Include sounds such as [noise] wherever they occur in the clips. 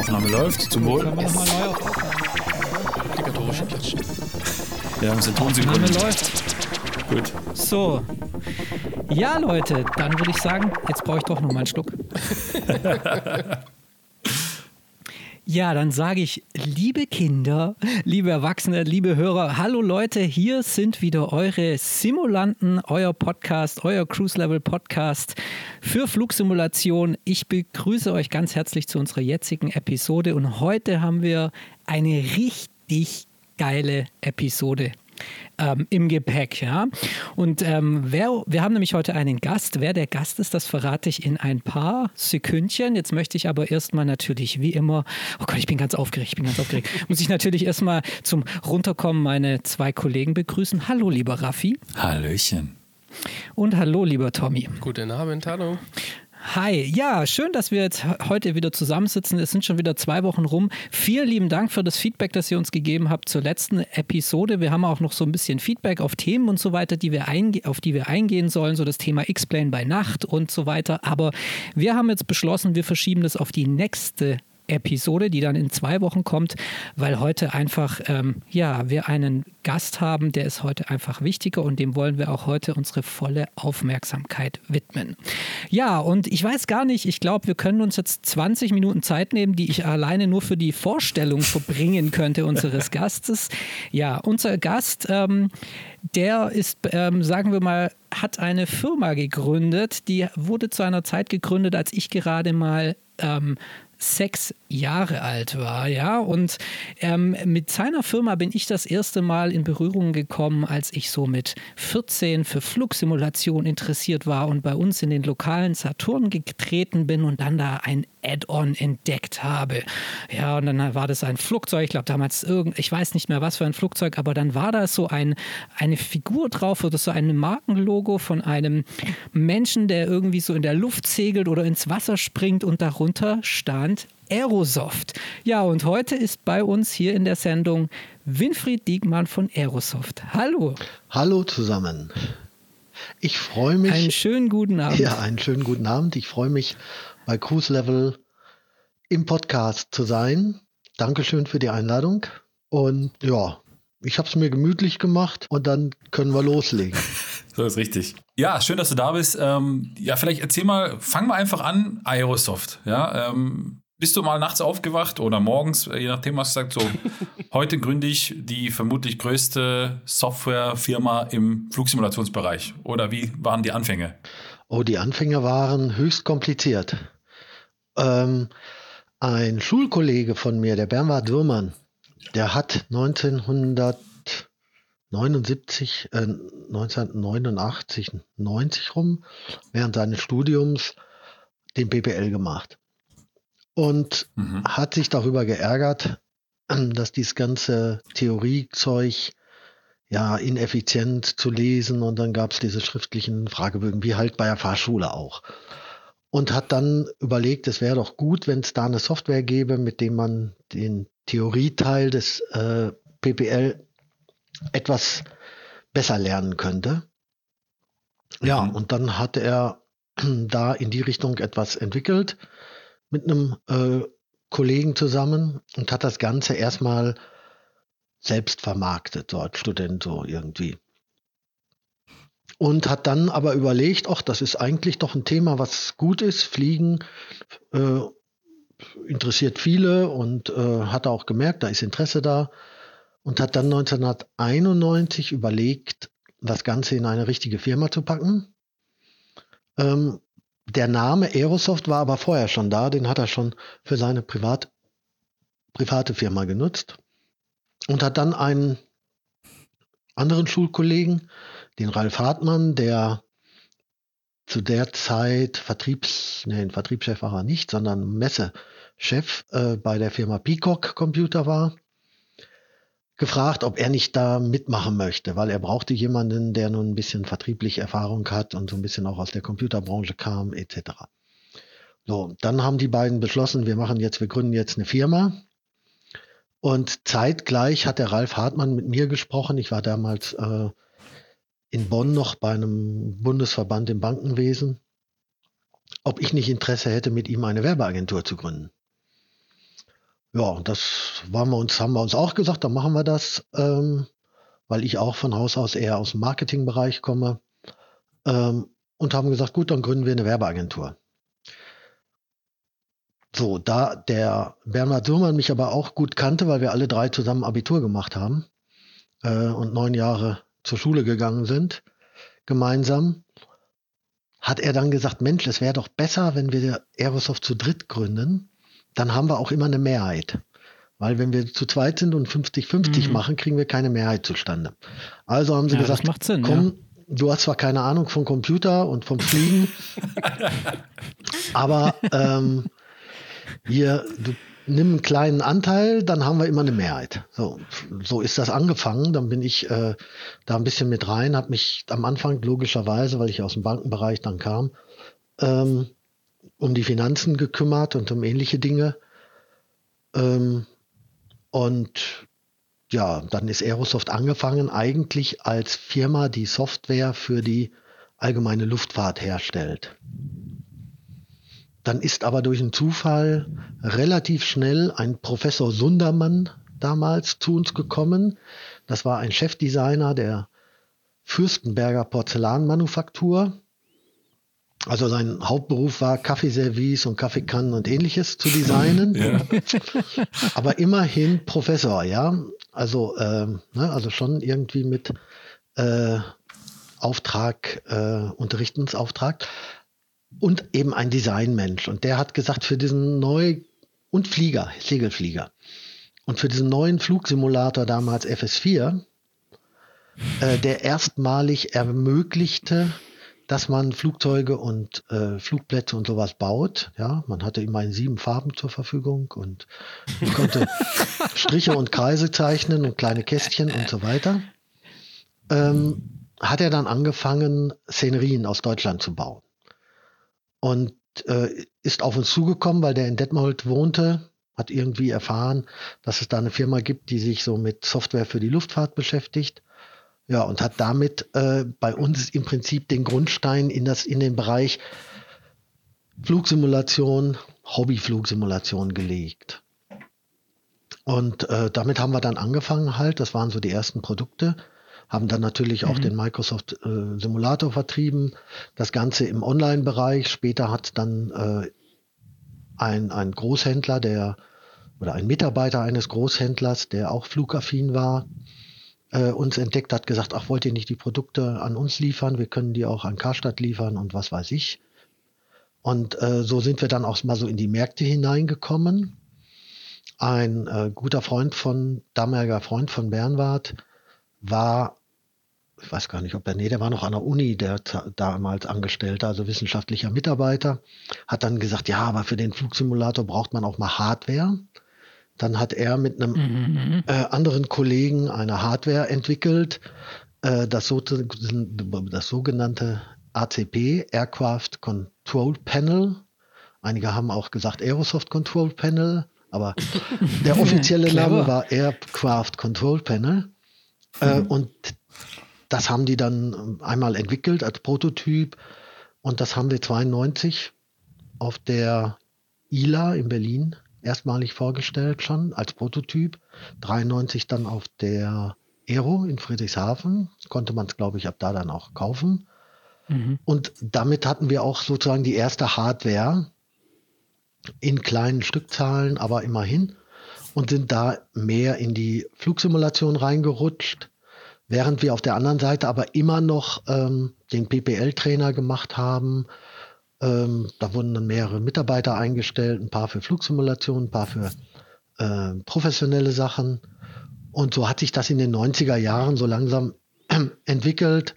Aufnahme läuft. Zum Wohl. Können wir nochmal neu auf Aufnahme? Obligatorische Klatschen. Ja, wir sind Aufnahme Tonsekunden. läuft. Gut. So. Ja, Leute, dann würde ich sagen, jetzt brauche ich doch noch mal einen Schluck. [laughs] Ja, dann sage ich, liebe Kinder, liebe Erwachsene, liebe Hörer, hallo Leute, hier sind wieder eure Simulanten, euer Podcast, euer Cruise Level Podcast für Flugsimulation. Ich begrüße euch ganz herzlich zu unserer jetzigen Episode und heute haben wir eine richtig geile Episode ähm, im Gepäck, ja. Und ähm, wer, wir haben nämlich heute einen Gast. Wer der Gast ist, das verrate ich in ein paar Sekündchen. Jetzt möchte ich aber erstmal natürlich, wie immer, oh Gott, ich bin ganz aufgeregt, ich bin ganz aufgeregt. [laughs] Muss ich natürlich erstmal zum Runterkommen meine zwei Kollegen begrüßen. Hallo, lieber Raffi. Hallöchen. Und hallo, lieber Tommy. Guten Abend, hallo. Hi, ja, schön, dass wir jetzt heute wieder zusammensitzen. Es sind schon wieder zwei Wochen rum. Vielen lieben Dank für das Feedback, das ihr uns gegeben habt zur letzten Episode. Wir haben auch noch so ein bisschen Feedback auf Themen und so weiter, die wir auf die wir eingehen sollen, so das Thema X-Plane bei Nacht und so weiter. Aber wir haben jetzt beschlossen, wir verschieben das auf die nächste Episode, die dann in zwei Wochen kommt, weil heute einfach, ähm, ja, wir einen Gast haben, der ist heute einfach wichtiger und dem wollen wir auch heute unsere volle Aufmerksamkeit widmen. Ja, und ich weiß gar nicht, ich glaube, wir können uns jetzt 20 Minuten Zeit nehmen, die ich alleine nur für die Vorstellung verbringen könnte unseres [laughs] Gastes. Ja, unser Gast, ähm, der ist, ähm, sagen wir mal, hat eine Firma gegründet, die wurde zu einer Zeit gegründet, als ich gerade mal ähm, sechs Jahre alt war, ja. Und ähm, mit seiner Firma bin ich das erste Mal in Berührung gekommen, als ich so mit 14 für Flugsimulation interessiert war und bei uns in den lokalen Saturn getreten bin und dann da ein Add-on entdeckt habe. Ja, und dann war das ein Flugzeug, ich glaube damals irgend, ich weiß nicht mehr was für ein Flugzeug, aber dann war da so ein, eine Figur drauf oder so ein Markenlogo von einem Menschen, der irgendwie so in der Luft segelt oder ins Wasser springt und darunter stand Aerosoft. Ja, und heute ist bei uns hier in der Sendung Winfried Diekmann von Aerosoft. Hallo. Hallo zusammen. Ich freue mich. Einen schönen guten Abend. Ja, einen schönen guten Abend. Ich freue mich, bei Cruise Level im Podcast zu sein. Dankeschön für die Einladung. Und ja, ich habe es mir gemütlich gemacht und dann können wir loslegen. [laughs] So ist richtig. Ja, schön, dass du da bist. Ähm, ja, vielleicht erzähl mal, fang mal einfach an, Aerosoft. Ja, ähm, bist du mal nachts aufgewacht oder morgens, je nachdem, was du sagst, so, [laughs] heute gründe ich die vermutlich größte Softwarefirma im Flugsimulationsbereich? Oder wie waren die Anfänge? Oh, die Anfänge waren höchst kompliziert. Ähm, ein Schulkollege von mir, der Bernhard Würmann, der hat 1979, äh, 1989, 90 rum, während seines Studiums den BPL gemacht. Und Mhm. hat sich darüber geärgert, dass dieses ganze Theoriezeug ja ineffizient zu lesen und dann gab es diese schriftlichen Fragebögen, wie halt bei der Fahrschule auch. Und hat dann überlegt, es wäre doch gut, wenn es da eine Software gäbe, mit dem man den Theorieteil des äh, PPL etwas besser lernen könnte. Ja, Mhm. und dann hat er [clears throat] da in die Richtung etwas entwickelt mit einem äh, Kollegen zusammen und hat das Ganze erstmal selbst vermarktet, so als Student so irgendwie. Und hat dann aber überlegt, ach, das ist eigentlich doch ein Thema, was gut ist. Fliegen äh, interessiert viele und äh, hat auch gemerkt, da ist Interesse da. Und hat dann 1991 überlegt, das Ganze in eine richtige Firma zu packen. Ähm, der Name Aerosoft war aber vorher schon da, den hat er schon für seine Privat, private Firma genutzt und hat dann einen anderen Schulkollegen, den Ralf Hartmann, der zu der Zeit Vertriebs, nee, ein Vertriebschef war er nicht, sondern Messechef äh, bei der Firma Peacock Computer war, gefragt, ob er nicht da mitmachen möchte, weil er brauchte jemanden, der nun ein bisschen vertriebliche Erfahrung hat und so ein bisschen auch aus der Computerbranche kam, etc. So, dann haben die beiden beschlossen, wir machen jetzt, wir gründen jetzt eine Firma. Und zeitgleich hat der Ralf Hartmann mit mir gesprochen. Ich war damals äh, in Bonn noch bei einem Bundesverband im Bankenwesen, ob ich nicht Interesse hätte, mit ihm eine Werbeagentur zu gründen. Ja, das waren wir uns, haben wir uns auch gesagt, dann machen wir das, ähm, weil ich auch von Haus aus eher aus dem Marketingbereich komme. Ähm, und haben gesagt, gut, dann gründen wir eine Werbeagentur. So, da der Bernhard Surmann mich aber auch gut kannte, weil wir alle drei zusammen Abitur gemacht haben äh, und neun Jahre zur Schule gegangen sind, gemeinsam, hat er dann gesagt, Mensch, es wäre doch besser, wenn wir Aerosoft zu dritt gründen, dann haben wir auch immer eine Mehrheit. Weil wenn wir zu zweit sind und 50-50 mhm. machen, kriegen wir keine Mehrheit zustande. Also haben sie ja, gesagt, macht Sinn, komm, ja. du hast zwar keine Ahnung vom Computer und vom Fliegen, [laughs] aber ähm, du nimm einen kleinen Anteil, dann haben wir immer eine Mehrheit. So, so ist das angefangen. Dann bin ich äh, da ein bisschen mit rein, habe mich am Anfang logischerweise, weil ich aus dem Bankenbereich dann kam, ähm, um die Finanzen gekümmert und um ähnliche Dinge. Ähm, und ja, dann ist Aerosoft angefangen, eigentlich als Firma, die Software für die allgemeine Luftfahrt herstellt. Dann ist aber durch einen Zufall relativ schnell ein Professor Sundermann damals zu uns gekommen. Das war ein Chefdesigner der Fürstenberger Porzellanmanufaktur. Also sein Hauptberuf war Kaffeeservice und Kaffeekannen und ähnliches zu designen. [laughs] Ja. [laughs] Aber immerhin Professor, ja. Also, äh, ne, also schon irgendwie mit äh, Auftrag, äh, Unterrichtungsauftrag und eben ein Designmensch. Und der hat gesagt, für diesen neuen und Flieger, Segelflieger. Und für diesen neuen Flugsimulator damals FS4, äh, der erstmalig ermöglichte, dass man Flugzeuge und äh, Flugplätze und sowas baut. Ja, man hatte immer in sieben Farben zur Verfügung und man konnte [laughs] Striche und Kreise zeichnen und kleine Kästchen und so weiter. Ähm, hat er dann angefangen, Szenerien aus Deutschland zu bauen und äh, ist auf uns zugekommen, weil der in Detmold wohnte, hat irgendwie erfahren, dass es da eine Firma gibt, die sich so mit Software für die Luftfahrt beschäftigt. Ja, und hat damit äh, bei uns im Prinzip den Grundstein in, das, in den Bereich Flugsimulation, Hobbyflugsimulation gelegt. Und äh, damit haben wir dann angefangen halt, das waren so die ersten Produkte haben dann natürlich auch mhm. den Microsoft äh, Simulator vertrieben, das Ganze im Online-Bereich. Später hat dann äh, ein, ein Großhändler, der oder ein Mitarbeiter eines Großhändlers, der auch flugaffin war, äh, uns entdeckt hat, gesagt, ach, wollt ihr nicht die Produkte an uns liefern? Wir können die auch an Karstadt liefern und was weiß ich. Und äh, so sind wir dann auch mal so in die Märkte hineingekommen. Ein äh, guter Freund von, damaliger Freund von Bernward, war ich weiß gar nicht, ob er, nee, der war noch an der Uni, der damals Angestellter, also wissenschaftlicher Mitarbeiter, hat dann gesagt, ja, aber für den Flugsimulator braucht man auch mal Hardware. Dann hat er mit einem mhm. äh, anderen Kollegen eine Hardware entwickelt, äh, das, so, das sogenannte ACP, Aircraft Control Panel. Einige haben auch gesagt Aerosoft Control Panel, aber [laughs] der offizielle Name war Aircraft Control Panel. Äh, mhm. und das haben die dann einmal entwickelt als Prototyp und das haben wir 92 auf der ILA in Berlin erstmalig vorgestellt schon als Prototyp. 93 dann auf der Aero in Friedrichshafen. Konnte man es, glaube ich, ab da dann auch kaufen. Mhm. Und damit hatten wir auch sozusagen die erste Hardware in kleinen Stückzahlen, aber immerhin. Und sind da mehr in die Flugsimulation reingerutscht Während wir auf der anderen Seite aber immer noch ähm, den PPL-Trainer gemacht haben. Ähm, da wurden dann mehrere Mitarbeiter eingestellt, ein paar für Flugsimulationen, ein paar für äh, professionelle Sachen. Und so hat sich das in den 90er Jahren so langsam entwickelt,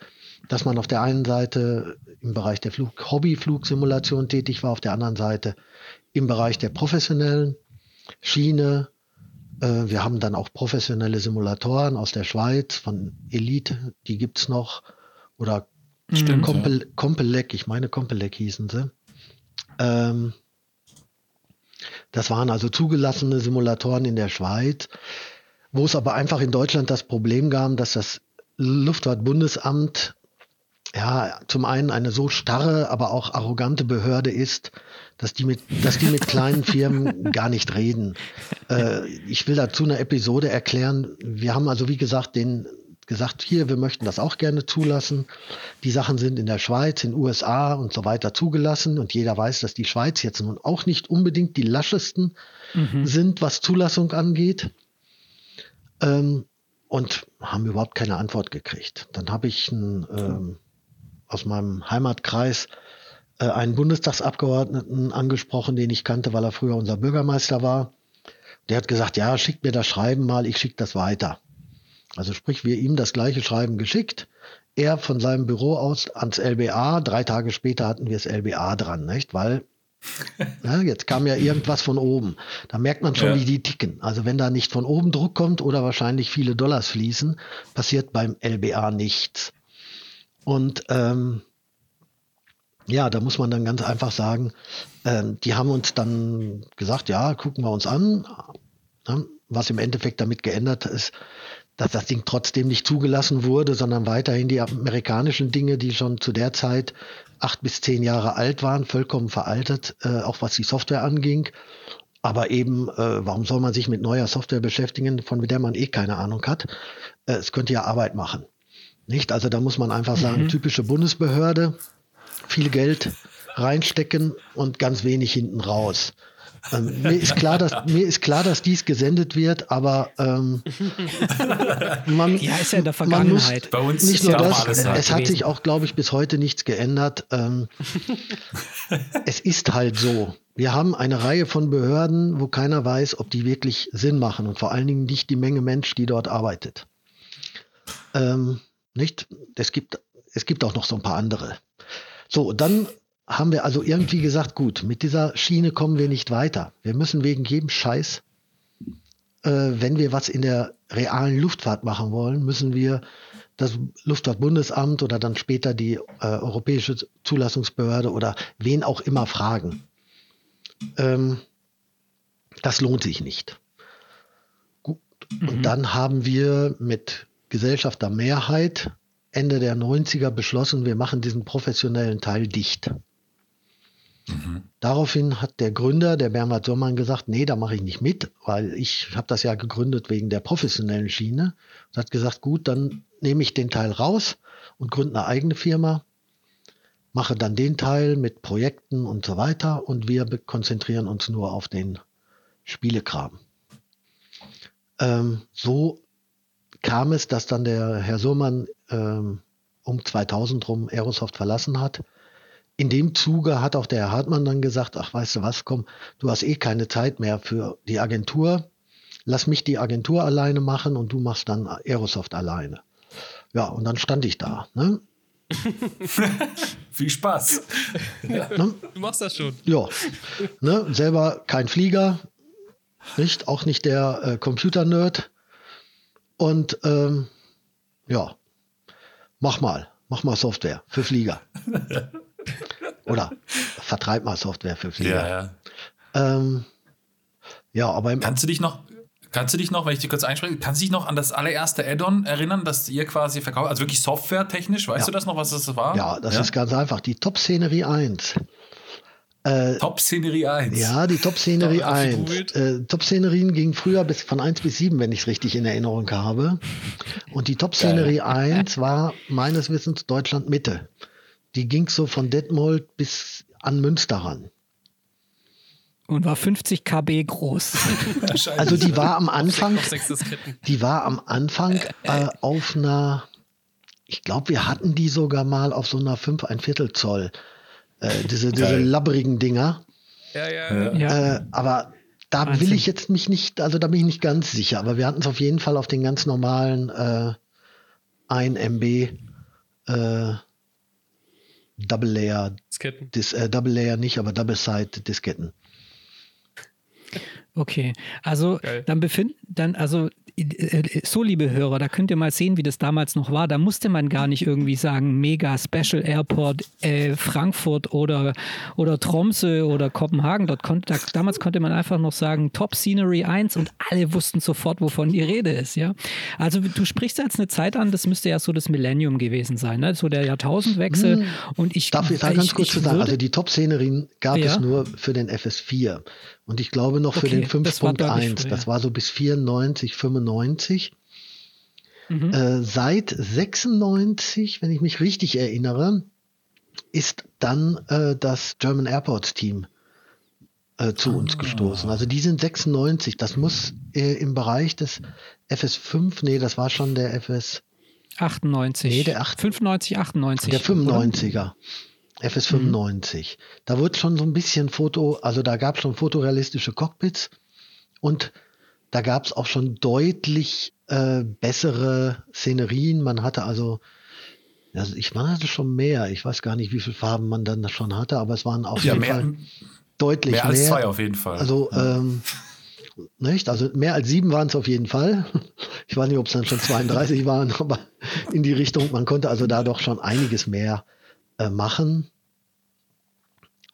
dass man auf der einen Seite im Bereich der Flug Hobby-Flugsimulation tätig war, auf der anderen Seite im Bereich der professionellen Schiene wir haben dann auch professionelle Simulatoren aus der Schweiz von Elite, die gibt es noch. Oder Stimmt, ja. Compelec, ich meine Compelec hießen sie. Ähm, das waren also zugelassene Simulatoren in der Schweiz, wo es aber einfach in Deutschland das Problem gab, dass das Luftfahrtbundesamt ja, zum einen eine so starre, aber auch arrogante Behörde ist, dass die mit, dass die mit kleinen [laughs] Firmen gar nicht reden. Äh, ich will dazu eine Episode erklären. Wir haben also, wie gesagt, den gesagt, hier, wir möchten das auch gerne zulassen. Die Sachen sind in der Schweiz, in den USA und so weiter zugelassen. Und jeder weiß, dass die Schweiz jetzt nun auch nicht unbedingt die laschesten mhm. sind, was Zulassung angeht. Ähm, und haben überhaupt keine Antwort gekriegt. Dann habe ich einen, ähm, aus meinem Heimatkreis äh, einen Bundestagsabgeordneten angesprochen, den ich kannte, weil er früher unser Bürgermeister war. Der hat gesagt, ja, schickt mir das Schreiben mal, ich schicke das weiter. Also sprich, wir ihm das gleiche Schreiben geschickt, er von seinem Büro aus ans LBA, drei Tage später hatten wir das LBA dran, nicht? Weil [laughs] ja, jetzt kam ja irgendwas von oben. Da merkt man schon, ja. wie die ticken. Also wenn da nicht von oben Druck kommt oder wahrscheinlich viele Dollars fließen, passiert beim LBA nichts. Und ähm, ja, da muss man dann ganz einfach sagen, ähm, die haben uns dann gesagt, ja, gucken wir uns an. Was im Endeffekt damit geändert ist, dass das Ding trotzdem nicht zugelassen wurde, sondern weiterhin die amerikanischen Dinge, die schon zu der Zeit acht bis zehn Jahre alt waren, vollkommen veraltet, äh, auch was die Software anging. Aber eben, äh, warum soll man sich mit neuer Software beschäftigen, von der man eh keine Ahnung hat? Äh, es könnte ja Arbeit machen. Nicht? Also da muss man einfach sagen, mhm. typische Bundesbehörde, viel Geld reinstecken und ganz wenig hinten raus. Ähm, mir, ist klar, dass, [laughs] mir ist klar, dass dies gesendet wird, aber ähm, [laughs] man, ja, ist ja in der Vergangenheit. Muss, Bei uns nicht nur das, es gewesen. hat sich auch, glaube ich, bis heute nichts geändert. Ähm, [laughs] es ist halt so. Wir haben eine Reihe von Behörden, wo keiner weiß, ob die wirklich Sinn machen und vor allen Dingen nicht die Menge Mensch, die dort arbeitet. Ähm, nicht? Es gibt, es gibt auch noch so ein paar andere. So, dann haben wir also irgendwie gesagt, gut, mit dieser Schiene kommen wir nicht weiter. Wir müssen wegen jedem Scheiß, äh, wenn wir was in der realen Luftfahrt machen wollen, müssen wir das Luftfahrtbundesamt oder dann später die äh, Europäische Zulassungsbehörde oder wen auch immer fragen. Ähm, das lohnt sich nicht. Gut. Mhm. Und dann haben wir mit Gesellschaftermehrheit Ende der 90er beschlossen, wir machen diesen professionellen Teil dicht. Mhm. Daraufhin hat der Gründer, der Bernhard Sommann, gesagt, nee, da mache ich nicht mit, weil ich habe das ja gegründet wegen der professionellen Schiene. Und hat gesagt, gut, dann nehme ich den Teil raus und gründe eine eigene Firma, mache dann den Teil mit Projekten und so weiter und wir konzentrieren uns nur auf den Spielekram. Ähm, so kam es, dass dann der Herr Surmann ähm, um 2000 rum Aerosoft verlassen hat in dem Zuge hat auch der Herr Hartmann dann gesagt, ach weißt du was, komm, du hast eh keine Zeit mehr für die Agentur. Lass mich die Agentur alleine machen und du machst dann Aerosoft alleine. Ja, und dann stand ich da. Ne? [laughs] Viel Spaß. Ja, [laughs] ne? Du machst das schon. Ja. Ne? Selber kein Flieger, nicht? Auch nicht der äh, Computer-Nerd. Und ähm, ja, mach mal, mach mal Software für Flieger. [laughs] Oder vertreib mal Software für Flieger. Ja, ja. Ähm, ja aber kannst du dich noch, kannst du dich noch, wenn ich dich kurz einspreche, kannst du dich noch an das allererste Add-on erinnern, das ihr quasi verkauft, also wirklich softwaretechnisch, weißt ja. du das noch, was das war? Ja, das ja? ist ganz einfach. Die Top-Szenerie 1. Äh, Top-Szenerie 1. Ja, die Top-Szenerie 1. Äh, Top-Szenerien gingen früher bis von 1 bis 7, wenn ich es richtig in Erinnerung habe. Und die Top-Szenerie 1 war meines Wissens Deutschland Mitte. Die ging so von Detmold bis an Münster ran. Und war 50 KB groß. also die war am Anfang, die war am Anfang äh, auf einer, ich glaube, wir hatten die sogar mal auf so einer 5 ein Viertel Zoll. Äh, diese, diese labbrigen Dinger. Ja, ja, ja. Äh, aber da Wahnsinn. will ich jetzt mich nicht, also da bin ich nicht ganz sicher, aber wir hatten es auf jeden Fall auf den ganz normalen äh, 1 MB äh, Double Layer Disketten. Dis, äh, Double Layer nicht, aber Double Side Disketten. Okay, also Geil. dann befinden, dann, also so, liebe Hörer, da könnt ihr mal sehen, wie das damals noch war. Da musste man gar nicht irgendwie sagen, mega Special Airport äh, Frankfurt oder, oder Tromsø oder Kopenhagen. Dort konnte, da, damals konnte man einfach noch sagen, Top Scenery 1 und alle wussten sofort, wovon die Rede ist. Ja? Also du sprichst jetzt eine Zeit an, das müsste ja so das Millennium gewesen sein, ne? so der Jahrtausendwechsel. Hm. Und ich darf ich da ganz ich, kurz ich sagen, also die Top Szenerien gab ja? es nur für den FS4. Und ich glaube noch okay, für den 5.1, das war so bis 94, 95. Mhm. Äh, seit 96, wenn ich mich richtig erinnere, ist dann äh, das German Airports Team äh, zu oh. uns gestoßen. Also die sind 96. Das muss äh, im Bereich des FS5, nee, das war schon der FS 98. Nee, der 8, 95, 98. Der 95er. Oder? FS 95. Mhm. Da wurde schon so ein bisschen Foto, also da gab es schon fotorealistische Cockpits und da gab es auch schon deutlich äh, bessere Szenerien. Man hatte also, also ich man hatte schon mehr. Ich weiß gar nicht, wie viele Farben man dann schon hatte, aber es waren auf ja, jeden mehr, Fall deutlich mehr. Mehr als zwei auf jeden Fall. Also ja. ähm, nicht? Also mehr als sieben waren es auf jeden Fall. [laughs] Ich weiß nicht, ob es dann schon 32 waren, [laughs] aber in die Richtung, man konnte also da doch schon einiges mehr äh, machen.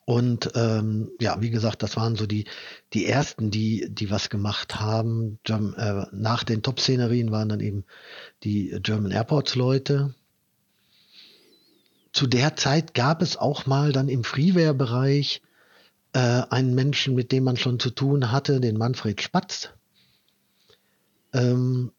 Und ähm, ja, wie gesagt, das waren so die, die ersten, die, die was gemacht haben. German, äh, nach den Top-Szenerien waren dann eben die German Airports-Leute. Zu der Zeit gab es auch mal dann im Freeware-Bereich äh, einen Menschen, mit dem man schon zu tun hatte, den Manfred Spatz, ähm,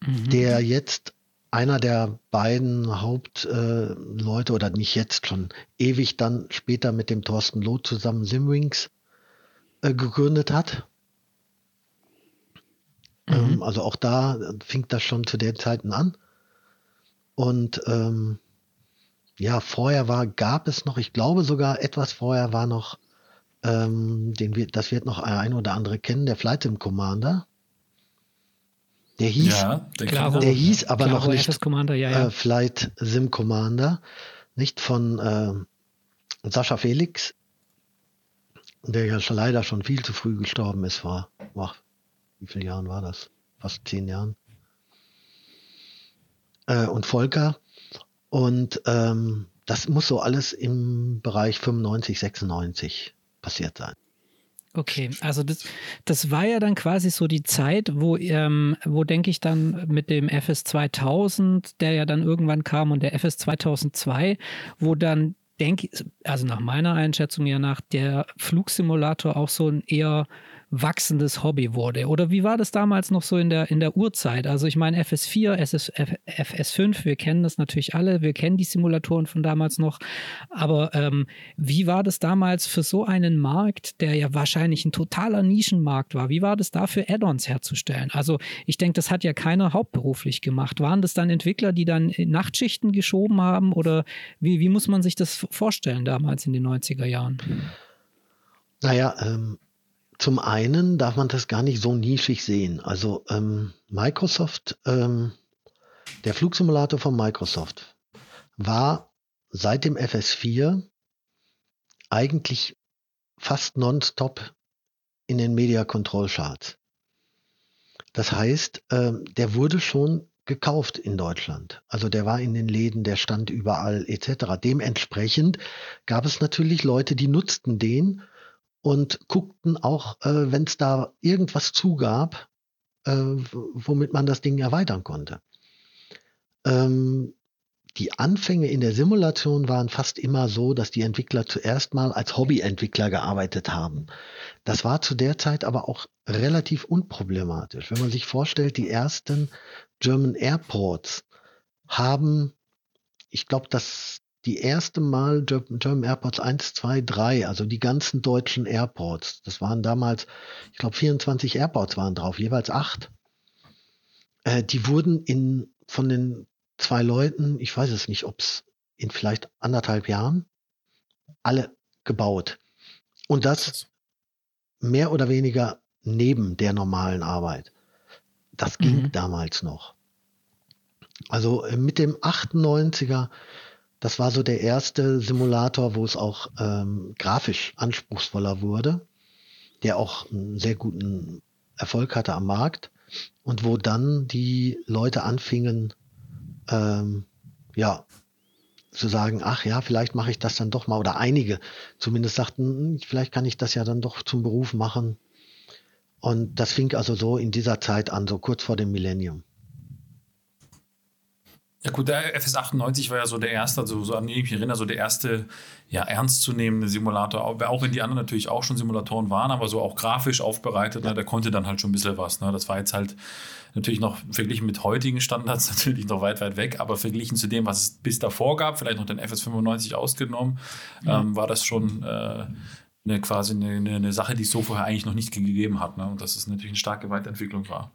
mhm. der jetzt einer der beiden Hauptleute äh, oder nicht jetzt schon ewig dann später mit dem Thorsten Loth zusammen Simwings äh, gegründet hat. Mhm. Ähm, also auch da fing das schon zu den Zeiten an. Und ähm, ja, vorher war, gab es noch, ich glaube sogar etwas vorher war noch, ähm, den wir, das wird noch ein oder andere kennen, der Flight Sim Commander. Der hieß, ja, der, Claro, der hieß aber Claro noch nicht Commander, ja, ja. Äh, Flight Sim Commander, nicht von äh, Sascha Felix, der ja schon leider schon viel zu früh gestorben ist, war, boah, wie viele Jahren war das? Fast zehn Jahren. Äh, und Volker. Und ähm, das muss so alles im Bereich 95, 96 passiert sein. Okay, also das, das war ja dann quasi so die Zeit, wo, ähm, wo denke ich dann mit dem FS 2000, der ja dann irgendwann kam und der FS 2002, wo dann denke ich, also nach meiner Einschätzung ja nach der Flugsimulator auch so ein eher wachsendes Hobby wurde. Oder wie war das damals noch so in der, in der Urzeit? Also ich meine FS4, SS, FS5, wir kennen das natürlich alle, wir kennen die Simulatoren von damals noch, aber ähm, wie war das damals für so einen Markt, der ja wahrscheinlich ein totaler Nischenmarkt war? Wie war das da für Add-ons herzustellen? Also ich denke, das hat ja keiner hauptberuflich gemacht. Waren das dann Entwickler, die dann Nachtschichten geschoben haben oder wie, wie muss man sich das vorstellen damals in den 90er Jahren? Naja, ähm, zum einen darf man das gar nicht so nischig sehen. Also ähm, Microsoft, ähm, der Flugsimulator von Microsoft war seit dem FS4 eigentlich fast nonstop in den Media Control Charts. Das heißt, ähm, der wurde schon gekauft in Deutschland. Also der war in den Läden, der stand überall etc. Dementsprechend gab es natürlich Leute, die nutzten den und guckten auch, äh, wenn es da irgendwas zugab, äh, womit man das Ding erweitern konnte. Ähm, die Anfänge in der Simulation waren fast immer so, dass die Entwickler zuerst mal als Hobbyentwickler gearbeitet haben. Das war zu der Zeit aber auch relativ unproblematisch. Wenn man sich vorstellt, die ersten German Airports haben, ich glaube, das die erste Mal German Airports 1, 2, 3, also die ganzen deutschen Airports. Das waren damals, ich glaube, 24 Airports waren drauf, jeweils acht. Äh, die wurden in, von den zwei Leuten, ich weiß es nicht, ob es in vielleicht anderthalb Jahren, alle gebaut. Und das mehr oder weniger neben der normalen Arbeit. Das ging mhm. damals noch. Also äh, mit dem 98er das war so der erste Simulator, wo es auch ähm, grafisch anspruchsvoller wurde. der auch einen sehr guten Erfolg hatte am Markt und wo dann die Leute anfingen, ähm, ja, zu sagen, ach ja, vielleicht mache ich das dann doch mal, oder einige zumindest sagten, hm, vielleicht kann ich das ja dann doch zum Beruf machen. Und das fing also so in dieser Zeit an, so kurz vor dem Millennium. Ja gut, der FS98 war ja so der erste, also so an den ich mich erinnere, so der erste ja, ernstzunehmende Simulator, auch wenn die anderen natürlich auch schon Simulatoren waren, aber so auch grafisch aufbereitet, ne, der konnte dann halt schon ein bisschen was. Ne? Das war jetzt halt natürlich noch verglichen mit heutigen Standards [laughs] natürlich noch weit, weit weg, aber verglichen zu dem, was es bis davor gab, vielleicht noch den FS95 ausgenommen, ja. ähm, war das schon äh, eine, quasi eine, eine, Sache, die es so vorher eigentlich noch nicht gegeben hat. Ne? Und dass es natürlich eine starke Weiterentwicklung war.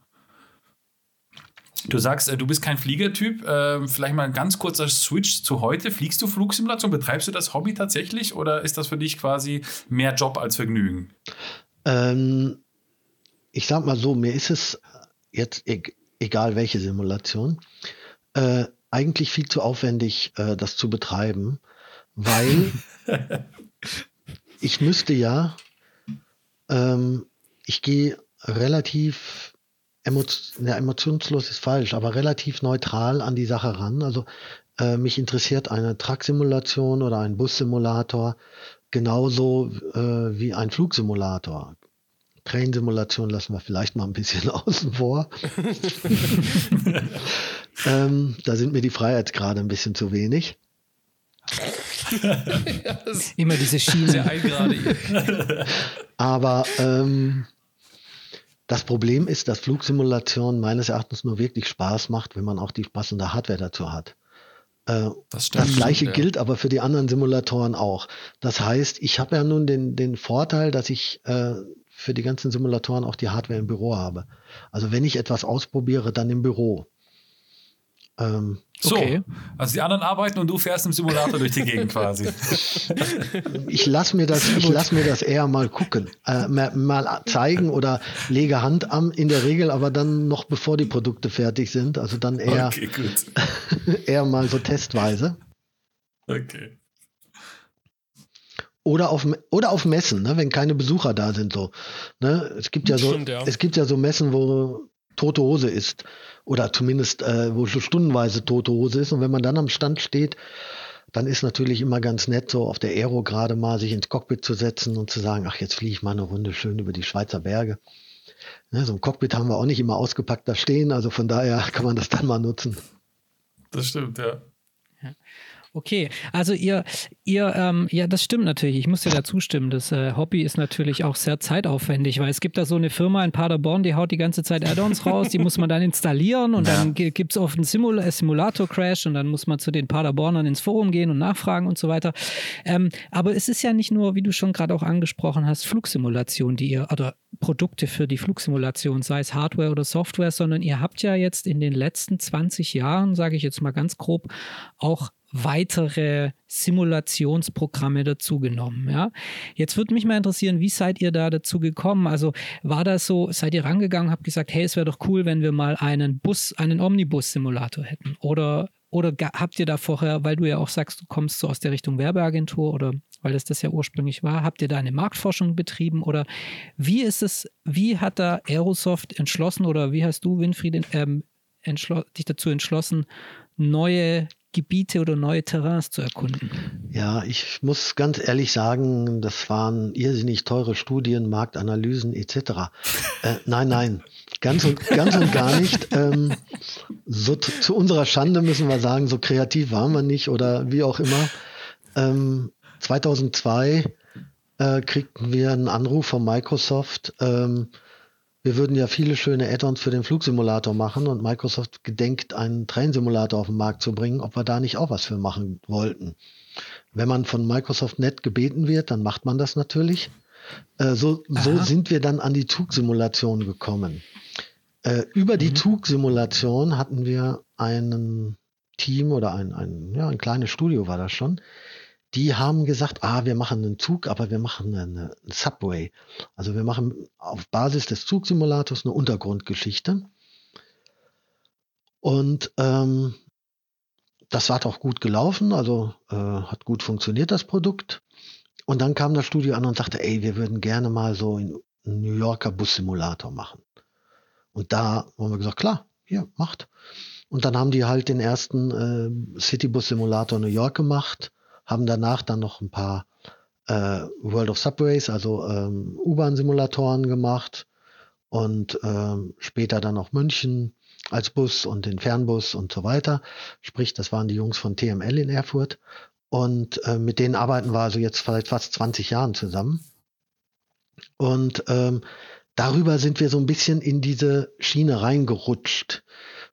Du sagst, äh, du bist kein Fliegertyp. Äh, vielleicht mal ein ganz kurzer Switch zu heute. Fliegst du Flugsimulation? Betreibst du das Hobby tatsächlich oder ist das für dich quasi mehr Job als Vergnügen? Ähm, ich sag mal so, mir ist es jetzt e egal welche Simulation, äh, eigentlich viel zu aufwendig, äh, das zu betreiben, weil [laughs] ich müsste ja, ähm, ich gehe relativ emotion, ja, emotionslos ist falsch, aber relativ neutral an die Sache ran. Also äh, mich interessiert eine Truck-Simulation oder ein Bus-Simulator genauso äh, wie ein Flugsimulator. Train-Simulation lassen wir vielleicht mal ein bisschen [laughs] außen vor. [laughs] ähm, da sind mir die Freiheitsgrade ein bisschen zu wenig. Immer diese Schiene. Aber ähm, das Problem ist, dass Flugsimulation meines Erachtens nur wirklich Spaß macht, wenn man auch die passende Hardware dazu hat. Äh, das, stimmt, das, gleiche ja. gilt aber für die anderen Simulatoren auch. Das heißt, ich habe ja nun den, den Vorteil, dass ich äh, für die ganzen Simulatoren auch die Hardware im Büro habe. Also wenn ich etwas ausprobiere, dann im Büro. Ähm, so, okay. also die anderen arbeiten und du fährst im Simulator durch die Gegend quasi. [laughs] Ich lasse mir, das, lass mir das eher mal gucken, äh, mal zeigen oder lege Hand am, in der Regel aber dann noch bevor die Produkte fertig sind. Also dann eher, okay, [laughs] eher mal so testweise. Okay. Oder auf, oder auf Messen, ne, wenn keine Besucher da sind. So. Ne? Es, gibt ja so, Stimmt, ja. es gibt ja so Messen, wo tote Hose ist oder zumindest äh, wo so stundenweise tote Hose ist. Und wenn man dann am Stand steht, dann ist natürlich immer ganz nett, so auf der Aero gerade mal sich ins Cockpit zu setzen und zu sagen, ach, jetzt fliege ich mal eine Runde schön über die Schweizer Berge. Ne, so ein Cockpit haben wir auch nicht immer ausgepackt da stehen, also von daher [laughs] kann man das dann mal nutzen. Das stimmt, ja. Okay, also ihr, ihr, ähm, ja, das stimmt natürlich. Ich muss dir da zustimmen. Das äh, Hobby ist natürlich auch sehr zeitaufwendig, weil es gibt da so eine Firma in Paderborn, die haut die ganze Zeit Add-ons raus, die muss man dann installieren und ja. dann gibt es oft einen Simul äh, Simulator-Crash und dann muss man zu den Paderbornern ins Forum gehen und nachfragen und so weiter. Ähm, aber es ist ja nicht nur, wie du schon gerade auch angesprochen hast, Flugsimulation, die ihr, oder Produkte für die Flugsimulation, sei es Hardware oder Software, sondern ihr habt ja jetzt in den letzten 20 Jahren, sage ich jetzt mal ganz grob, auch weitere Simulationsprogramme dazugenommen. Ja? Jetzt würde mich mal interessieren, wie seid ihr da dazu gekommen? Also war das so, seid ihr rangegangen, habt gesagt, hey, es wäre doch cool, wenn wir mal einen Bus, einen Omnibus-Simulator hätten? Oder, oder habt ihr da vorher, weil du ja auch sagst, du kommst so aus der Richtung Werbeagentur oder weil das das ja ursprünglich war, habt ihr da eine Marktforschung betrieben oder wie ist es, wie hat da Aerosoft entschlossen oder wie hast du, Winfried, ähm, dich dazu entschlossen, neue Gebiete oder neue Terrains zu erkunden? Ja, ich muss ganz ehrlich sagen, das waren irrsinnig teure Studien, Marktanalysen etc. äh, nein, nein, ganz und, ganz und gar nicht. Ähm, so zu, unserer Schande müssen wir sagen, so kreativ waren wir nicht oder wie auch immer. Ähm, 2002 äh, kriegten wir einen Anruf von Microsoft. Ähm, wir würden ja viele schöne Add-ons für den Flugsimulator machen und Microsoft gedenkt, einen Train-Simulator auf den Markt zu bringen, ob wir da nicht auch was für machen wollten. Wenn man von Microsoft nett gebeten wird, dann macht man das natürlich. Äh, so, so sind wir dann an die Zugsimulation gekommen. Äh, über die mhm. Zugsimulation hatten wir einen Team oder ein, ein, ja, ein kleines Studio war das schon, die haben gesagt, ah, wir machen einen Zug, aber wir machen eine, Subway. Also wir machen auf Basis des Zugsimulators eine Untergrundgeschichte. Und ähm, das hat auch gut gelaufen, also äh, hat gut funktioniert das Produkt. Und dann kam das Studio an und sagte, ey, wir würden gerne mal so in einen New Yorker Bus-Simulator machen. Und da haben wir gesagt, klar, hier, macht. Und dann haben die halt den ersten äh, Citybus-Simulator New York gemacht, haben danach dann noch ein paar äh, World of Subways, also ähm, U-Bahn-Simulatoren gemacht und ähm, später dann noch München als Bus und den Fernbus und so weiter. Sprich, das waren die Jungs von TML in Erfurt. Und äh, mit denen arbeiten wir also jetzt seit fast 20 Jahren zusammen. Und ähm, darüber sind wir so ein bisschen in diese Schiene reingerutscht.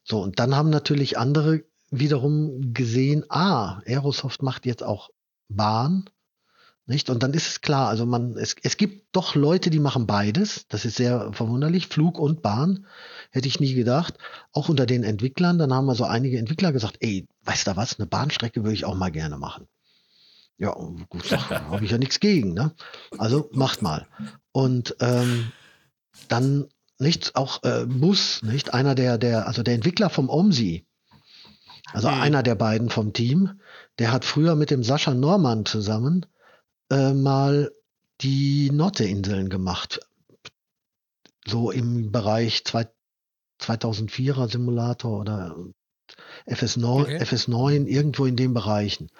So, und dann haben natürlich andere wiederum gesehen, ah, Aerosoft macht jetzt auch Bahn. Nicht? Und dann ist es klar, also man, es, es gibt doch Leute, die machen beides. Das ist sehr verwunderlich. Flug und Bahn. Hätte ich nie gedacht. Auch unter den Entwicklern. Dann haben wir so einige Entwickler gesagt, ey, weißt du was, eine Bahnstrecke würde ich auch mal gerne machen. Ja, gut, habe ich ja nichts gegen. Ne? Also macht mal. Und ähm, dann nicht auch äh, Bus, nicht einer der der also der Entwickler vom OMSI, also mhm. einer der beiden vom Team, der hat früher mit dem Sascha Norman zusammen äh, mal die Nordseeinseln gemacht. So im Bereich zwei, 2004er Simulator oder FS9, okay. FS9, irgendwo in den Bereichen.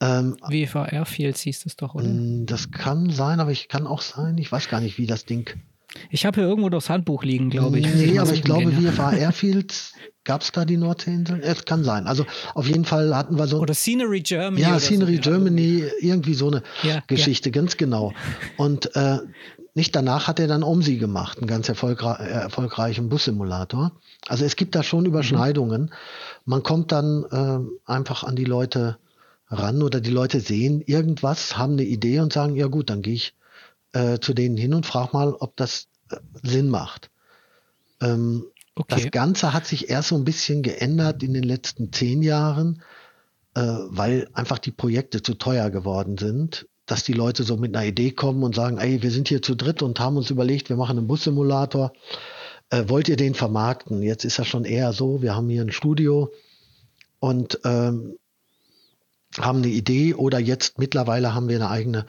Ähm, WVR Fields hieß es doch, oder? Mm, das kann sein, aber ich kann auch sein, ich weiß gar nicht, wie das Ding. Ich habe hier irgendwo das Handbuch liegen, glaube ich. Nee, aber ich glaube, VFA Airfields, gab es da die Nordseeinseln? Es kann sein. Also auf jeden Fall hatten wir so. Oder Scenery Germany. Ja, Scenery so. Germany, irgendwie so eine ja, Geschichte, ja. ganz genau. Und äh, nicht danach hat er dann OMSI gemacht, einen ganz erfolgre äh, erfolgreichen Bussimulator. Also es gibt da schon Überschneidungen. Mhm. Man kommt dann äh, einfach an die Leute ran oder die Leute sehen irgendwas, haben eine Idee und sagen, ja gut, dann gehe ich äh, zu denen hin und frage mal, ob das äh, Sinn macht. Ähm, okay. Das Ganze hat sich erst so ein bisschen geändert in den letzten zehn Jahren, äh, weil einfach die Projekte zu teuer geworden sind, dass die Leute so mit einer Idee kommen und sagen, ey, wir sind hier zu dritt und haben uns überlegt, wir machen einen Bussimulator. Äh, wollt ihr den vermarkten? Jetzt ist das schon eher so, wir haben hier ein Studio und ähm, haben eine Idee oder jetzt mittlerweile haben wir eine eigene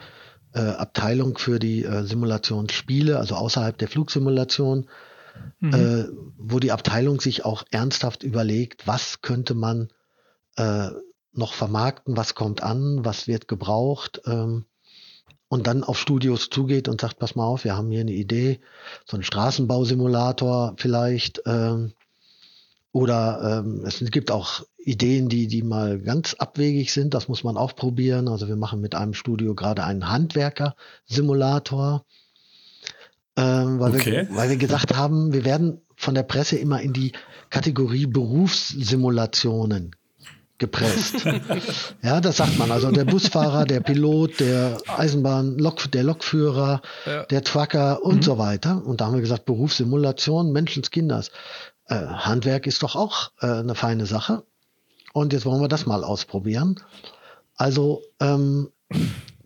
äh, Abteilung für die äh, Simulationsspiele, also außerhalb der Flugsimulation, mhm. äh, wo die Abteilung sich auch ernsthaft überlegt, was könnte man äh, noch vermarkten, was kommt an, was wird gebraucht. Ähm, und dann auf Studios zugeht und sagt, pass mal auf, wir haben hier eine Idee, so ein Straßenbausimulator vielleicht. Ähm, oder ähm, es gibt auch Ideen, die, die mal ganz abwegig sind. Das muss man auch probieren. Also wir machen mit einem Studio gerade einen Handwerker-Simulator, ähm, weil, okay. wir, weil wir gesagt haben, wir werden von der Presse immer in die Kategorie Berufssimulationen gepresst. [laughs] ja, das sagt man. Also der Busfahrer, der Pilot, der Eisenbahn, Lok, der Lokführer, ja. der Trucker und mhm. so weiter. Und da haben wir gesagt, Berufssimulation Menschenskinders. Äh, Handwerk ist doch auch äh, eine feine Sache. Und jetzt wollen wir das mal ausprobieren. Also ähm,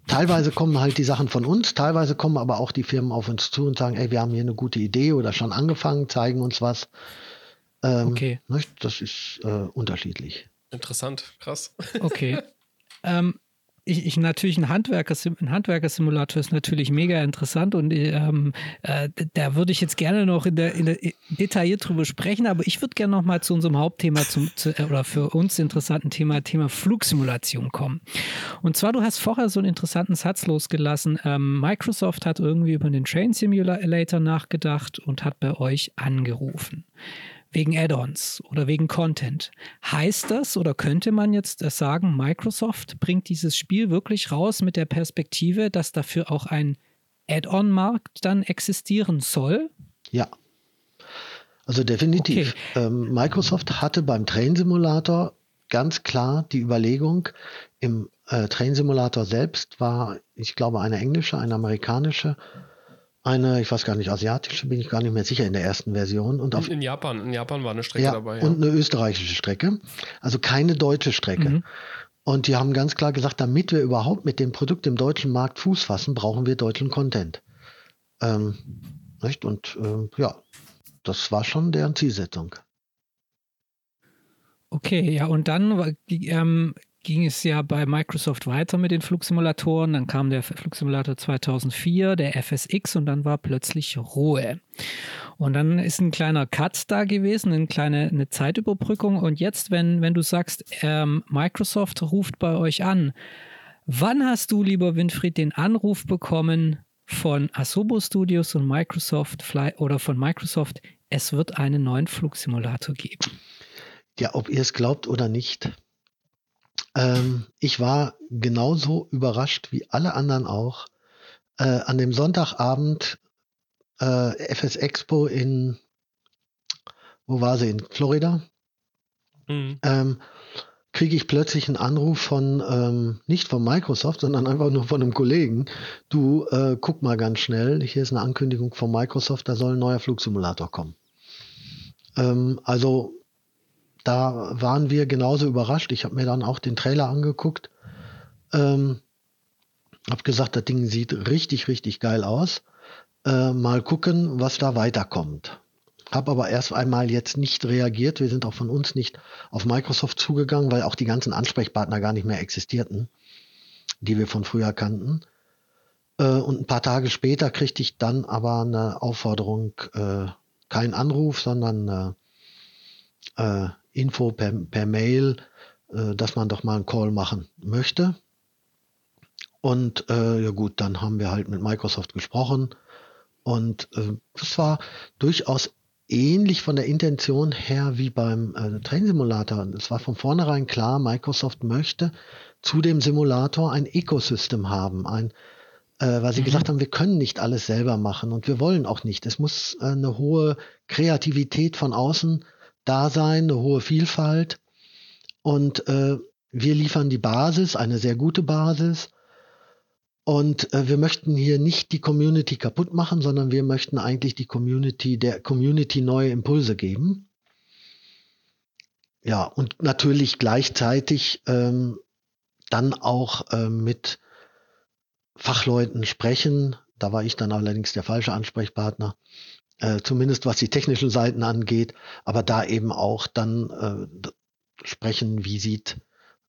teilweise kommen halt die Sachen von uns, teilweise kommen aber auch die Firmen auf uns zu und sagen, ey, wir haben hier eine gute Idee oder schon angefangen, zeigen uns was. Ähm, okay. Das ist äh, unterschiedlich. Interessant, krass. Okay. [laughs] ähm, ich, ich natürlich ein Handwerker, ein Handwerkersimulator ist natürlich mega interessant und ähm, äh, da würde ich jetzt gerne noch in der, in der detailliert drüber sprechen, aber ich würde gerne noch mal zu unserem Hauptthema zum, zu, äh, oder für uns interessanten Thema, Thema Flugsimulation kommen. Und zwar, du hast vorher so einen interessanten Satz losgelassen. Ähm, Microsoft hat irgendwie über den Train Simulator nachgedacht und hat bei euch angerufen wegen Add-ons oder wegen Content. Heißt das oder könnte man jetzt sagen, Microsoft bringt dieses Spiel wirklich raus mit der Perspektive, dass dafür auch ein Add-on-Markt dann existieren soll? Ja. Also definitiv. Okay. Ähm, Microsoft hatte beim Train Simulator ganz klar die Überlegung, im äh, Train Simulator selbst war, ich glaube, eine englische, eine amerikanische eine, ich weiß gar nicht, asiatische, bin ich gar nicht mehr sicher in der ersten Version. Und auf, in, Japan, in Japan war eine Strecke ja, dabei. Ja. Und eine österreichische Strecke. Also keine deutsche Strecke. Mhm. Und die haben ganz klar gesagt, damit wir überhaupt mit dem Produkt im deutschen Markt Fuß fassen, brauchen wir deutschen Content. Ähm, nicht? Und äh, ja, das war schon deren Zielsetzung. Okay, ja, und dann ähm, ging es ja bei Microsoft weiter mit den Flugsimulatoren. Dann kam der Flugsimulator 2004, der FSX und dann war plötzlich Ruhe. Und dann ist ein kleiner Cut da gewesen, eine kleine eine Zeitüberbrückung. Und jetzt, wenn, wenn du sagst, ähm, Microsoft ruft bei euch an, wann hast du, lieber Winfried, den Anruf bekommen von Asobo Studios und Microsoft Fly oder von Microsoft, es wird einen neuen Flugsimulator geben? Ja, ob ihr es glaubt oder nicht. Ähm, ich war genauso überrascht wie alle anderen auch. Äh, an dem Sonntagabend äh, FS Expo in, wo war sie, in Florida, mhm. ähm, kriege ich plötzlich einen Anruf von, ähm, nicht von Microsoft, sondern einfach nur von einem Kollegen. Du, äh, guck mal ganz schnell, hier ist eine Ankündigung von Microsoft, da soll ein neuer Flugsimulator kommen. Ähm, also da waren wir genauso überrascht. Ich habe mir dann auch den Trailer angeguckt. Ähm, habe gesagt, das Ding sieht richtig, richtig geil aus. Äh, mal gucken, was da weiterkommt. Habe aber erst einmal jetzt nicht reagiert. Wir sind auch von uns nicht auf Microsoft zugegangen, weil auch die ganzen Ansprechpartner gar nicht mehr existierten, die wir von früher kannten. Äh, und ein paar Tage später kriegte ich dann aber eine Aufforderung, äh, kein Anruf, sondern äh, Info per, per Mail, äh, dass man doch mal einen Call machen möchte. Und äh, ja gut, dann haben wir halt mit Microsoft gesprochen. Und äh, das war durchaus ähnlich von der Intention her wie beim äh, Train Simulator. Es war von vornherein klar, Microsoft möchte zu dem Simulator ein Ecosystem haben, ein äh, weil sie mhm. gesagt haben, wir können nicht alles selber machen und wir wollen auch nicht. Es muss äh, eine hohe Kreativität von außen da sein, eine hohe Vielfalt. Und äh, wir liefern die Basis, eine sehr gute Basis. Und äh, wir möchten hier nicht die Community kaputt machen, sondern wir möchten eigentlich die Community, der Community neue Impulse geben. Ja, und natürlich gleichzeitig ähm, dann auch äh, mit Fachleuten sprechen. Da war ich dann allerdings der falsche Ansprechpartner, äh, zumindest was die technischen Seiten angeht, aber da eben auch dann äh, sprechen, wie sieht,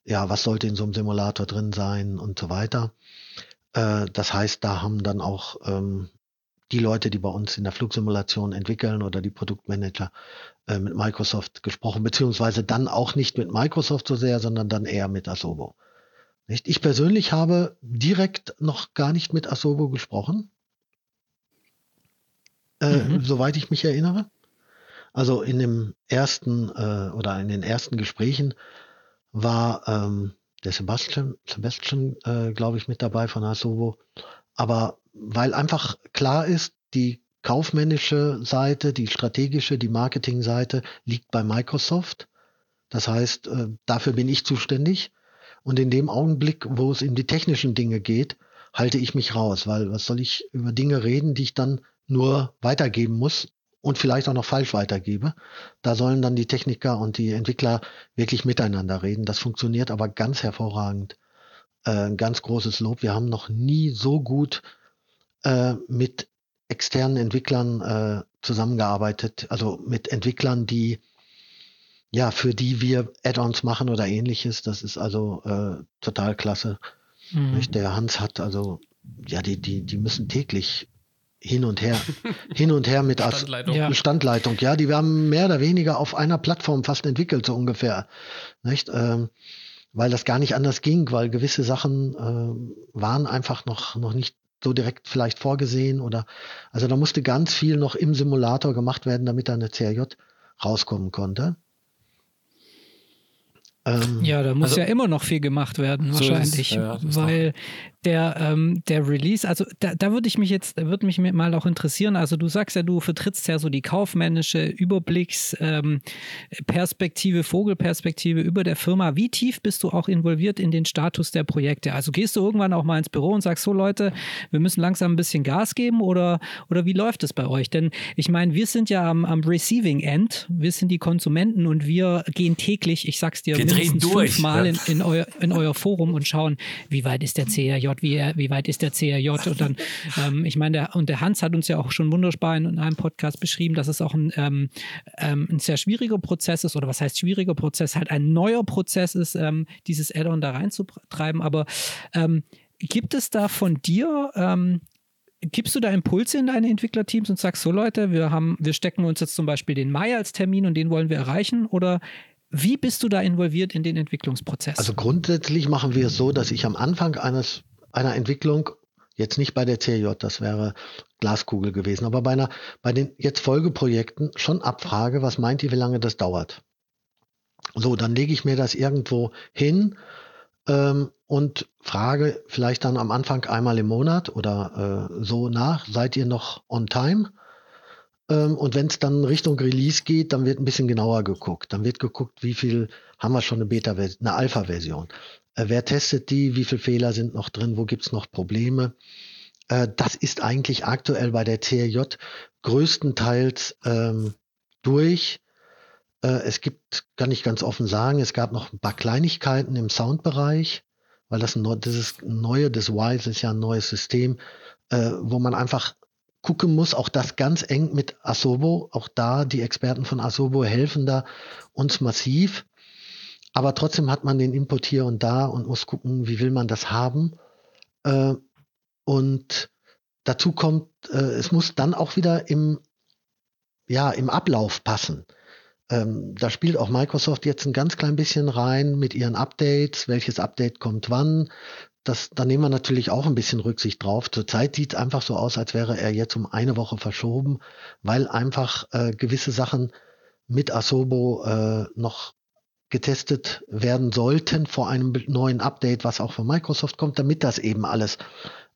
ja, was sollte in so einem Simulator drin sein und so weiter. Äh, das heißt, da haben dann auch ähm, die Leute, die bei uns in der Flugsimulation entwickeln oder die Produktmanager äh, mit Microsoft gesprochen, beziehungsweise dann auch nicht mit Microsoft so sehr, sondern dann eher mit Asobo. Nicht? Ich persönlich habe direkt noch gar nicht mit Asobo gesprochen äh, mhm. soweit ich mich erinnere. Also in dem ersten äh, oder in den ersten Gesprächen war ähm, der Sebastian, Sebastian äh, glaube ich, mit dabei von Asobo. Aber weil einfach klar ist, die kaufmännische Seite, die strategische, die Marketingseite liegt bei Microsoft. Das heißt, äh, dafür bin ich zuständig. Und in dem Augenblick, wo es in die technischen Dinge geht, halte ich mich raus, weil was soll ich über Dinge reden, die ich dann nur weitergeben muss und vielleicht auch noch falsch weitergebe. Da sollen dann die Techniker und die Entwickler wirklich miteinander reden. Das funktioniert aber ganz hervorragend. Äh, ganz großes Lob. Wir haben noch nie so gut äh, mit externen Entwicklern äh, zusammengearbeitet, also mit Entwicklern, die ja, für die wir Add-ons machen oder ähnliches. Das ist also äh, total klasse. Mhm. Der Hans hat also, ja, die, die, die müssen täglich hin und her, [laughs] hin und her mit Standleitung. Ja. Standleitung. Ja, die haben mehr oder weniger auf einer Plattform fast entwickelt, so ungefähr. Nicht? Ähm, weil das gar nicht anders ging, weil gewisse Sachen äh, waren einfach noch, noch nicht so direkt vielleicht vorgesehen oder, also da musste ganz viel noch im Simulator gemacht werden, damit da eine CRJ rauskommen konnte. Ähm, ja, da muss also, ja immer noch viel gemacht werden, wahrscheinlich. So ja, weil der, ähm, der Release, also da, da würde ich mich jetzt, würde mich mal auch interessieren, also du sagst ja, du vertrittst ja so die kaufmännische Überblicksperspektive, ähm, Vogelperspektive über der Firma. Wie tief bist du auch involviert in den Status der Projekte? Also gehst du irgendwann auch mal ins Büro und sagst, so Leute, wir müssen langsam ein bisschen Gas geben oder, oder wie läuft es bei euch? Denn ich meine, wir sind ja am, am Receiving End, wir sind die Konsumenten und wir gehen täglich, ich sag's dir, mindestens durch, fünfmal ja. in, in, euer, in euer Forum und schauen, wie weit ist der CRJ, wie, wie weit ist der CRJ und dann, ähm, ich meine, der, und der Hans hat uns ja auch schon wunderbar in, in einem Podcast beschrieben, dass es auch ein, ähm, ähm, ein sehr schwieriger Prozess ist oder was heißt schwieriger Prozess, halt ein neuer Prozess ist, ähm, dieses Add-on da reinzutreiben, aber ähm, gibt es da von dir ähm, gibst du da Impulse in deine Entwicklerteams und sagst so Leute, wir haben, wir stecken uns jetzt zum Beispiel den Mai als Termin und den wollen wir erreichen? Oder wie bist du da involviert in den Entwicklungsprozess? Also grundsätzlich machen wir es so, dass ich am Anfang eines einer Entwicklung jetzt nicht bei der CJ, das wäre Glaskugel gewesen, aber bei einer bei den jetzt Folgeprojekten schon abfrage, was meint ihr, wie lange das dauert? So, dann lege ich mir das irgendwo hin ähm, und frage vielleicht dann am Anfang einmal im Monat oder äh, so nach, seid ihr noch on time? Ähm, und wenn es dann Richtung Release geht, dann wird ein bisschen genauer geguckt. Dann wird geguckt, wie viel haben wir schon eine Beta, eine Alpha-Version. Äh, wer testet die? Wie viele Fehler sind noch drin? Wo gibt's noch Probleme? Äh, das ist eigentlich aktuell bei der CRJ größtenteils ähm, durch. Äh, es gibt, kann ich ganz offen sagen, es gab noch ein paar Kleinigkeiten im Soundbereich, weil das, ein, dieses neue, das Wise ist ja ein neues System, äh, wo man einfach gucken muss, auch das ganz eng mit Asobo, auch da die Experten von Asobo helfen da uns massiv. Aber trotzdem hat man den Input hier und da und muss gucken, wie will man das haben. Äh, und dazu kommt, äh, es muss dann auch wieder im, ja, im Ablauf passen. Ähm, da spielt auch Microsoft jetzt ein ganz klein bisschen rein mit ihren Updates. Welches Update kommt wann? Das, da nehmen wir natürlich auch ein bisschen Rücksicht drauf. Zurzeit sieht es einfach so aus, als wäre er jetzt um eine Woche verschoben, weil einfach äh, gewisse Sachen mit Asobo äh, noch getestet werden sollten vor einem neuen Update, was auch von Microsoft kommt, damit das eben alles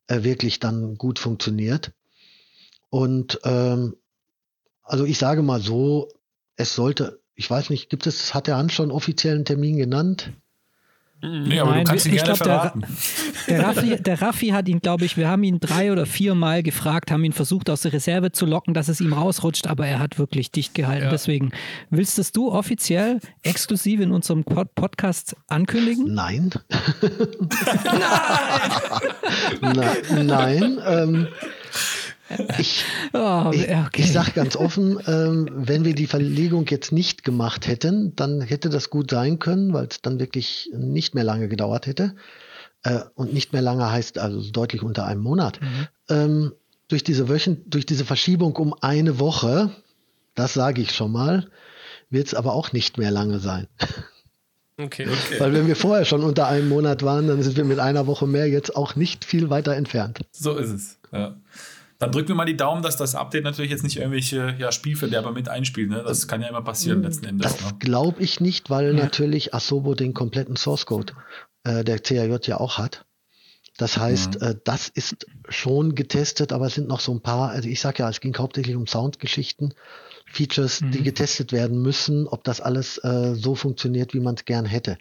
äh, wirklich dann gut funktioniert. Und ähm, also ich sage mal so, es sollte, ich weiß nicht, gibt es, hat der Hans schon offiziellen Termin genannt? Nee, aber Nein, du kannst ihn ich gerne glaub, der- verraten. [laughs] Der Raffi, der Raffi hat ihn, glaube ich, wir haben ihn drei oder vier Mal gefragt, haben ihn versucht aus der Reserve zu locken, dass es ihm rausrutscht, aber er hat wirklich dicht gehalten. Ja. Deswegen, willst es du offiziell exklusiv in unserem Pod Podcast ankündigen? Nein. [laughs] [laughs] nein. nein. Ähm, ich, [laughs] Oh, okay. ich sage ganz offen, ähm, wenn wir die Verlegung jetzt nicht gemacht hätten, dann hätte das gut sein können, weil es dann wirklich nicht mehr lange gedauert hätte. Äh, und nicht mehr lange heißt also deutlich unter einem Monat. Ähm, durch, diese Wöchen, durch diese Verschiebung um eine Woche, das sage ich schon mal, wird es aber auch nicht mehr lange sein. Okay. [laughs] Weil wenn wir vorher schon unter einem Monat waren, dann sind wir mit einer Woche mehr jetzt auch nicht viel weiter entfernt. So ist es. Ja. Dann drücken wir mal die Daumen, dass das Update natürlich jetzt nicht irgendwelche ja, Spielverderber mit einspielt. Ne? Das kann ja immer passieren letzten Endes. Das Ne? glaube ich nicht, weil natürlich Asobo den kompletten Source Code äh, der CAJ ja auch hat. Das heißt, äh, das ist schon getestet, aber es sind noch so ein paar, also ich sage ja, es ging hauptsächlich um Soundgeschichten, Features, die getestet werden müssen, ob das alles äh, so funktioniert, wie man es gern hätte.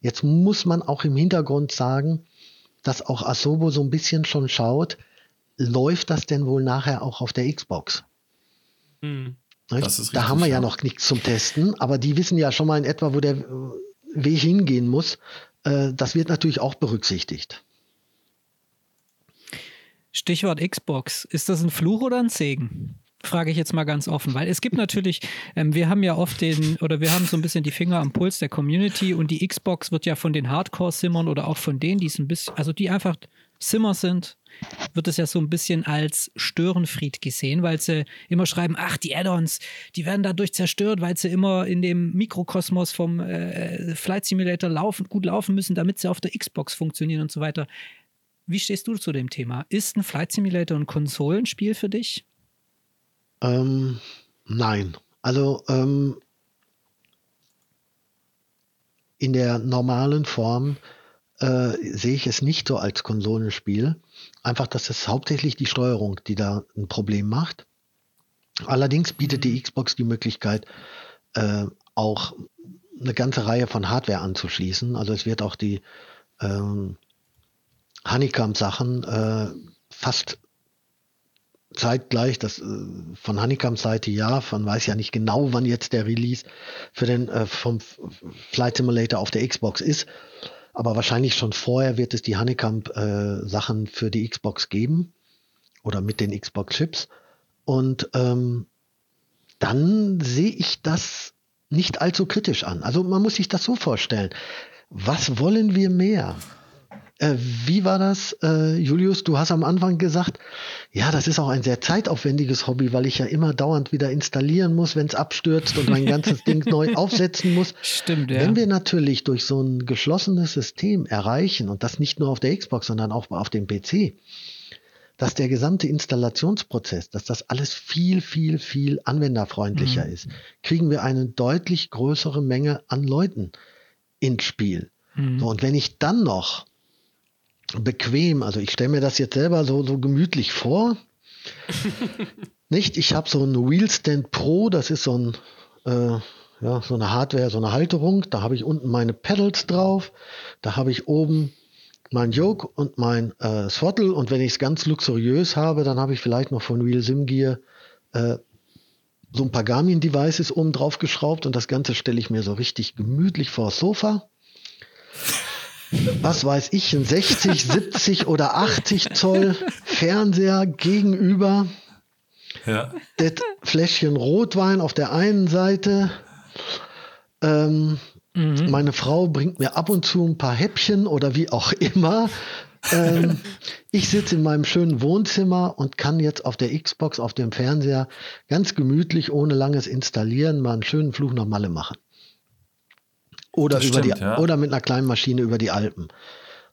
Jetzt muss man auch im Hintergrund sagen, dass auch Asobo so ein bisschen schon schaut, läuft das denn wohl nachher auch auf der Xbox? Hm. Nicht? Das ist da richtig, haben wir ja ja. noch nichts zum Testen, aber die wissen ja schon mal in etwa, wo der äh, Weg hingehen muss. Äh, Das wird natürlich auch berücksichtigt. Stichwort Xbox. Ist das ein Fluch oder ein Segen? Frage ich jetzt mal ganz offen, weil es gibt natürlich, ähm, wir haben ja oft den, oder wir haben so ein bisschen die Finger am Puls der Community und die Xbox wird ja von den Hardcore-Simmern oder auch von denen, die es ein bisschen, also die einfach Simmer sind, wird es ja so ein bisschen als Störenfried gesehen, weil sie immer schreiben, ach, die Add-ons, die werden dadurch zerstört, weil sie immer in dem Mikrokosmos vom äh, Flight Simulator laufen, gut laufen müssen, damit sie auf der Xbox funktionieren und so weiter. Wie stehst du zu dem Thema? Ist ein Flight Simulator ein Konsolenspiel für dich? Ähm, nein. Also ähm, in der normalen Form äh, sehe ich es nicht so als Konsolenspiel. Einfach, dass es hauptsächlich die Steuerung, die da ein Problem macht. Allerdings bietet die Xbox die Möglichkeit, äh, auch eine ganze Reihe von Hardware anzuschließen. Also es wird auch die ähm, Honeycomb-Sachen äh, fast zeitgleich, das äh, von Honeycombs Seite ja, man weiß ja nicht genau, wann jetzt der Release für den äh, vom Flight Simulator auf der Xbox ist. Aber wahrscheinlich schon vorher wird es die Honeycomb-Sachen äh, für die Xbox geben oder mit den Xbox-Chips. Und ähm, dann sehe ich das nicht allzu kritisch an. Also man muss sich das so vorstellen. Was wollen wir mehr? Äh, wie war das, äh, Julius? Du hast am Anfang gesagt, ja, das ist auch ein sehr zeitaufwendiges Hobby, weil ich ja immer dauernd wieder installieren muss, wenn es abstürzt und mein ganzes Ding neu [laughs] aufsetzen muss. Stimmt, ja. Wenn wir natürlich durch so ein geschlossenes System erreichen, und das nicht nur auf der Xbox, sondern auch auf dem PC, dass der gesamte Installationsprozess, dass das alles viel, viel, viel anwenderfreundlicher mhm. ist, kriegen wir eine deutlich größere Menge an Leuten ins Spiel. Mhm. So, und wenn ich dann noch bequem, also ich stelle mir das jetzt selber so, so gemütlich vor, [laughs] nicht? Ich habe so ein Wheelstand Pro, das ist so ein äh, ja, so eine Hardware, so eine Halterung. Da habe ich unten meine Pedals drauf. Da habe ich oben mein Yoke und mein äh, Throttle und wenn ich es ganz luxuriös habe, dann habe ich vielleicht noch von Real Sim Gear äh, so ein paar Garmin-Devices oben drauf geschraubt und das Ganze stelle ich mir so richtig gemütlich vors Sofa. Was weiß ich, ein 60, 70 oder 80 Zoll Fernseher gegenüber. Ja. Das Fläschchen Rotwein auf der einen Seite. Ähm, Mhm. Meine Frau bringt mir ab und zu ein paar Häppchen oder wie auch immer. ähm, ich sitze in meinem schönen Wohnzimmer und kann jetzt auf der Xbox, auf dem Fernseher ganz gemütlich, ohne langes Installieren, mal einen schönen Fluch nach Malle machen. Oder, über stimmt, die, ja. oder mit einer kleinen Maschine über die Alpen.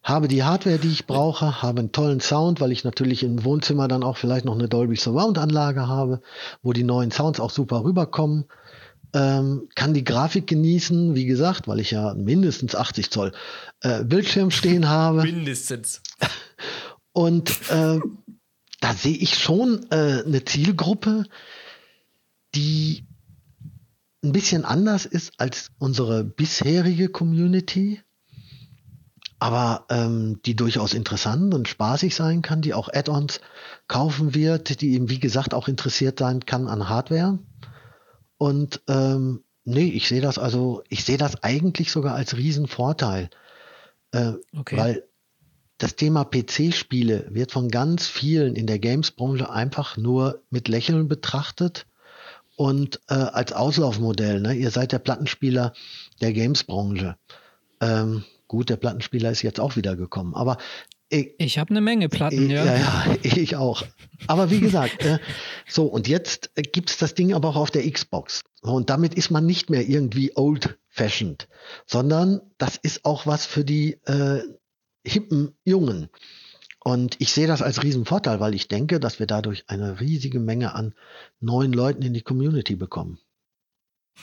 Habe die Hardware, die ich brauche, habe einen tollen Sound, weil ich natürlich im Wohnzimmer dann auch vielleicht noch eine Dolby Surround Anlage habe, wo die neuen Sounds auch super rüberkommen ähm, kann die Grafik genießen, wie gesagt, weil ich ja mindestens 80 Zoll äh, Bildschirm stehen [laughs] habe. Mindestens. [laughs] Und äh, da sehe ich schon äh, eine Zielgruppe, die ein bisschen anders ist als unsere bisherige Community, aber ähm, die durchaus interessant und spaßig sein kann, die auch Add-ons kaufen wird, die eben, wie gesagt, auch interessiert sein kann an Hardware. Und ähm, nee, ich sehe das also, ich sehe das eigentlich sogar als Riesenvorteil. Äh, okay. Weil das Thema PC-Spiele wird von ganz vielen in der Games-Branche einfach nur mit Lächeln betrachtet und äh, als Auslaufmodell. Ne? Ihr seid der Plattenspieler der Games-Branche. Ähm, gut, der Plattenspieler ist jetzt auch wieder gekommen. Aber ich, ich habe eine Menge Platten, ja. Ja, ja, [laughs] ich auch. Aber wie gesagt, äh, so, und jetzt äh, gibt es das Ding aber auch auf der Xbox. Und damit ist man nicht mehr irgendwie old-fashioned, sondern das ist auch was für die äh, hippen Jungen. Und ich sehe das als Riesenvorteil, weil ich denke, dass wir dadurch eine riesige Menge an neuen Leuten in die Community bekommen.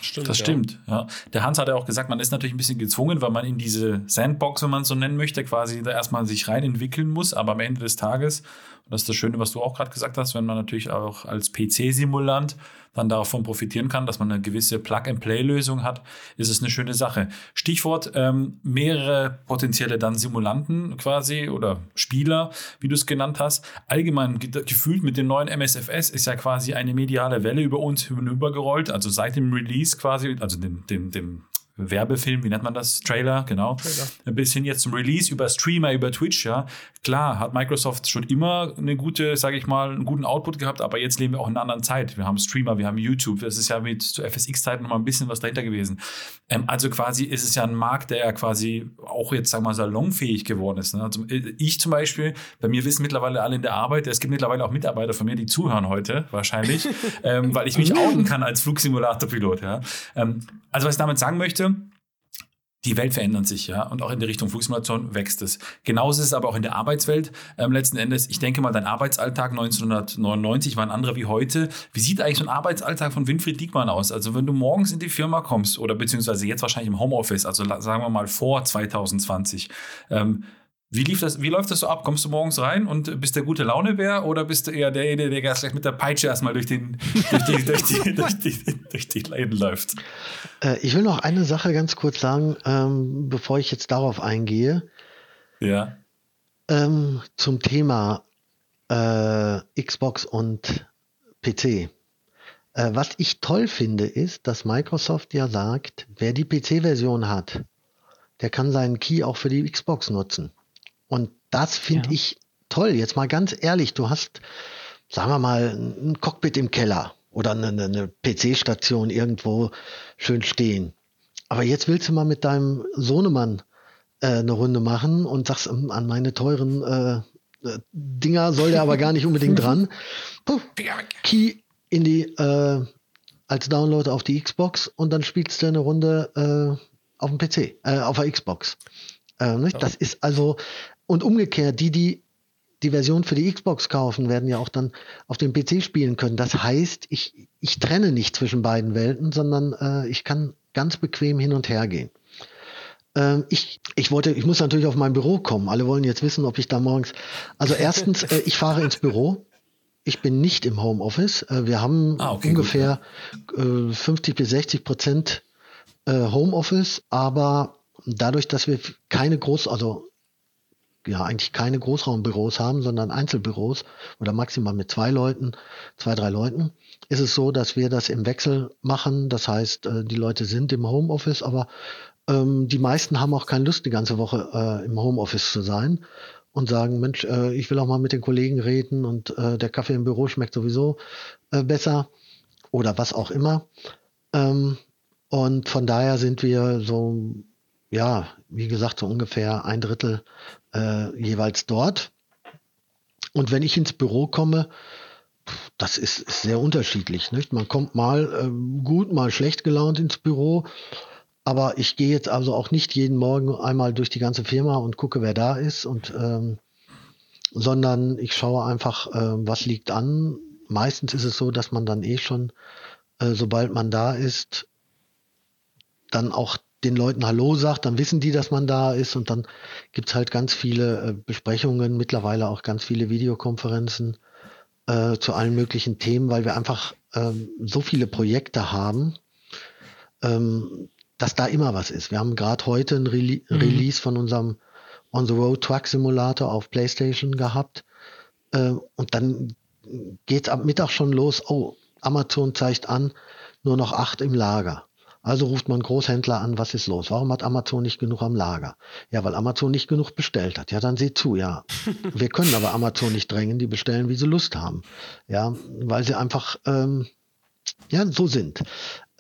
Stimmt, das stimmt, ja. Der Hans hat ja auch gesagt, man ist natürlich ein bisschen gezwungen, weil man in diese Sandbox, wenn man es so nennen möchte, quasi da erstmal sich rein entwickeln muss. Aber am Ende des Tages, und das ist das Schöne, was du auch gerade gesagt hast, wenn man natürlich auch als PC-Simulant dann davon profitieren kann, dass man eine gewisse Plug-and-Play-Lösung hat, ist es eine schöne Sache. Stichwort ähm, mehrere potenzielle dann Simulanten quasi oder Spieler, wie du es genannt hast. Allgemein gefühlt mit dem neuen MSFS ist ja quasi eine mediale Welle über uns hinübergerollt, also seit dem Release quasi, also dem, dem, dem Werbefilm, wie nennt man das? Trailer, genau. Trailer. Ein bisschen jetzt zum Release über Streamer, über Twitch, ja. Klar, hat Microsoft schon immer eine gute, sage ich mal, einen guten Output gehabt, aber jetzt leben wir auch in einer anderen Zeit. Wir haben Streamer, wir haben YouTube. Das ist ja mit zu FSX-Zeiten nochmal ein bisschen was dahinter gewesen. Ähm, also quasi ist es ja ein Markt, der ja quasi auch jetzt, sagen wir mal, salonfähig geworden ist. Ne? Also äh, ich zum Beispiel, bei mir wissen mittlerweile alle in der Arbeit, es gibt mittlerweile auch Mitarbeiter von mir, die zuhören heute, wahrscheinlich, [laughs] ähm, weil ich mich outen kann als Flugsimulator-Pilot, ja. Ähm, also was ich damit sagen möchte, die Welt verändert sich, ja, und auch in die Richtung Flugsimulation wächst es. Genauso ist es aber auch in der Arbeitswelt ähm, letzten Endes. Ich denke mal, dein Arbeitsalltag 1999 war ein anderer wie heute. Wie sieht eigentlich so ein Arbeitsalltag von Winfried Diekmann aus? Also wenn du morgens in die Firma kommst oder beziehungsweise jetzt wahrscheinlich im Homeoffice, also sagen wir mal vor 2020, ähm, wie, lief das, wie läuft das so ab? Kommst du morgens rein und bist der gute Launebär oder bist du eher derjenige, der gleich mit der Peitsche erstmal durch, den, durch, die, durch, die, [laughs] durch, die, durch die Läden läuft? Äh, ich will noch eine Sache ganz kurz sagen, ähm, bevor ich jetzt darauf eingehe. Ja. Ähm, zum Thema äh, Xbox und PC. Äh, was ich toll finde, ist, dass Microsoft ja sagt, wer die PC-Version hat, der kann seinen Key auch für die Xbox nutzen. Und das finde Ja. ich toll. Jetzt mal ganz ehrlich, du hast, sagen wir mal, ein Cockpit im Keller oder eine, eine- PC-Station irgendwo schön stehen. Aber jetzt willst du mal mit deinem Sohnemann äh, eine Runde machen und sagst, ähm, an meine teuren äh, äh, Dinger soll der aber gar nicht unbedingt dran. [laughs] Puh, Key in die äh, als Download auf die Xbox und dann spielst du eine Runde äh, auf dem PC, äh, auf der Xbox. Das ist also und umgekehrt, die, die die Version für die Xbox kaufen, werden ja auch dann auf dem PC spielen können. Das heißt, ich, ich trenne nicht zwischen beiden Welten, sondern äh, ich kann ganz bequem hin und her gehen. Ähm, ich, ich wollte, ich muss natürlich auf mein Büro kommen. Alle wollen jetzt wissen, ob ich da morgens. Also [laughs] erstens, äh, ich fahre ins Büro. Ich bin nicht im Homeoffice. Äh, wir haben Ah, okay, ungefähr äh, 50 bis 60 Prozent äh, Homeoffice, aber dadurch, dass wir keine groß, also ja eigentlich keine Großraumbüros haben, sondern Einzelbüros oder maximal mit zwei Leuten, zwei, drei Leuten, ist es so, dass wir das im Wechsel machen. Das heißt, äh, die Leute sind im Homeoffice, aber ähm, die meisten haben auch keine Lust, die ganze Woche äh, im Homeoffice zu sein und sagen, Mensch, äh, ich will auch mal mit den Kollegen reden und äh, der Kaffee im Büro schmeckt sowieso äh, besser oder was auch immer. Ähm, und von daher sind wir so, ja, wie gesagt, so ungefähr ein Drittel äh, jeweils dort. Und wenn ich ins Büro komme, das ist, sehr unterschiedlich. Nicht? Man kommt mal ähm, gut, mal schlecht gelaunt ins Büro. Aber ich gehe jetzt also auch nicht jeden Morgen einmal durch die ganze Firma und gucke, wer da ist, und, ähm, sondern ich schaue einfach, ähm, was liegt an. Meistens ist es so, dass man dann eh schon, äh, sobald man da ist, dann auch den Leuten Hallo sagt, dann wissen die, dass man da ist und dann gibt's halt ganz viele äh, Besprechungen, mittlerweile auch ganz viele Videokonferenzen äh, zu allen möglichen Themen, weil wir einfach ähm, so viele Projekte haben, ähm, dass da immer was ist. Wir haben gerade heute ein Rele Release von unserem On the Road Truck Simulator auf PlayStation gehabt äh, und dann geht's ab Mittag schon los. Oh, Amazon zeigt an, nur noch acht im Lager. Also ruft man Großhändler an, was ist los? Warum hat Amazon nicht genug am Lager? Ja, weil Amazon nicht genug bestellt hat. Ja, dann seht zu, ja. [laughs] Wir können aber Amazon nicht drängen, die bestellen, wie sie Lust haben. Ja, weil sie einfach, ähm, ja, so sind.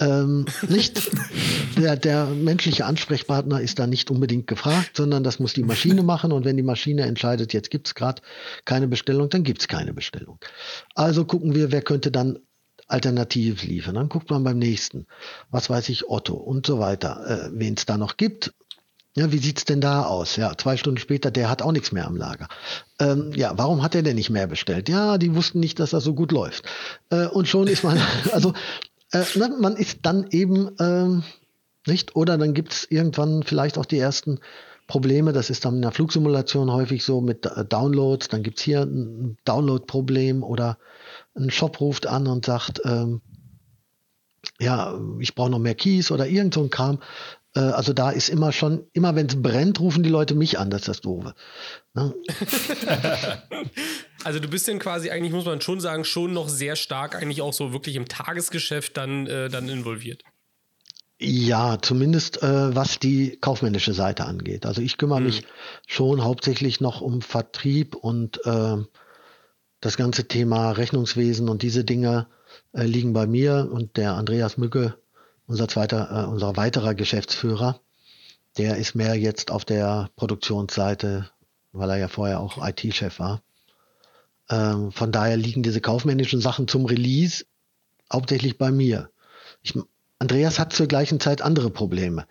Ähm, nicht [laughs] der, der menschliche Ansprechpartner ist da nicht unbedingt gefragt, sondern das muss die Maschine machen und wenn die Maschine entscheidet, jetzt gibt's gerade keine Bestellung, dann gibt's keine Bestellung. Also gucken wir, wer könnte dann alternativ liefern. Dann guckt man beim nächsten, was weiß ich, Otto und so weiter, äh, wen es da noch gibt. Ja, wie sieht's denn da aus? Ja, zwei Stunden später, der hat auch nichts mehr am Lager. Ähm, ja, warum hat er denn nicht mehr bestellt? Ja, die wussten nicht, dass das so gut läuft. Äh, und schon ist man, [laughs] also äh, ne, man ist dann eben ähm, nicht, oder dann gibt's irgendwann vielleicht auch die ersten Probleme. Das ist dann in der Flugsimulation häufig so mit äh, Downloads. Dann gibt's hier ein Download-Problem oder ein Shop ruft an und sagt, ähm, ja, ich brauche noch mehr Keys oder irgend so ein Kram. Äh, also da ist immer schon, immer wenn es brennt, rufen die Leute mich an, das ist das Doofe. Ne? [laughs] Also du bist denn quasi eigentlich, muss man schon sagen, schon noch sehr stark eigentlich auch so wirklich im Tagesgeschäft dann, äh, dann involviert. Ja, zumindest äh, was die kaufmännische Seite angeht. Also ich kümmere mich schon hauptsächlich noch um Vertrieb und äh, das ganze Thema Rechnungswesen und diese Dinge äh, liegen bei mir und der Andreas Mücke, unser zweiter, äh, unser weiterer Geschäftsführer, der ist mehr jetzt auf der Produktionsseite, weil er ja vorher auch IT-Chef war. Ähm, von daher liegen diese kaufmännischen Sachen zum Release hauptsächlich bei mir. Ich, Andreas hat zur gleichen Zeit andere Probleme.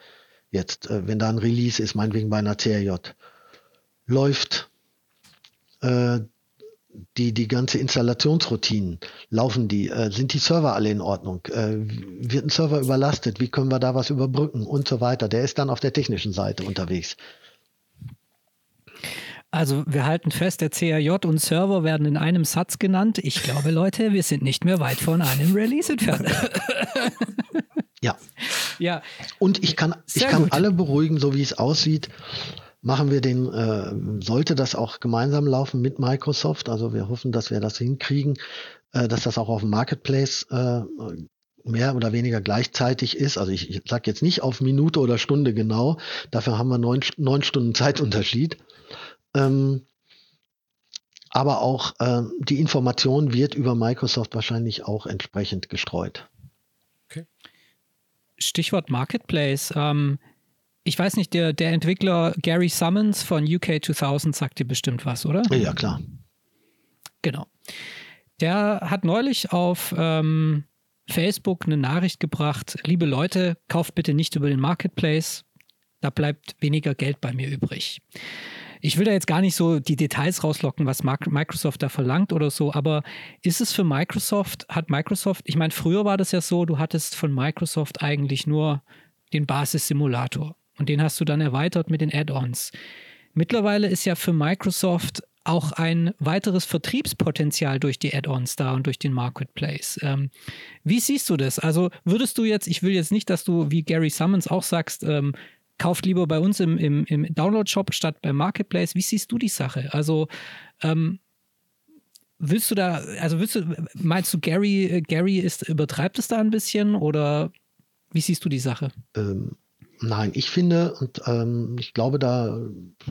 Jetzt, äh, wenn da ein Release ist, meinetwegen bei einer CRJ, läuft äh, die, die ganze Installationsroutinen, laufen die, äh, sind die Server alle in Ordnung, äh, wird ein Server überlastet, wie können wir da was überbrücken und so weiter. Der ist dann auf der technischen Seite unterwegs. Also wir halten fest, der CRJ und Server werden in einem Satz genannt. Ich glaube, [laughs] Leute, wir sind nicht mehr weit von einem Release entfernt. Ja. ja, Und ich kann, ich kann gut. alle beruhigen, so wie es aussieht. Machen wir den, äh, sollte das auch gemeinsam laufen mit Microsoft. Also wir hoffen, dass wir das hinkriegen, äh, dass das auch auf dem Marketplace äh, mehr oder weniger gleichzeitig ist. Also ich, ich sage jetzt nicht auf Minute oder Stunde genau, dafür haben wir neun, neun Stunden Zeitunterschied. Ähm, aber auch äh, die Information wird über Microsoft wahrscheinlich auch entsprechend gestreut. Okay. Stichwort Marketplace. Ähm, ich weiß nicht, der, der Entwickler Gary Summons von UK 2000 sagt dir bestimmt was, oder? Ja, klar. Genau. Der hat neulich auf ähm, Facebook eine Nachricht gebracht, liebe Leute, kauft bitte nicht über den Marketplace, da bleibt weniger Geld bei mir übrig. Ich will da jetzt gar nicht so die Details rauslocken, was Microsoft da verlangt oder so, aber ist es für Microsoft, hat Microsoft, ich meine, früher war das ja so, du hattest von Microsoft eigentlich nur den Basissimulator und den hast du dann erweitert mit den Add-ons. Mittlerweile ist ja für Microsoft auch ein weiteres Vertriebspotenzial durch die Add-ons da und durch den Marketplace. Ähm, wie siehst du das? Also würdest du jetzt, ich will jetzt nicht, dass du wie Gary Summons auch sagst, ähm, kauft lieber bei uns im, im, im Download-Shop statt beim Marketplace. Wie siehst du die Sache? Also ähm, willst du da, also willst du, meinst du, Gary, äh, Gary ist, übertreibt es da ein bisschen oder wie siehst du die Sache? Nein, ich finde, und ähm, ich glaube, da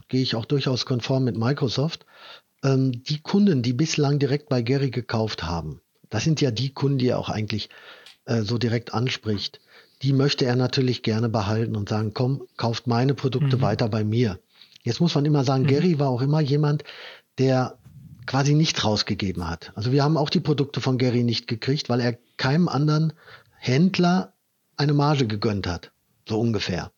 gehe ich auch durchaus konform mit Microsoft, ähm, die Kunden, die bislang direkt bei Gary gekauft haben, das sind ja die Kunden, die er auch eigentlich äh, so direkt anspricht, die möchte er natürlich gerne behalten und sagen, komm, kauft meine Produkte mhm. weiter bei mir. Jetzt muss man immer sagen, mhm. Gary war auch immer jemand, der quasi nichts rausgegeben hat. Also wir haben auch die Produkte von Gary nicht gekriegt, weil er keinem anderen Händler eine Marge gegönnt hat. So ungefähr.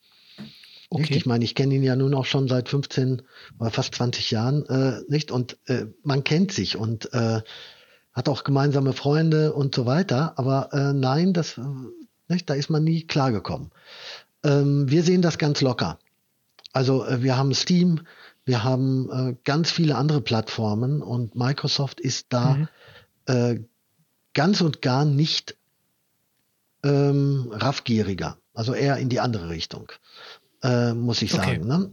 Okay. Ich meine, ich kenne ihn ja nun auch schon seit 15 oder fast 20 Jahren, äh, nicht? Und äh, man kennt sich und äh, hat auch gemeinsame Freunde und so weiter. Aber äh, nein, das, nicht? da ist man nie klargekommen. Ähm, wir sehen das ganz locker. Also äh, wir haben Steam, wir haben äh, ganz viele andere Plattformen und Microsoft ist da mhm. äh, ganz und gar nicht ähm, raffgieriger. Also eher in die andere Richtung, äh, muss ich sagen. Okay. Ne?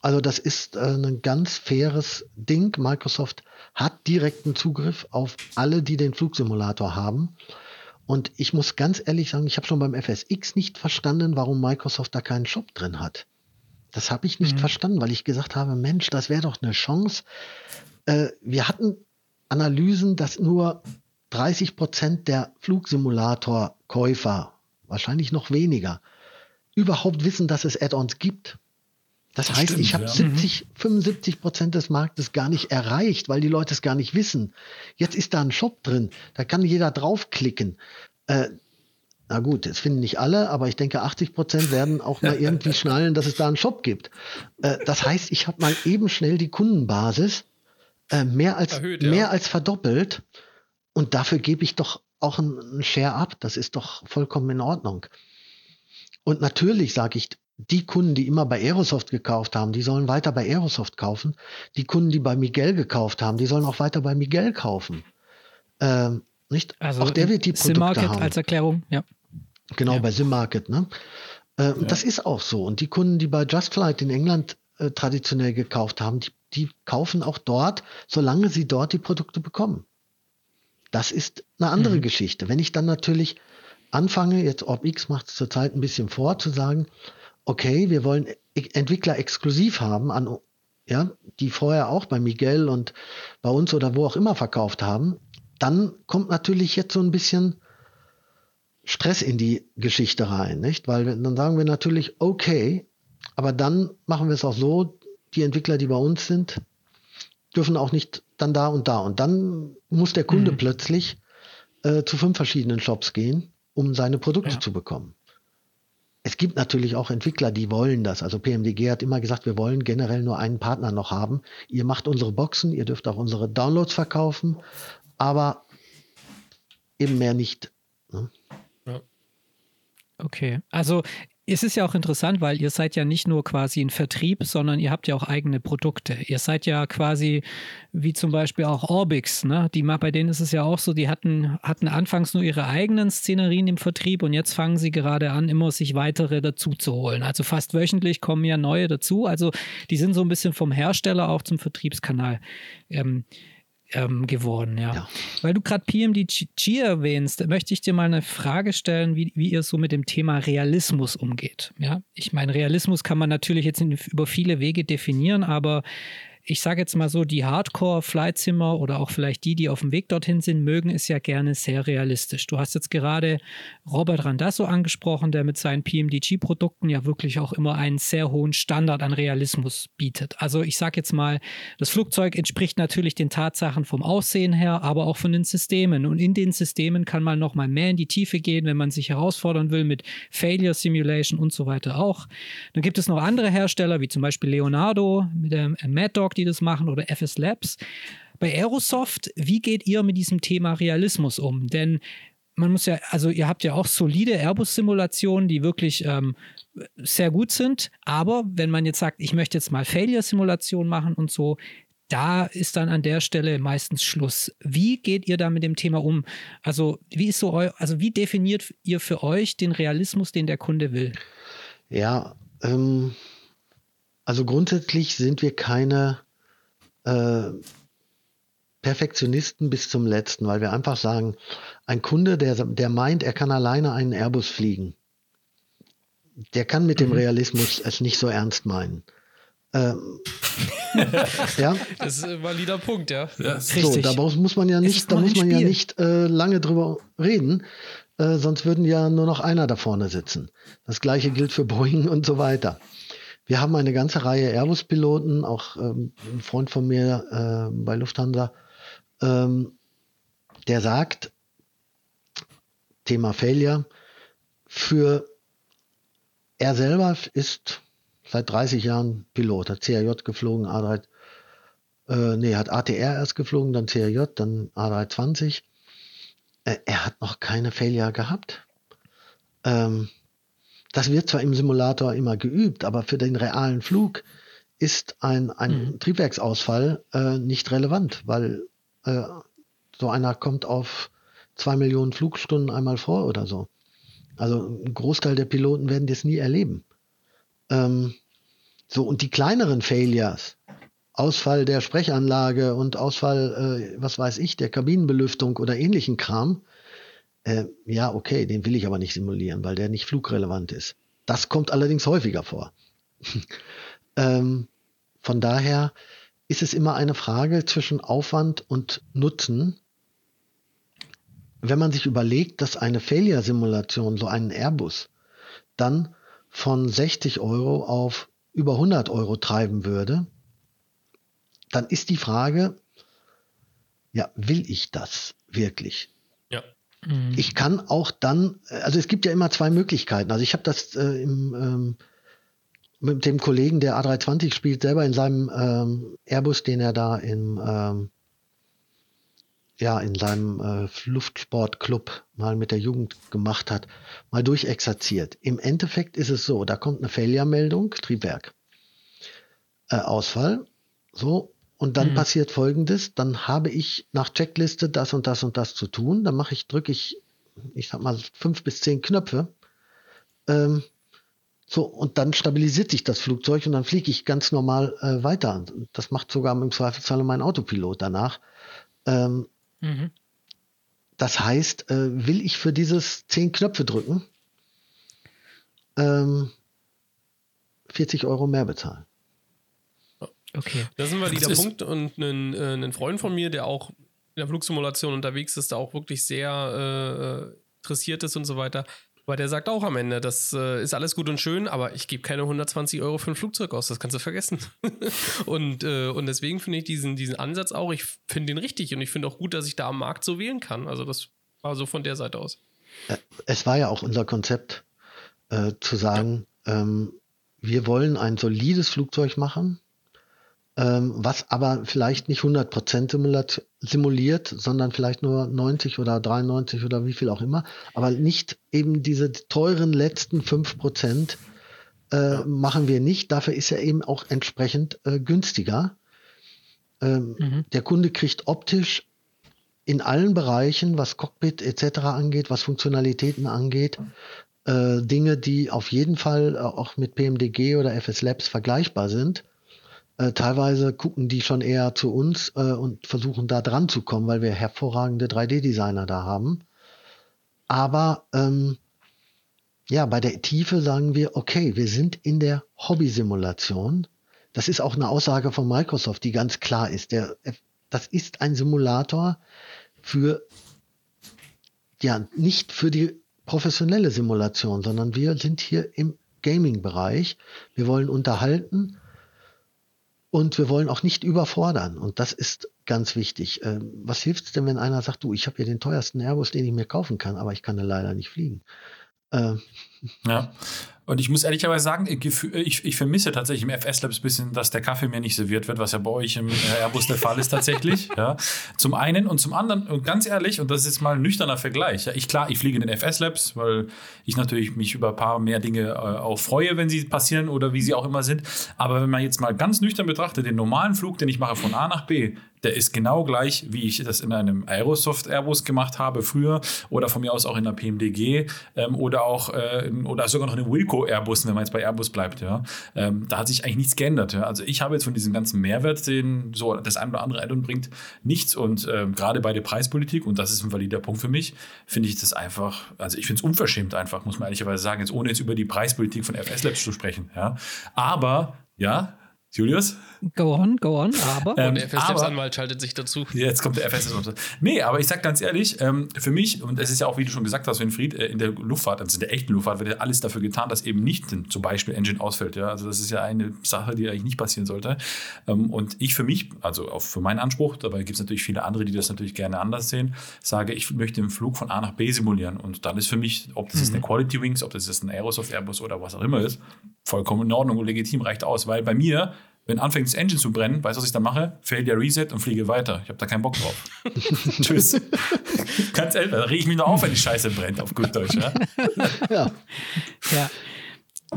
Also das ist äh, ein ganz faires Ding. Microsoft hat direkten Zugriff auf alle, die den Flugsimulator haben. Und ich muss ganz ehrlich sagen, ich habe schon beim FSX nicht verstanden, warum Microsoft da keinen Shop drin hat. Das habe ich nicht mhm. verstanden, weil ich gesagt habe, Mensch, das wäre doch eine Chance. Äh, wir hatten Analysen, dass nur 30 Prozent der Flugsimulator-Käufer wahrscheinlich noch weniger, überhaupt wissen, dass es Add-ons gibt. Das, das heißt, stimmt, ich habe ja. 70, 75 Prozent des Marktes gar nicht erreicht, weil die Leute es gar nicht wissen. Jetzt ist da ein Shop drin, da kann jeder draufklicken. Äh, na gut, das finden nicht alle, aber ich denke, 80 Prozent werden auch mal irgendwie [laughs] schnallen, dass es da einen Shop gibt. Äh, das heißt, ich habe mal eben schnell die Kundenbasis äh, mehr als Erhöht, ja. mehr als verdoppelt und dafür gebe ich doch auch ein Share ab. Das ist doch vollkommen in Ordnung. Und natürlich sage ich, die Kunden, die immer bei Aerosoft gekauft haben, die sollen weiter bei Aerosoft kaufen. Die Kunden, die bei Miguel gekauft haben, die sollen auch weiter bei Miguel kaufen. Ähm, nicht? Also auch der wird die Produkte Simmarket haben. als Erklärung, ja. Genau, ja. bei Simmarket. Ne? Äh, ja. Das ist auch so. Und die Kunden, die bei Just Flight in England äh, traditionell gekauft haben, die, die kaufen auch dort, solange sie dort die Produkte bekommen. Das ist eine andere mhm. Geschichte. Wenn ich dann natürlich anfange, jetzt OpX macht es zurzeit ein bisschen vor, zu sagen, okay, wir wollen e-, Entwickler exklusiv haben, an, ja, die vorher auch bei Miguel und bei uns oder wo auch immer verkauft haben, dann kommt natürlich jetzt so ein bisschen Stress in die Geschichte rein, nicht? Weil dann sagen wir natürlich, okay, aber dann machen wir es auch so, die Entwickler, die bei uns sind, dürfen auch nicht dann da und da. Und dann muss der Kunde mhm. plötzlich äh, zu fünf verschiedenen Shops gehen, um seine Produkte ja. zu bekommen. Es gibt natürlich auch Entwickler, die wollen das. Also PMDG hat immer gesagt, wir wollen generell nur einen Partner noch haben. Ihr macht unsere Boxen, ihr dürft auch unsere Downloads verkaufen, aber eben mehr nicht. Ne? Okay, also es ist ja auch interessant, weil ihr seid ja nicht nur quasi ein Vertrieb, sondern ihr habt ja auch eigene Produkte. Ihr seid ja quasi wie zum Beispiel auch Orbix, ne? Die bei denen ist es ja auch so, die hatten, hatten anfangs nur ihre eigenen Szenerien im Vertrieb und jetzt fangen sie gerade an, immer sich weitere dazu zu holen. Also fast wöchentlich kommen ja neue dazu. Also die sind so ein bisschen vom Hersteller auch zum Vertriebskanal. Ähm, ähm, geworden, ja. ja. Weil du gerade PMDG erwähnst, möchte ich dir mal eine Frage stellen, wie, wie ihr so mit dem Thema Realismus umgeht. Ja, ich meine, Realismus kann man natürlich jetzt in, über viele Wege definieren, aber ich sage jetzt mal so, die Hardcore-Flightzimmer oder auch vielleicht die, die auf dem Weg dorthin sind, mögen es ja gerne sehr realistisch. Du hast jetzt gerade Robert Randasso angesprochen, der mit seinen PMDG-Produkten ja wirklich auch immer einen sehr hohen Standard an Realismus bietet. Also ich sage jetzt mal, das Flugzeug entspricht natürlich den Tatsachen vom Aussehen her, aber auch von den Systemen. Und in den Systemen kann man noch mal mehr in die Tiefe gehen, wenn man sich herausfordern will mit Failure Simulation und so weiter auch. Dann gibt es noch andere Hersteller, wie zum Beispiel Leonardo mit dem Mad Dog, die das machen, oder FS Labs. Bei Aerosoft, wie geht ihr mit diesem Thema Realismus um? Denn man muss ja, also ihr habt ja auch solide Airbus-Simulationen, die wirklich ähm, sehr gut sind. Aber wenn man jetzt sagt, ich möchte jetzt mal Failure-Simulationen machen und so, da ist dann an der Stelle meistens Schluss. Wie geht ihr da mit dem Thema um? Also, wie ist so eu also wie definiert ihr für euch den Realismus, den der Kunde will? Ja, ähm, also grundsätzlich sind wir keine äh, Perfektionisten bis zum letzten, weil wir einfach sagen, ein Kunde, der, der meint, er kann alleine einen Airbus fliegen, der kann mit dem mhm. Realismus es nicht so ernst meinen. Ähm, [laughs] ja. Das ist ein valider Punkt, ja. ja so, da muss man ja nicht, da muss man ja nicht äh, lange drüber reden, äh, sonst würden ja nur noch einer da vorne sitzen. Das gleiche gilt für Boeing und so weiter. Wir haben eine ganze Reihe Airbus-Piloten, auch ähm, ein Freund von mir äh, bei Lufthansa, ähm, der sagt, Thema Failure, für er selber ist seit 30 Jahren Pilot, hat CRJ geflogen, A3, äh, nee, hat ATR erst geflogen, dann CRJ, dann A320. Äh, er hat noch keine Failure gehabt. Ähm, das wird zwar im Simulator immer geübt, aber für den realen Flug ist ein, ein mhm. Triebwerksausfall äh, nicht relevant, weil äh, so einer kommt auf zwei Millionen Flugstunden einmal vor oder so. Also ein Großteil der Piloten werden das nie erleben. Ähm, so, und die kleineren Failures, Ausfall der Sprechanlage und Ausfall, äh, was weiß ich, der Kabinenbelüftung oder ähnlichen Kram, äh, ja, okay, den will ich aber nicht simulieren, weil der nicht flugrelevant ist. Das kommt allerdings häufiger vor. [laughs] ähm, von daher ist es immer eine Frage zwischen Aufwand und Nutzen. Wenn man sich überlegt, dass eine Failure-Simulation, so einen Airbus, dann von 60 Euro auf über 100 Euro treiben würde, dann ist die Frage, ja, will ich das wirklich? Mhm. Ich kann auch dann, also es gibt ja immer zwei Möglichkeiten. Also ich habe das äh, im, ähm, mit dem Kollegen, der A320 spielt, selber in seinem ähm, Airbus, den er da im ähm, ja, in seinem äh, Luftsportclub mal mit der Jugend gemacht hat, mal durchexerziert. Im Endeffekt ist es so, da kommt eine Failure-Meldung, Triebwerk, äh, Ausfall, so, und dann mhm. passiert folgendes, dann habe ich nach Checkliste das und das und das zu tun. Dann mache ich, drücke ich, ich sag mal, fünf bis zehn Knöpfe. Ähm, so, und dann stabilisiert sich das Flugzeug und dann fliege ich ganz normal äh, weiter. Das macht sogar im Zweifelsfall mein Autopilot danach. Ähm, mhm. Das heißt, äh, will ich für dieses zehn Knöpfe drücken, ähm, 40 Euro mehr bezahlen. Okay. Da sind wir wieder Punkt und ein, äh, ein Freund von mir, der auch in der Flugsimulation unterwegs ist, der auch wirklich sehr äh, interessiert ist und so weiter. Aber der sagt auch am Ende, das äh, ist alles gut und schön, aber ich gebe keine 120 Euro für ein Flugzeug aus, das kannst du vergessen. [laughs] und, äh, und deswegen finde ich diesen, diesen Ansatz auch, ich finde den richtig und ich finde auch gut, dass ich da am Markt so wählen kann. Also das war so von der Seite aus. Äh, es war ja auch unser Konzept, äh, zu sagen, ja. ähm, wir wollen ein solides Flugzeug machen, ähm, was aber vielleicht nicht 100% simuliert, sondern vielleicht nur 90 oder 93 oder wie viel auch immer, aber nicht eben diese teuren letzten 5% äh, machen wir nicht. Dafür ist er eben auch entsprechend äh, günstiger. Ähm, mhm. Der Kunde kriegt optisch in allen Bereichen, was Cockpit etc. angeht, was Funktionalitäten angeht, äh, Dinge, die auf jeden Fall äh, auch mit PMDG oder FS Labs vergleichbar sind. Äh, teilweise gucken die schon eher zu uns äh, und versuchen da dran zu kommen, weil wir hervorragende 3D-Designer da haben. Aber ähm, ja, bei der Tiefe sagen wir, okay, wir sind in der Hobby-Simulation. Das ist auch eine Aussage von Microsoft, die ganz klar ist. Der, das ist ein Simulator für, ja, nicht für die professionelle Simulation, sondern wir sind hier im Gaming-Bereich. Wir wollen unterhalten und wir wollen auch nicht überfordern. Und das ist ganz wichtig. Ähm, was hilft es denn, wenn einer sagt, du, ich habe hier den teuersten Airbus, den ich mir kaufen kann, aber ich kann leider nicht fliegen? Äh, ja. Und ich muss ehrlicherweise sagen, ich, ich, vermisse tatsächlich im FS Labs ein bisschen, dass der Kaffee mir nicht serviert wird, was ja bei euch im äh, Airbus der Fall ist tatsächlich. [laughs] ja. Zum einen und zum anderen, und ganz ehrlich, und das ist jetzt mal ein nüchterner Vergleich. Ja, ich klar, ich fliege in den FS Labs, weil ich natürlich mich über ein paar mehr Dinge äh, auch freue, wenn sie passieren oder wie sie auch immer sind. Aber wenn man jetzt mal ganz nüchtern betrachtet, den normalen Flug, den ich mache von A nach B, der ist genau gleich, wie ich das in einem Aerosoft Airbus gemacht habe früher oder von mir aus auch in der PMDG ähm, oder auch äh, oder sogar noch in einem Wilco Airbus, wenn man jetzt bei Airbus bleibt. Ja. Ähm, da hat sich eigentlich nichts geändert. Ja. Also ich habe jetzt von diesem ganzen Mehrwert, den so das ein oder andere Addon bringt, nichts und ähm, gerade bei der Preispolitik, und das ist ein valider Punkt für mich, finde ich das einfach, also ich finde es unverschämt einfach, muss man ehrlicherweise sagen, jetzt ohne jetzt über die Preispolitik von FS Labs zu sprechen. Ja. Aber ja, Julius? Go on, go on, aber. Ähm, der FSLabs-Anwalt schaltet sich dazu. Jetzt kommt der FSLabs-Anwalt. Nee, aber ich sag ganz ehrlich, ähm, für mich, und es ist ja auch, wie du schon gesagt hast, Winfried, äh, in der Luftfahrt, also in der echten Luftfahrt, wird ja alles dafür getan, dass eben nicht zum Beispiel Engine ausfällt. Ja? Also das ist ja eine Sache, die eigentlich nicht passieren sollte. Ähm, und ich für mich, also auch für meinen Anspruch, dabei gibt es natürlich viele andere, die das natürlich gerne anders sehen, sage, ich möchte den Flug von A nach B simulieren. Und dann ist für mich, ob das mhm. ist eine Quality Wings, ob das ist ein Aerosoft Airbus oder was auch immer ist, vollkommen in Ordnung und legitim, reicht aus. Weil bei mir wenn anfängt das Engine zu brennen, weißt du, was ich dann mache? Failure Reset und fliege weiter. Ich habe da keinen Bock drauf. [laughs] Tschüss. [laughs] Ganz ehrlich, da rege ich mich nur auf, wenn die Scheiße brennt, auf gut Deutsch. Ja. [laughs] ja. ja.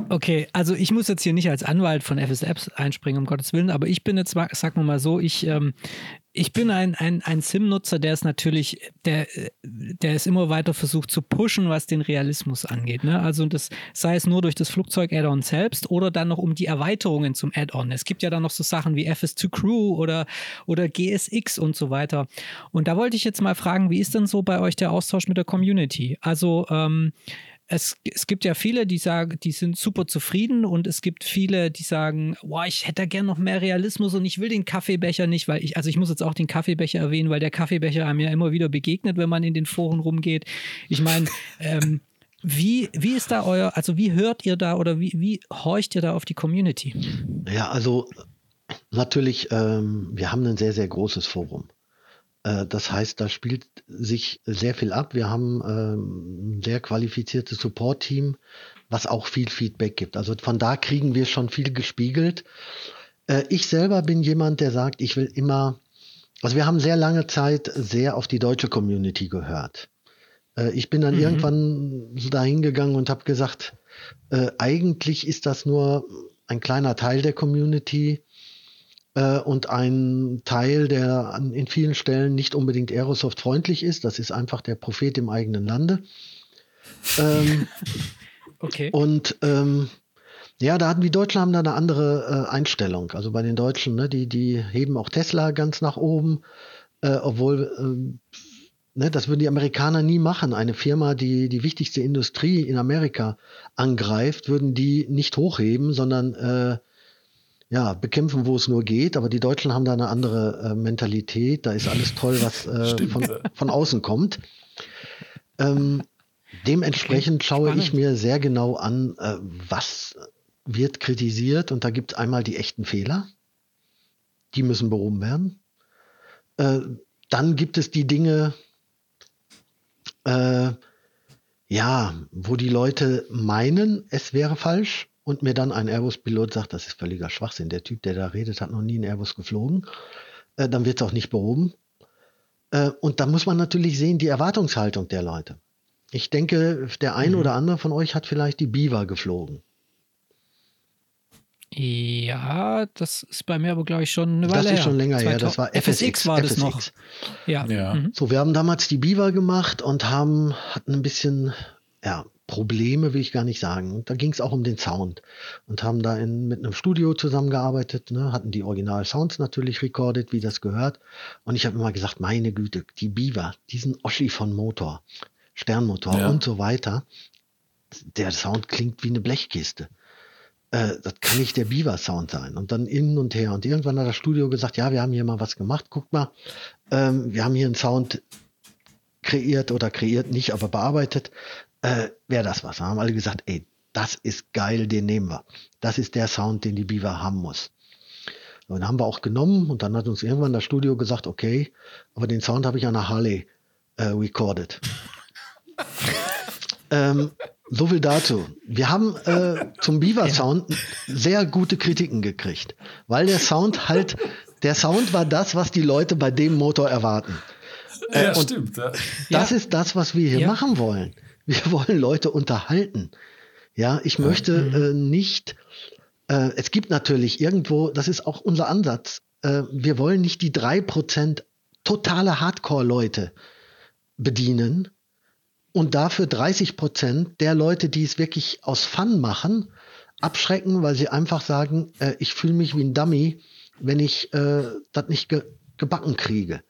Okay, also ich muss jetzt hier nicht als Anwalt von FSApps einspringen, um Gottes Willen, aber ich bin jetzt, sag mal so, ich, ähm, ich bin ein, ein, ein Sim-Nutzer, der ist natürlich, der, der es immer weiter versucht zu pushen, was den Realismus angeht. Ne? Also das sei es nur durch das Flugzeug-Add-on selbst oder dann noch um die Erweiterungen zum Add-on. Es gibt ja dann noch so Sachen wie FS2 Crew oder, oder GSX und so weiter. Und da wollte ich jetzt mal fragen, wie ist denn so bei euch der Austausch mit der Community? Also ähm, es, es gibt ja viele, die sagen, die sind super zufrieden und es gibt viele, die sagen, boah, ich hätte gern noch mehr Realismus und ich will den Kaffeebecher nicht, weil ich, also ich muss jetzt auch den Kaffeebecher erwähnen, weil der Kaffeebecher einem ja immer wieder begegnet, wenn man in den Foren rumgeht. Ich meine, [laughs] ähm, wie, wie ist da euer, also wie hört ihr da oder wie, wie horcht ihr da auf die Community? Ja, also natürlich, ähm, wir haben ein sehr, sehr großes Forum. Äh, das heißt, da spielt sich sehr viel ab. Wir haben ähm, ein sehr qualifiziertes Support-Team, was auch viel Feedback gibt. Also von da kriegen wir schon viel gespiegelt. Äh, ich selber bin jemand, der sagt, ich will immer, also wir haben sehr lange Zeit sehr auf die deutsche Community gehört. Äh, ich bin dann mhm. irgendwann dahin gegangen und habe gesagt, eigentlich ist das nur ein kleiner Teil der Community und ein Teil, der an, in vielen Stellen nicht unbedingt Aerosoft freundlich ist. Das ist einfach der Prophet im eigenen Lande. Ähm, [laughs] okay. Und ähm, ja, da hatten die Deutschen haben da eine andere äh, Einstellung. Also bei den Deutschen, ne, die, die heben auch Tesla ganz nach oben, äh, obwohl äh, ne, das würden die Amerikaner nie machen. Eine Firma, die die wichtigste Industrie in Amerika angreift, würden die nicht hochheben, sondern äh, ja, bekämpfen, wo es nur geht, aber die Deutschen haben da eine andere äh, Mentalität. Da ist alles toll, was äh, [laughs] von, von außen kommt. Ähm, dementsprechend schaue Spannend. ich mir sehr genau an, äh, was wird kritisiert. Und da gibt es einmal die echten Fehler. Die müssen behoben werden. Äh, dann gibt es die Dinge, äh, ja, wo die Leute meinen, es wäre falsch und mir dann ein Airbus-Pilot sagt, das ist völliger Schwachsinn, der Typ, der da redet, hat noch nie einen Airbus geflogen, äh, dann wird es auch nicht behoben. Äh, und da muss man natürlich sehen, die Erwartungshaltung der Leute. Ich denke, der ein mhm. oder andere von euch hat vielleicht die Biva geflogen. Ja, das ist bei mir aber, glaube ich, schon eine Weile Das ist schon länger her. Das war FSX, FSX war das FSX. noch. Ja. ja. Mhm. So, wir haben damals die Biva gemacht und haben, hatten ein bisschen, ja, Probleme will ich gar nicht sagen. Und da ging es auch um den Sound und haben da in, mit einem Studio zusammengearbeitet, ne, hatten die Original-Sounds natürlich recorded, wie das gehört. Und ich habe immer gesagt, meine Güte, die Biva, diesen Oschi von Motor, Sternmotor ja. und so weiter, der Sound klingt wie eine Blechkiste. Äh, das kann nicht der Beaver-Sound sein. Und dann hin und her. Und irgendwann hat das Studio gesagt, ja, wir haben hier mal was gemacht, guck mal, ähm, wir haben hier einen Sound kreiert oder kreiert nicht, aber bearbeitet. Äh, Wäre das was? Dann haben alle gesagt, ey, das ist geil, den nehmen wir. Das ist der Sound, den die Beaver haben muss. Und dann haben wir auch genommen und dann hat uns irgendwann das Studio gesagt, okay, aber den Sound habe ich an der Harley äh, recorded. [laughs] ähm, so viel dazu. Wir haben äh, zum Beaver Sound sehr gute Kritiken gekriegt, weil der Sound halt, der Sound war das, was die Leute bei dem Motor erwarten. Äh, ja, stimmt. Ja. Das ist das, was wir hier ja. machen wollen. Wir wollen Leute unterhalten. Ja, ich möchte mhm. äh, nicht, äh, es gibt natürlich irgendwo, das ist auch unser Ansatz, äh, wir wollen nicht die drei Prozent totale Hardcore-Leute bedienen, und dafür 30 Prozent der Leute, die es wirklich aus Fun machen, abschrecken, weil sie einfach sagen, äh, ich fühle mich wie ein Dummy, wenn ich äh, das nicht ge gebacken kriege.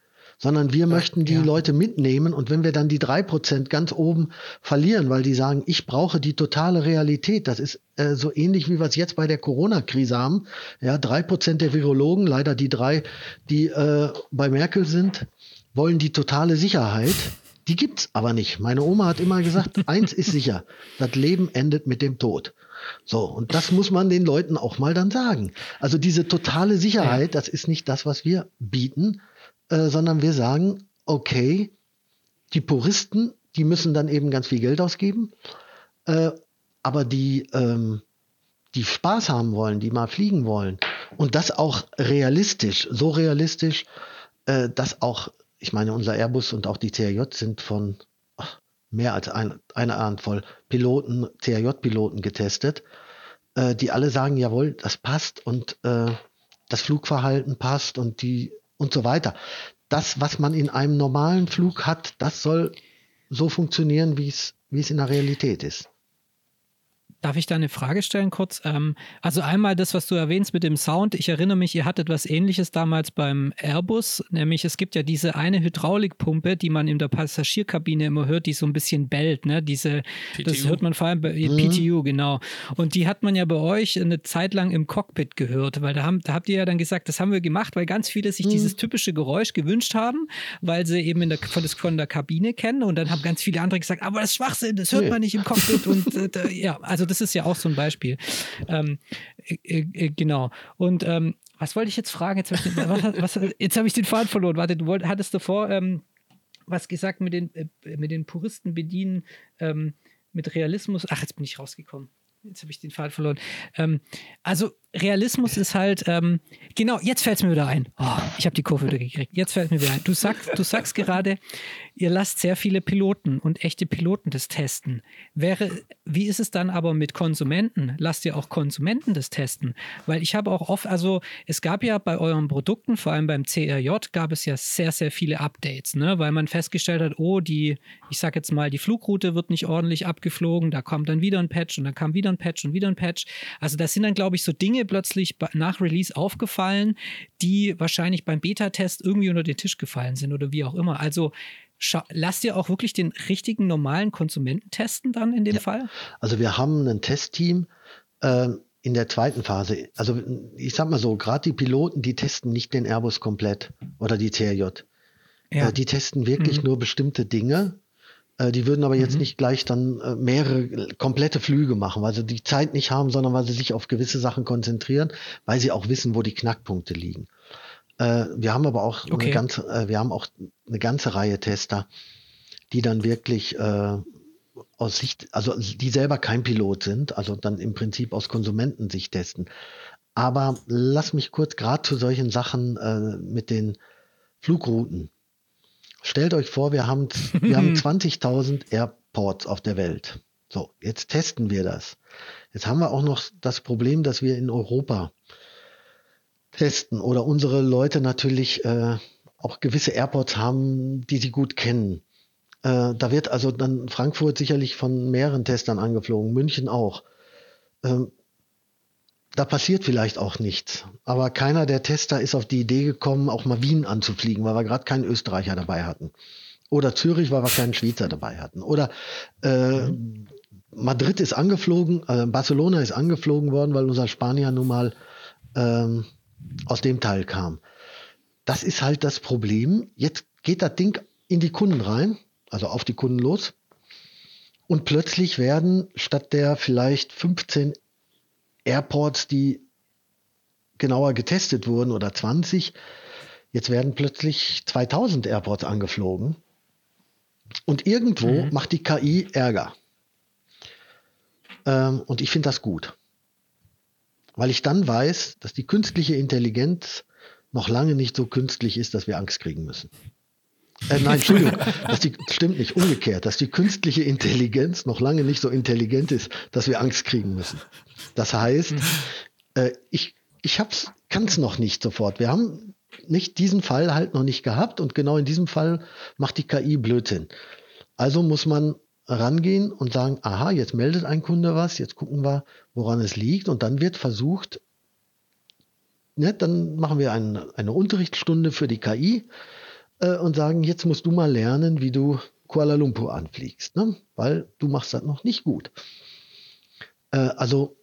Sondern wir ja, möchten die ja. Leute mitnehmen und wenn wir dann die drei Prozent ganz oben verlieren, weil die sagen, ich brauche die totale Realität, das ist äh, so ähnlich wie wir es jetzt bei der Corona-Krise haben. Ja, drei Prozent der Virologen, leider die drei, die äh, bei Merkel sind, wollen die totale Sicherheit. Die gibt's aber nicht. Meine Oma hat immer gesagt, [laughs] eins ist sicher, das Leben endet mit dem Tod. So, und das muss man den Leuten auch mal dann sagen. Also diese totale Sicherheit, das ist nicht das, was wir bieten, äh, sondern wir sagen, okay, die Puristen, die müssen dann eben ganz viel Geld ausgeben, äh, aber die, ähm, die Spaß haben wollen, die mal fliegen wollen und das auch realistisch, so realistisch, äh, dass auch ich meine, unser Airbus und auch die CRJ sind von ach, mehr als ein, eine Handvoll Piloten, CRJ-Piloten getestet, äh, die alle sagen, jawohl, das passt und äh, das Flugverhalten passt und die und so weiter. Das, was man in einem normalen Flug hat, das soll so funktionieren, wie es wie es in der Realität ist. Darf ich da eine Frage stellen kurz? Ähm, also einmal das, was du erwähnst mit dem Sound. Ich erinnere mich, ihr hattet was ähnliches damals beim Airbus, nämlich es gibt ja diese eine Hydraulikpumpe, die man in der Passagierkabine immer hört, die so ein bisschen bellt. Ne? Diese, PTU. das hört man vor allem bei mhm. PTU, genau. Und die hat man ja bei euch eine Zeit lang im Cockpit gehört, weil da, haben, da habt ihr ja dann gesagt, das haben wir gemacht, weil ganz viele sich mhm. dieses typische Geräusch gewünscht haben, weil sie eben in der, von, das, von der Kabine kennen. Und dann haben ganz viele andere gesagt, aber das ist Schwachsinn, das hört nee. man nicht im Cockpit. und äh, ja, also das ist ja auch so ein Beispiel. Ähm, äh, äh, genau. Und ähm, was wollte ich jetzt fragen? Jetzt habe ich, den, hab ich den Faden verloren. Warte, du wollt, hattest davor ähm, was gesagt mit den, äh, mit den Puristen bedienen, ähm, mit Realismus. Ach, jetzt bin ich rausgekommen. Jetzt habe ich den Faden verloren. Ähm, also Realismus ist halt, ähm, genau, jetzt fällt es mir wieder ein. Oh, ich habe die Kurve wieder gekriegt. Jetzt fällt mir wieder ein. Du sagst, du sagst gerade, ihr lasst sehr viele Piloten und echte Piloten das testen. Wäre, wie ist es dann aber mit Konsumenten? Lasst ihr auch Konsumenten das testen? Weil ich habe auch oft, also es gab ja bei euren Produkten, vor allem beim CRJ, gab es ja sehr, sehr viele Updates, ne? weil man festgestellt hat, oh, die, ich sag jetzt mal, die Flugroute wird nicht ordentlich abgeflogen, da kommt dann wieder ein Patch und dann kam wieder ein Patch und wieder ein Patch. Also das sind dann, glaube ich, so Dinge plötzlich nach Release aufgefallen, die wahrscheinlich beim Beta-Test irgendwie unter den Tisch gefallen sind oder wie auch immer. Also lasst ihr auch wirklich den richtigen normalen Konsumenten testen dann in dem ja. Fall? Also wir haben ein Testteam äh, in der zweiten Phase. Also ich sag mal so, gerade die Piloten, die testen nicht den Airbus komplett oder die CRJ. Ja. Äh, die testen wirklich mhm. nur bestimmte Dinge. Äh, die würden aber jetzt mhm. nicht gleich dann äh, mehrere komplette Flüge machen, weil sie die Zeit nicht haben, sondern weil sie sich auf gewisse Sachen konzentrieren, weil sie auch wissen, wo die Knackpunkte liegen. Äh, wir haben aber auch okay. eine ganze, wir haben auch eine ganze Reihe Tester, die dann wirklich aus Sicht, also die selber kein Pilot sind, also dann im Prinzip aus Konsumentensicht testen. Aber lass mich kurz gerade zu solchen Sachen mit den Flugrouten. Stellt euch vor, wir haben, wir haben [laughs] 20.000 Airports auf der Welt. So, jetzt testen wir das. Jetzt haben wir auch noch das Problem, dass wir in Europa testen oder unsere Leute natürlich äh, auch gewisse Airports haben, die sie gut kennen. Äh, da wird also dann Frankfurt sicherlich von mehreren Testern angeflogen, München auch. Ähm, da passiert vielleicht auch nichts. Aber keiner der Tester ist auf die Idee gekommen, auch mal Wien anzufliegen, weil wir gerade keinen Österreicher dabei hatten. Oder Zürich, weil wir keinen Schweizer dabei hatten. Oder äh, mhm. Madrid ist angeflogen, äh, Barcelona ist angeflogen worden, weil unser Spanier nun mal ähm, aus dem Teil kam. Das ist halt das Problem. Jetzt geht das Ding in die Kunden rein, also auf die Kunden los. Und plötzlich werden statt der vielleicht 15 Airports, die genauer getestet wurden oder 20, jetzt werden plötzlich 2000 Airports angeflogen. Und irgendwo mhm. macht die KI Ärger. Ähm, und ich finde das gut. Weil ich dann weiß, dass die künstliche Intelligenz noch lange nicht so künstlich ist, dass wir Angst kriegen müssen. Äh, nein, Entschuldigung, [laughs] das die, stimmt nicht, umgekehrt, dass die künstliche Intelligenz noch lange nicht so intelligent ist, dass wir Angst kriegen müssen. Das heißt, mhm. äh, ich, ich kann es noch nicht sofort. Wir haben nicht diesen Fall halt noch nicht gehabt und genau in diesem Fall macht die KI Blödsinn. Also muss man rangehen und sagen, aha, jetzt meldet ein Kunde was, jetzt gucken wir, woran es liegt und dann wird versucht, ne, dann machen wir ein, eine Unterrichtsstunde für die KI äh, und sagen, jetzt musst du mal lernen, wie du Kuala Lumpur anfliegst, ne? weil du machst das noch nicht gut. Äh, also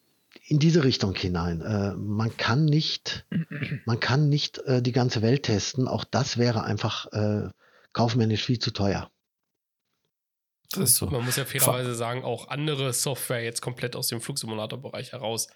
in diese Richtung hinein. Äh, man kann nicht, man kann nicht äh, die ganze Welt testen. Auch das wäre einfach äh, kaufmännisch viel zu teuer. So. Man muss ja fairerweise sagen, auch andere Software jetzt komplett aus dem Flugsimulator-Bereich heraus,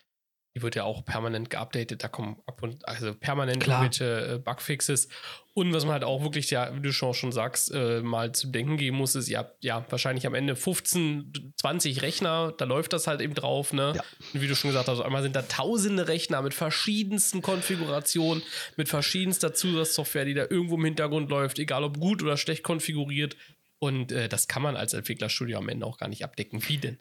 die wird ja auch permanent geupdatet, da kommen ab und also permanent Klar. irgendwelche äh, Bugfixes. Und was man halt auch wirklich, ja, wie du schon, schon sagst, äh, mal zu denken geben muss, ist, ja, ja, wahrscheinlich am Ende 15, 20 Rechner, da läuft das halt eben drauf, ne? Ja. Und wie du schon gesagt hast, einmal sind da tausende Rechner mit verschiedensten Konfigurationen, mit verschiedenster Zusatzsoftware, die da irgendwo im Hintergrund läuft, egal ob gut oder schlecht konfiguriert. Und äh, das kann man als Entwicklerstudio am Ende auch gar nicht abdecken. Wie denn?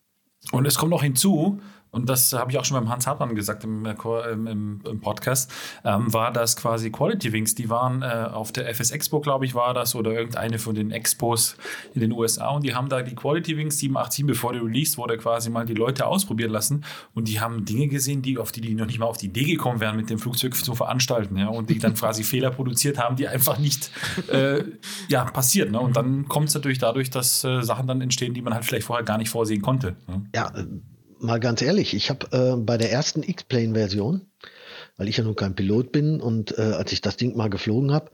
Und es kommt noch hinzu, und das habe ich auch schon beim Hans Hartmann gesagt im, äh, im, im Podcast, ähm, war das quasi Quality Wings, die waren äh, auf der FS Expo, glaube ich, war das, oder irgendeine von den Expos in den USA und die haben da die Quality Wings 787, bevor der released wurde, quasi mal die Leute ausprobieren lassen und die haben Dinge gesehen, die, auf die die noch nicht mal auf die Idee gekommen wären, mit dem Flugzeug zu veranstalten, ja, und die dann quasi [laughs] Fehler produziert haben, die einfach nicht äh, ja, passiert, ne? und dann kommt es natürlich dadurch, dass äh, Sachen dann entstehen, die man halt vielleicht vorher gar nicht vorsehen konnte. Ne? Ja, mal ganz ehrlich, ich habe äh, bei der ersten X-Plane-Version, weil ich ja nun kein Pilot bin und äh, als ich das Ding mal geflogen habe,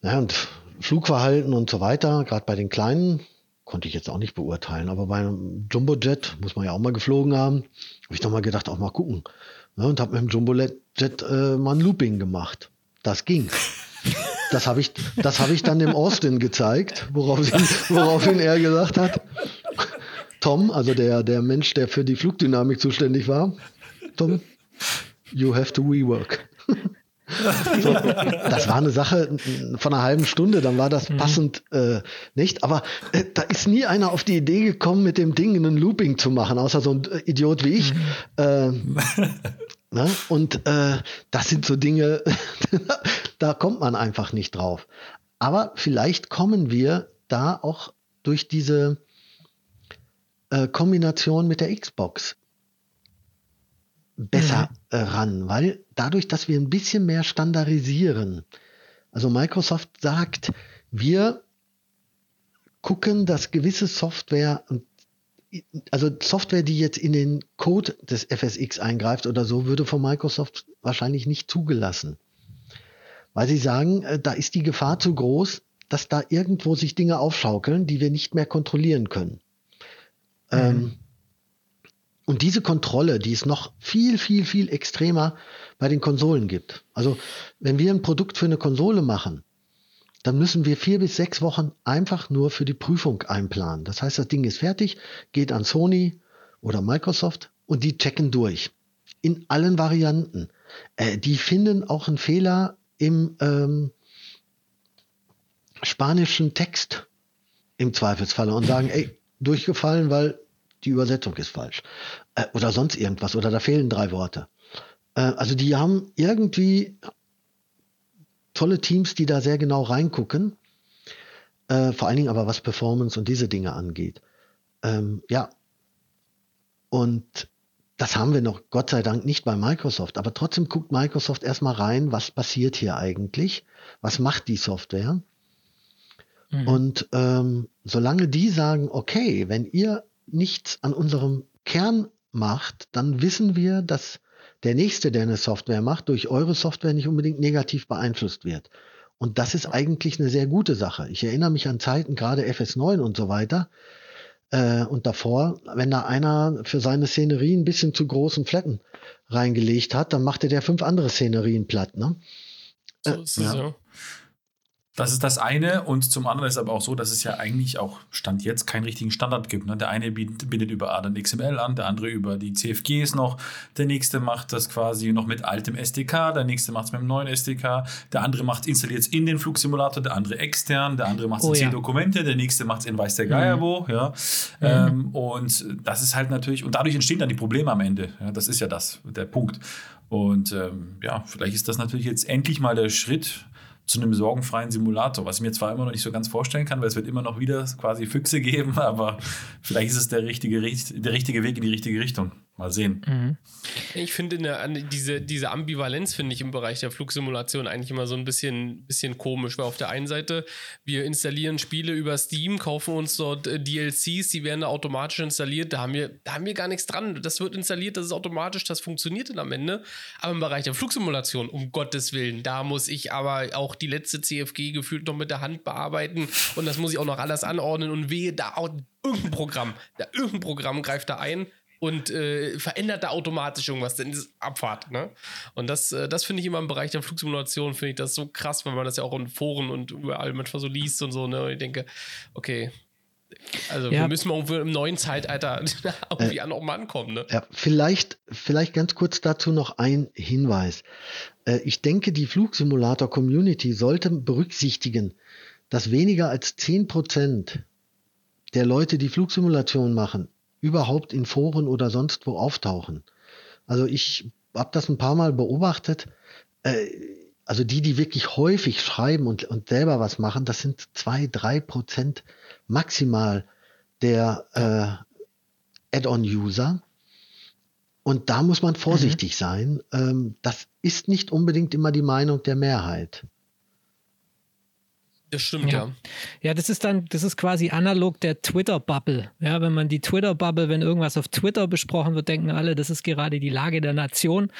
naja, und Flugverhalten und so weiter, gerade bei den kleinen, konnte ich jetzt auch nicht beurteilen, aber bei einem Jumbojet, muss man ja auch mal geflogen haben, habe ich doch mal gedacht, auch mal gucken. Ja, und habe mit dem Jumbojet äh, mal ein Looping gemacht. Das ging. Das habe ich, das hab ich dann dem Austin gezeigt, woraufhin, woraufhin er gesagt hat, Tom, also der, der Mensch, der für die Flugdynamik zuständig war, Tom, you have to rework. [laughs] so, das war eine Sache von einer halben Stunde, dann war das mhm. passend äh, nicht. Aber äh, da ist nie einer auf die Idee gekommen, mit dem Ding einen Looping zu machen, außer so ein äh, Idiot wie ich. Äh, [laughs] ne? Und äh, das sind so Dinge, [laughs] da kommt man einfach nicht drauf. Aber vielleicht kommen wir da auch durch diese äh, Kombination mit der Xbox besser mhm. äh, ran, weil dadurch, dass wir ein bisschen mehr standardisieren, also Microsoft sagt, wir gucken, dass gewisse Software, also Software, die jetzt in den Code des FSX eingreift oder so, würde von Microsoft wahrscheinlich nicht zugelassen. Weil sie sagen, äh, da ist die Gefahr zu groß, dass da irgendwo sich Dinge aufschaukeln, die wir nicht mehr kontrollieren können. Mhm. Ähm, und diese Kontrolle, die es noch viel, viel, viel extremer bei den Konsolen gibt. Also wenn wir ein Produkt für eine Konsole machen, dann müssen wir vier bis sechs Wochen einfach nur für die Prüfung einplanen. Das heißt, das Ding ist fertig, geht an Sony oder Microsoft und die checken durch. In allen Varianten. Äh, die finden auch einen Fehler im ähm, spanischen Text im Zweifelsfalle und sagen, ey, durchgefallen, weil die Übersetzung ist falsch. Äh, oder sonst irgendwas. Oder da fehlen drei Worte. Äh, also die haben irgendwie tolle Teams, die da sehr genau reingucken. Äh, vor allen Dingen aber was Performance und diese Dinge angeht. Ähm, ja. Und das haben wir noch Gott sei Dank nicht bei Microsoft. Aber trotzdem guckt Microsoft erstmal rein, was passiert hier eigentlich? Was macht die Software? Mhm. Und ähm, solange die sagen, okay, wenn ihr nichts an unserem Kern macht, dann wissen wir, dass der nächste, der eine Software macht, durch eure Software nicht unbedingt negativ beeinflusst wird. Und das ist eigentlich eine sehr gute Sache. Ich erinnere mich an Zeiten, gerade FS9 und so weiter. Äh, und davor, wenn da einer für seine Szenerie ein bisschen zu großen Flecken reingelegt hat, dann machte der fünf andere Szenerien platt. Ne? So ist es, ja. ja. Das ist das eine und zum anderen ist aber auch so, dass es ja eigentlich auch Stand jetzt keinen richtigen Standard gibt. Ne? Der eine bindet über ADAN XML an, der andere über die CFGs noch, der nächste macht das quasi noch mit altem SDK, der nächste macht es mit dem neuen SDK, der andere macht installiert es in den Flugsimulator, der andere extern, der andere macht es oh, in ja. Dokumente, der nächste macht es in weiß der Geier mhm. wo. Ja? Mhm. Ähm, und das ist halt natürlich, und dadurch entstehen dann die Probleme am Ende. Ja? Das ist ja das, der Punkt. Und ähm, ja, vielleicht ist das natürlich jetzt endlich mal der Schritt, zu einem sorgenfreien Simulator, was ich mir zwar immer noch nicht so ganz vorstellen kann, weil es wird immer noch wieder quasi Füchse geben, [laughs] aber vielleicht ist es der richtige, der richtige Weg in die richtige Richtung. Mal sehen. Mhm. Ich finde diese, diese Ambivalenz finde ich im Bereich der Flugsimulation eigentlich immer so ein bisschen, bisschen komisch, weil auf der einen Seite wir installieren Spiele über Steam, kaufen uns dort äh, DLCs, die werden da automatisch installiert, da haben wir, da haben wir gar nichts dran. Das wird installiert, das ist automatisch, das funktioniert dann am Ende. Aber im Bereich der Flugsimulation, um Gottes Willen, da muss ich aber auch die letzte CFG gefühlt noch mit der Hand bearbeiten und das muss ich auch noch alles anordnen und wehe, da auch irgendein Programm, da irgendein Programm greift da ein und äh, verändert da automatisch irgendwas, denn ist Abfahrt. Ne? Und das, äh, das finde ich immer im Bereich der Flugsimulation, finde ich das so krass, weil man das ja auch in Foren und überall manchmal so liest und so. Ne? Und ich denke, okay, also ja. wir müssen mal im neuen Zeitalter [laughs] irgendwie äh, an oben ankommen. Ne? Ja, vielleicht, vielleicht ganz kurz dazu noch ein Hinweis. Äh, ich denke, die Flugsimulator-Community sollte berücksichtigen, dass weniger als 10% der Leute, die Flugsimulation machen, überhaupt in Foren oder sonst wo auftauchen. Also ich habe das ein paar Mal beobachtet. Äh, also die, die wirklich häufig schreiben und, und selber was machen, das sind zwei, drei Prozent maximal der äh, Add-on-User. Und da muss man vorsichtig mhm. sein. Ähm, das ist nicht unbedingt immer die Meinung der Mehrheit. Das stimmt, ja. ja. ja. das ist dann, das ist quasi analog der Twitter-Bubble. Ja, wenn man die Twitter-Bubble, wenn irgendwas auf Twitter besprochen wird, denken alle, das ist gerade die Lage der Nation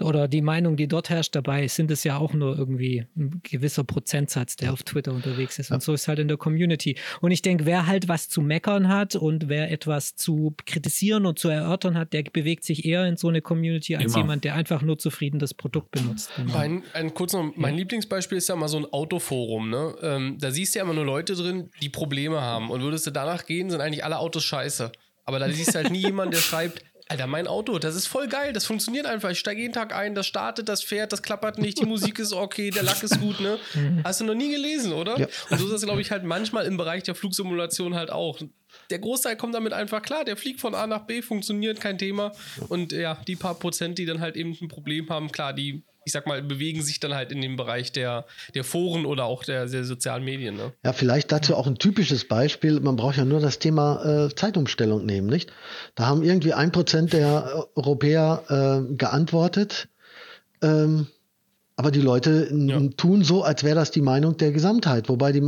oder die Meinung, die dort herrscht. Dabei sind es ja auch nur irgendwie ein gewisser Prozentsatz, der auf Twitter unterwegs ist. Und so ist halt in der Community. Und ich denke, wer halt was zu meckern hat und wer etwas zu kritisieren und zu erörtern hat, der bewegt sich eher in so eine Community als Immer. jemand, der einfach nur zufrieden das Produkt benutzt. Genau. Mein, ein, kurz noch, mein ja. Lieblingsbeispiel ist ja mal so ein Autoforum, ne? Ähm, da siehst du ja immer nur Leute drin, die Probleme haben. Und würdest du danach gehen, sind eigentlich alle Autos scheiße. Aber da siehst du halt nie [laughs] jemanden, der schreibt, Alter, mein Auto, das ist voll geil, das funktioniert einfach. Ich steige jeden Tag ein, das startet, das fährt, das klappert nicht, die Musik ist okay, der Lack ist gut, ne? Mhm. Hast du noch nie gelesen, oder? Ja. Und so ist das, glaube ich, halt manchmal im Bereich der Flugsimulation halt auch. Der Großteil kommt damit einfach klar, der fliegt von A nach B, funktioniert, kein Thema. Und ja, die paar Prozent, die dann halt eben ein Problem haben, klar, die ich sag mal, bewegen sich dann halt in dem Bereich der, der Foren oder auch der, der sozialen Medien. Ne? Ja, vielleicht dazu auch ein typisches Beispiel. Man braucht ja nur das Thema äh, Zeitumstellung nehmen, nicht? Da haben irgendwie ein Prozent der Europäer äh, geantwortet. Ähm, aber die Leute ja. tun so, als wäre das die Meinung der Gesamtheit. Wobei die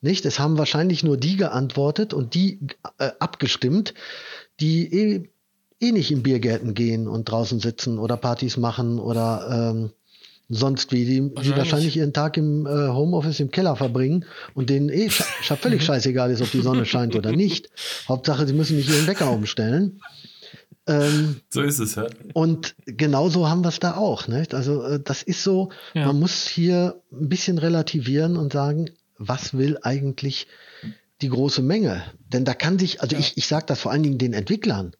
nicht, es haben wahrscheinlich nur die geantwortet und die äh, abgestimmt, die eh, eh nicht in Biergärten gehen und draußen sitzen oder Partys machen oder ähm, sonst wie, die wahrscheinlich, die wahrscheinlich ihren Tag im äh, Homeoffice im Keller verbringen und denen eh sch völlig [laughs] scheißegal ist, ob die Sonne scheint oder nicht. Hauptsache, sie müssen nicht ihren Wecker umstellen. Ähm, so ist es, ja. Und genauso haben wir es da auch. Nicht? Also äh, das ist so, ja. man muss hier ein bisschen relativieren und sagen, was will eigentlich die große Menge? Denn da kann sich, also ja. ich, ich sage das vor allen Dingen den Entwicklern,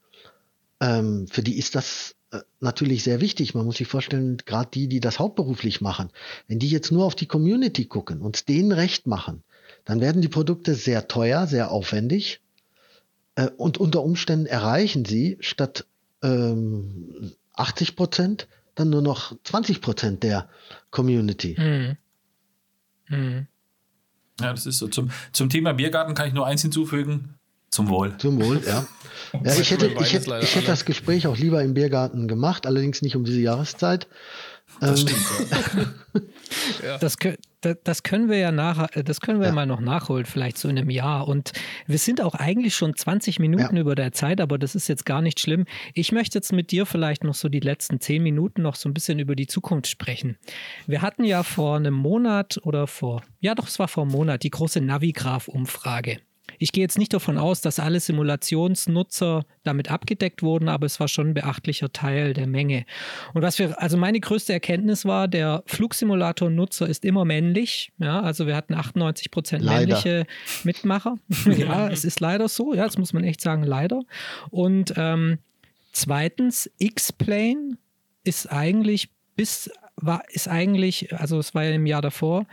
ähm, für die ist das natürlich sehr wichtig. Man muss sich vorstellen, gerade die, die das hauptberuflich machen, wenn die jetzt nur auf die Community gucken und denen recht machen, dann werden die Produkte sehr teuer, sehr aufwendig äh, und unter Umständen erreichen sie statt ähm, 80 Prozent dann nur noch 20 Prozent der Community. Mhm. Mhm. Ja, das ist so. Zum, zum Thema Biergarten kann ich nur eins hinzufügen. Zum Wohl. Zum Wohl, ja. [laughs] ja ich hätte, ich hätte, ich hätte das Gespräch auch lieber im Biergarten gemacht, allerdings nicht um diese Jahreszeit. Das ähm, stimmt. ja. [laughs] das, das, können wir ja nach, das können wir ja. mal noch nachholen, vielleicht so in einem Jahr. Und wir sind auch eigentlich schon 20 Minuten ja. über der Zeit, aber das ist jetzt gar nicht schlimm. Ich möchte jetzt mit dir vielleicht noch so die letzten 10 Minuten noch so ein bisschen über die Zukunft sprechen. Wir hatten ja vor einem Monat oder vor, ja doch, es war vor einem Monat, die große Navigraph-Umfrage. Ich gehe jetzt nicht davon aus, dass alle Simulationsnutzer damit abgedeckt wurden, aber es war schon ein beachtlicher Teil der Menge. Und was wir, also meine größte Erkenntnis war, der Flugsimulator-Nutzer ist immer männlich. Ja, also wir hatten 98 Prozent männliche Mitmacher. [laughs] ja, es ist leider so. Ja, das muss man echt sagen, leider. Und ähm, zweitens, X-Plane ist eigentlich bis war ist eigentlich, also es war ja im Jahr davor,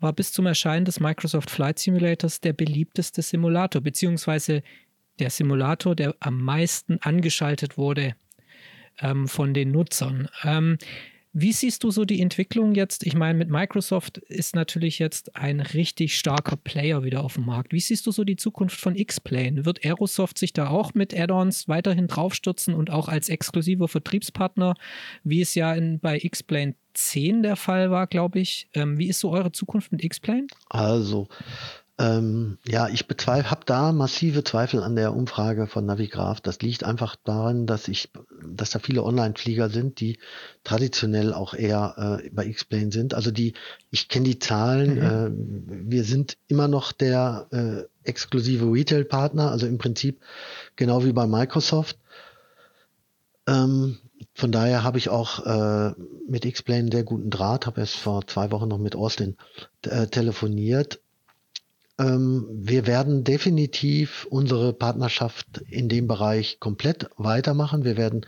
war bis zum Erscheinen des Microsoft Flight Simulators der beliebteste Simulator, beziehungsweise der Simulator, der am meisten angeschaltet wurde ähm, von den Nutzern. Ähm, wie siehst du so die Entwicklung jetzt? Ich meine, mit Microsoft ist natürlich jetzt ein richtig starker Player wieder auf dem Markt. Wie siehst du so die Zukunft von X-Plane? Wird Aerosoft sich da auch mit Add-ons weiterhin draufstürzen und auch als exklusiver Vertriebspartner, wie es ja in, bei X-Plane 10 der Fall war, glaube ich. Ähm, wie ist so eure Zukunft mit X-Plane? Also, ähm, ja, ich bezweifle, habe da massive Zweifel an der Umfrage von Navigraph. Das liegt einfach daran, dass ich, dass da viele Online-Flieger sind, die traditionell auch eher äh, bei X-Plane sind. Also die, ich kenne die Zahlen. Mhm. Äh, wir sind immer noch der äh, exklusive Retail-Partner, also im Prinzip genau wie bei Microsoft. Ähm, von daher habe ich auch äh, mit X-Plane sehr guten Draht, habe erst vor zwei Wochen noch mit Austin äh, telefoniert wir werden definitiv unsere Partnerschaft in dem Bereich komplett weitermachen. Wir werden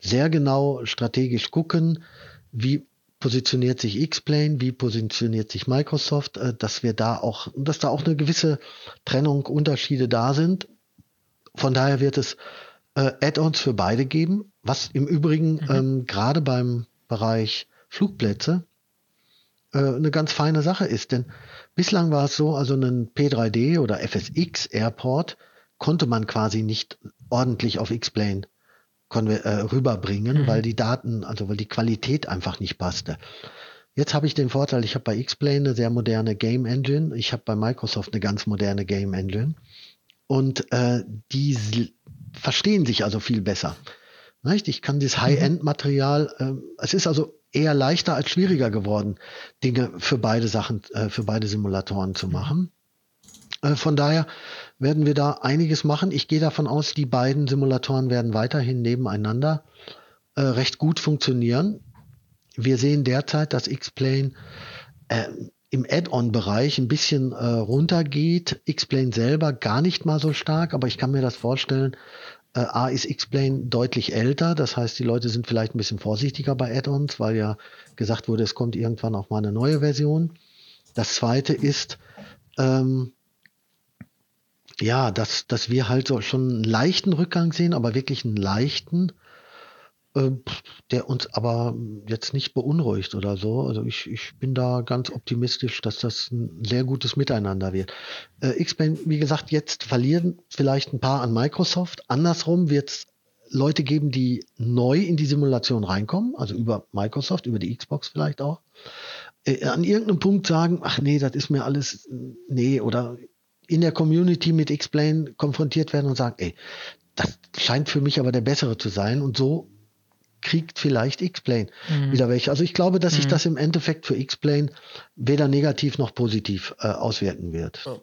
sehr genau strategisch gucken, wie positioniert sich X-Plane, wie positioniert sich Microsoft, äh, dass wir da auch, dass da auch eine gewisse Trennung, Unterschiede da sind. Von daher wird es äh, Add-ons für beide geben, was im Übrigen mhm. ähm, gerade beim Bereich Flugplätze äh, eine ganz feine Sache ist, denn Bislang war es so, also einen P3D oder FSX Airport konnte man quasi nicht ordentlich auf X-Plane äh, rüberbringen, mhm. weil die Daten, also weil die Qualität einfach nicht passte. Jetzt habe ich den Vorteil, ich habe bei X-Plane eine sehr moderne Game Engine, ich habe bei Microsoft eine ganz moderne Game Engine und äh, die verstehen sich also viel besser. Nicht? Ich kann dieses mhm. High-End-Material, äh, es ist also eher leichter als schwieriger geworden, Dinge für beide Sachen, äh, für beide Simulatoren zu machen. Äh, von daher werden wir da einiges machen. Ich gehe davon aus, die beiden Simulatoren werden weiterhin nebeneinander äh, recht gut funktionieren. Wir sehen derzeit, dass X-Plane äh, im Add-on-Bereich ein bisschen äh, runtergeht. X-Plane selber gar nicht mal so stark, aber ich kann mir das vorstellen, äh, A ist X-Plane deutlich älter, das heißt, die Leute sind vielleicht ein bisschen vorsichtiger bei Add-ons, weil ja gesagt wurde, es kommt irgendwann auch mal eine neue Version. Das zweite ist, ähm, ja, dass, dass wir halt so schon einen leichten Rückgang sehen, aber wirklich einen leichten. Äh, der uns aber jetzt nicht beunruhigt oder so. Also ich, ich bin da ganz optimistisch, dass das ein sehr gutes Miteinander wird. Äh, X-Plane, wie gesagt, jetzt verlieren vielleicht ein paar an Microsoft. Andersrum wird es Leute geben, die neu in die Simulation reinkommen, also über Microsoft, über die Xbox vielleicht auch, äh, an irgendeinem Punkt sagen, ach nee, das ist mir alles, nee, oder in der Community mit X-Plane konfrontiert werden und sagen, ey, das scheint für mich aber der bessere zu sein. Und so kriegt vielleicht X-Plane mhm. wieder welche. Also ich glaube, dass sich mhm. das im Endeffekt für X-Plane weder negativ noch positiv äh, auswirken wird. Oh.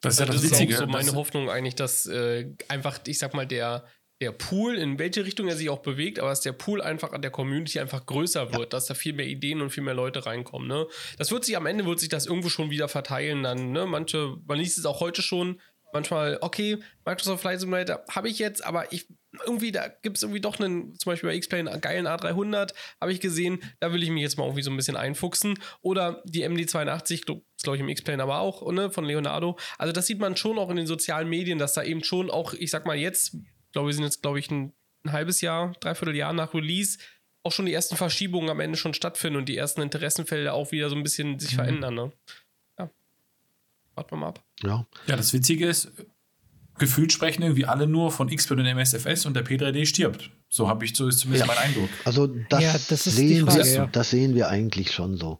Das ist ja das, das ist auch so meine Hoffnung eigentlich, dass äh, einfach, ich sag mal, der der Pool, in welche Richtung er sich auch bewegt, aber dass der Pool einfach an der Community einfach größer wird, ja. dass da viel mehr Ideen und viel mehr Leute reinkommen. Ne? Das wird sich am Ende wird sich das irgendwo schon wieder verteilen. Dann, ne? Manche, man liest es auch heute schon, manchmal, okay, Microsoft Flight Simulator habe ich jetzt, aber ich irgendwie, da gibt es irgendwie doch einen, zum Beispiel bei X-Plane, einen geilen A300, habe ich gesehen, da will ich mich jetzt mal irgendwie so ein bisschen einfuchsen. Oder die MD82, ist glaube ich im X-Plane aber auch, ne, von Leonardo. Also das sieht man schon auch in den sozialen Medien, dass da eben schon auch, ich sag mal jetzt, ich glaube, wir sind jetzt, glaube ich, ein, ein halbes Jahr, dreiviertel Jahr nach Release, auch schon die ersten Verschiebungen am Ende schon stattfinden und die ersten Interessenfelder auch wieder so ein bisschen sich mhm. verändern, ne? Ja. Warten wir mal ab. Ja. Ja, das Witzige ist, gefühlt sprechen irgendwie alle nur von XP und MSFS und der P3D stirbt. So habe ich so ist zumindest ja. mein Eindruck. Also das, ja, das sehen Frage, wir, ja. das sehen wir eigentlich schon so.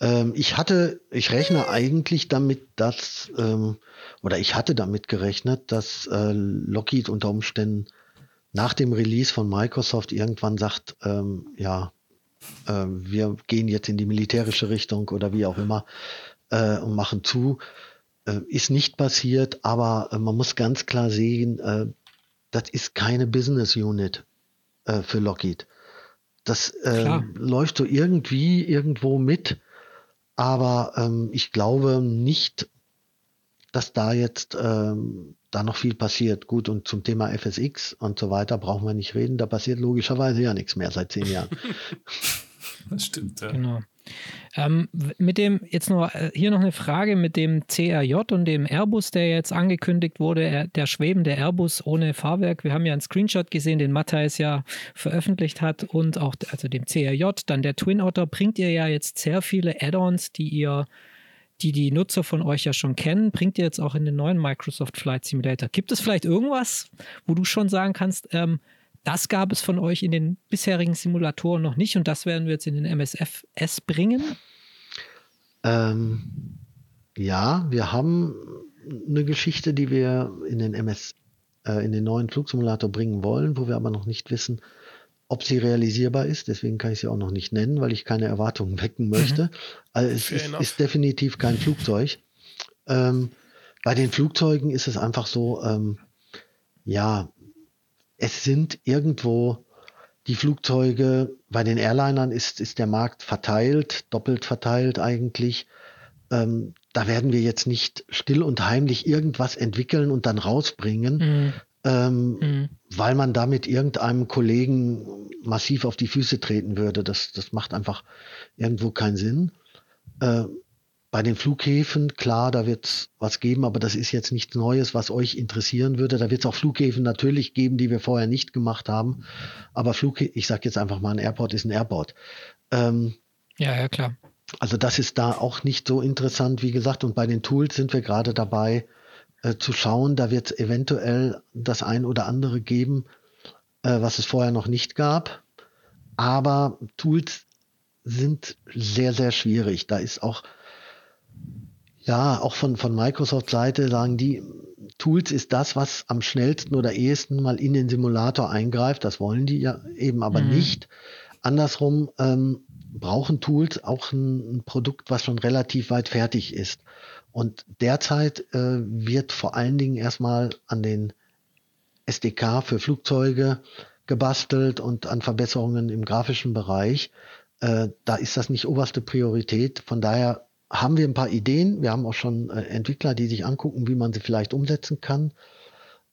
Ähm, ich hatte, ich rechne eigentlich damit, dass ähm, oder ich hatte damit gerechnet, dass äh, Lockheed unter Umständen nach dem Release von Microsoft irgendwann sagt, ähm, ja, äh, wir gehen jetzt in die militärische Richtung oder wie auch immer äh, und machen zu. Äh, ist nicht passiert, aber äh, man muss ganz klar sehen, äh, das ist keine Business Unit für Lockheed. Das läuft so irgendwie irgendwo mit, aber ähm, ich glaube nicht, dass da jetzt ähm, da noch viel passiert. Gut, und zum Thema FSX und so weiter brauchen wir nicht reden. Da passiert logischerweise ja nichts mehr seit zehn Jahren. [laughs] [laughs] das stimmt, ja. Genau. Ähm, mit dem, jetzt nur äh, hier noch eine Frage mit dem CRJ und dem Airbus, der jetzt angekündigt wurde, der schwebende Airbus ohne Fahrwerk. Wir haben ja einen Screenshot gesehen, den Matthias ja veröffentlicht hat und auch, also dem CRJ, dann der Twin Otter, bringt ihr ja jetzt sehr viele Add-ons, die ihr die die Nutzer von euch ja schon kennen, bringt ihr jetzt auch in den neuen Microsoft Flight Simulator. Gibt es vielleicht irgendwas, wo du schon sagen kannst, ähm, das gab es von euch in den bisherigen Simulatoren noch nicht und das werden wir jetzt in den MSFS bringen? Ähm, ja, wir haben eine Geschichte, die wir in den MS, äh, in den neuen Flugsimulator bringen wollen, wo wir aber noch nicht wissen, ob sie realisierbar ist. Deswegen kann ich sie auch noch nicht nennen, weil ich keine Erwartungen [laughs] wecken möchte. Mhm. Also es ist, ist, definitiv kein Flugzeug. Ähm, bei den Flugzeugen ist es einfach so, ähm, ja, es sind irgendwo die Flugzeuge, bei den Airlinern ist, ist der Markt verteilt, doppelt verteilt eigentlich. Ähm, da werden wir jetzt nicht still und heimlich irgendwas entwickeln und dann rausbringen, mhm. Ähm, mhm. weil man damit irgendeinem Kollegen massiv auf die Füße treten würde. Das, das macht einfach irgendwo keinen Sinn. Äh, bei den Flughäfen, klar, da wird es was geben, aber das ist jetzt nichts Neues, was euch interessieren würde. Da wird es auch Flughäfen natürlich geben, die wir vorher nicht gemacht haben. Aber Flughäfen, ich sage jetzt einfach mal, ein Airport ist ein Airport. Ähm, ja, ja, klar. Also das ist da auch nicht so interessant, wie gesagt. Und bei den Tools sind wir gerade dabei äh, zu schauen. Da wird es eventuell das ein oder andere geben, äh, was es vorher noch nicht gab. Aber Tools sind sehr, sehr schwierig. Da ist auch ja, auch von, von Microsoft Seite sagen die, Tools ist das, was am schnellsten oder ehesten mal in den Simulator eingreift. Das wollen die ja eben aber mhm. nicht. Andersrum ähm, brauchen Tools auch ein, ein, Produkt, was schon relativ weit fertig ist. Und derzeit äh, wird vor allen Dingen erstmal an den SDK für Flugzeuge gebastelt und an Verbesserungen im grafischen Bereich. Äh, da ist das nicht oberste Priorität. Von daher haben wir ein paar Ideen. Wir haben auch schon äh, Entwickler, die sich angucken, wie man sie vielleicht umsetzen kann.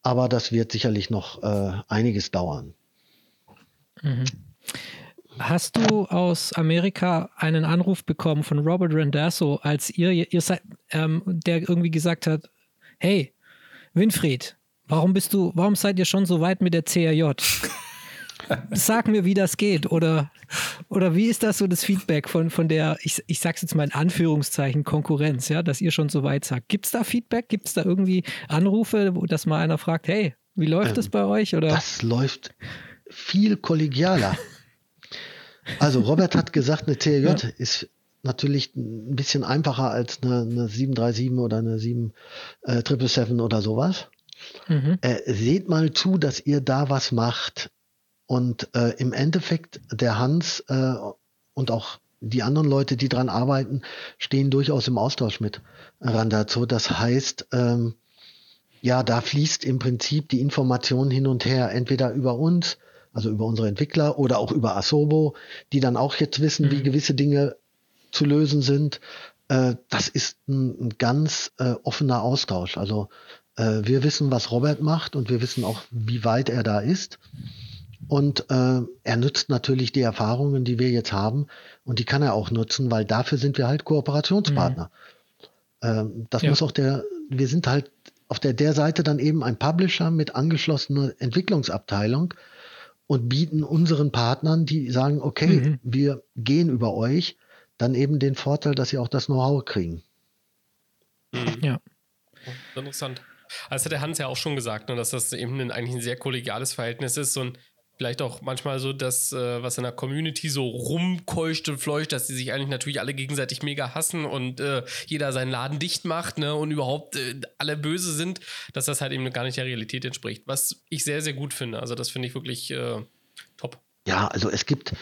Aber das wird sicherlich noch äh, einiges dauern. Mhm. Hast du aus Amerika einen Anruf bekommen von Robert Randazzo, als ihr, ihr seid, ähm, der irgendwie gesagt hat, hey, Winfried, warum bist du, warum seid ihr schon so weit mit der CRJ? Sag mir, wie das geht. Oder, oder wie ist das so das Feedback von, von der, ich, ich sag's jetzt mal in Anführungszeichen, Konkurrenz, ja, dass ihr schon so weit sagt. Gibt es da Feedback? Gibt es da irgendwie Anrufe, wo das mal einer fragt, hey, wie läuft ähm, das bei euch? Oder? Das läuft viel kollegialer. Also Robert hat gesagt, eine TJ ja. ist natürlich ein bisschen einfacher als eine, eine 737 oder eine 777 äh, oder sowas. Mhm. Äh, seht mal zu, dass ihr da was macht. Und äh, im Endeffekt, der Hans äh, und auch die anderen Leute, die dran arbeiten, stehen durchaus im Austausch mit Randazzo. Das heißt, ähm, ja, da fließt im Prinzip die Information hin und her, entweder über uns, also über unsere Entwickler oder auch über Asobo, die dann auch jetzt wissen, mhm. wie gewisse Dinge zu lösen sind. Äh, das ist ein, ein ganz äh, offener Austausch. Also äh, wir wissen, was Robert macht und wir wissen auch, wie weit er da ist. Und äh, er nutzt natürlich die Erfahrungen, die wir jetzt haben, und die kann er auch nutzen, weil dafür sind wir halt Kooperationspartner. Mhm. Ähm, das ja. muss auch der, wir sind halt auf der, der Seite dann eben ein Publisher mit angeschlossener Entwicklungsabteilung und bieten unseren Partnern, die sagen, okay, mhm. wir gehen über euch, dann eben den Vorteil, dass sie auch das Know-how kriegen. Mhm. Ja. Interessant. Also hat der Hans ja auch schon gesagt, ne, dass das eben ein, eigentlich ein sehr kollegiales Verhältnis ist. Und vielleicht auch manchmal so das, äh, was in der Community so rumkeucht und fleucht, dass die sich eigentlich natürlich alle gegenseitig mega hassen und äh, jeder seinen Laden dicht macht ne, und überhaupt äh, alle böse sind, dass das halt eben gar nicht der Realität entspricht. Was ich sehr, sehr gut finde. Also das finde ich wirklich äh, top. Ja, also es gibt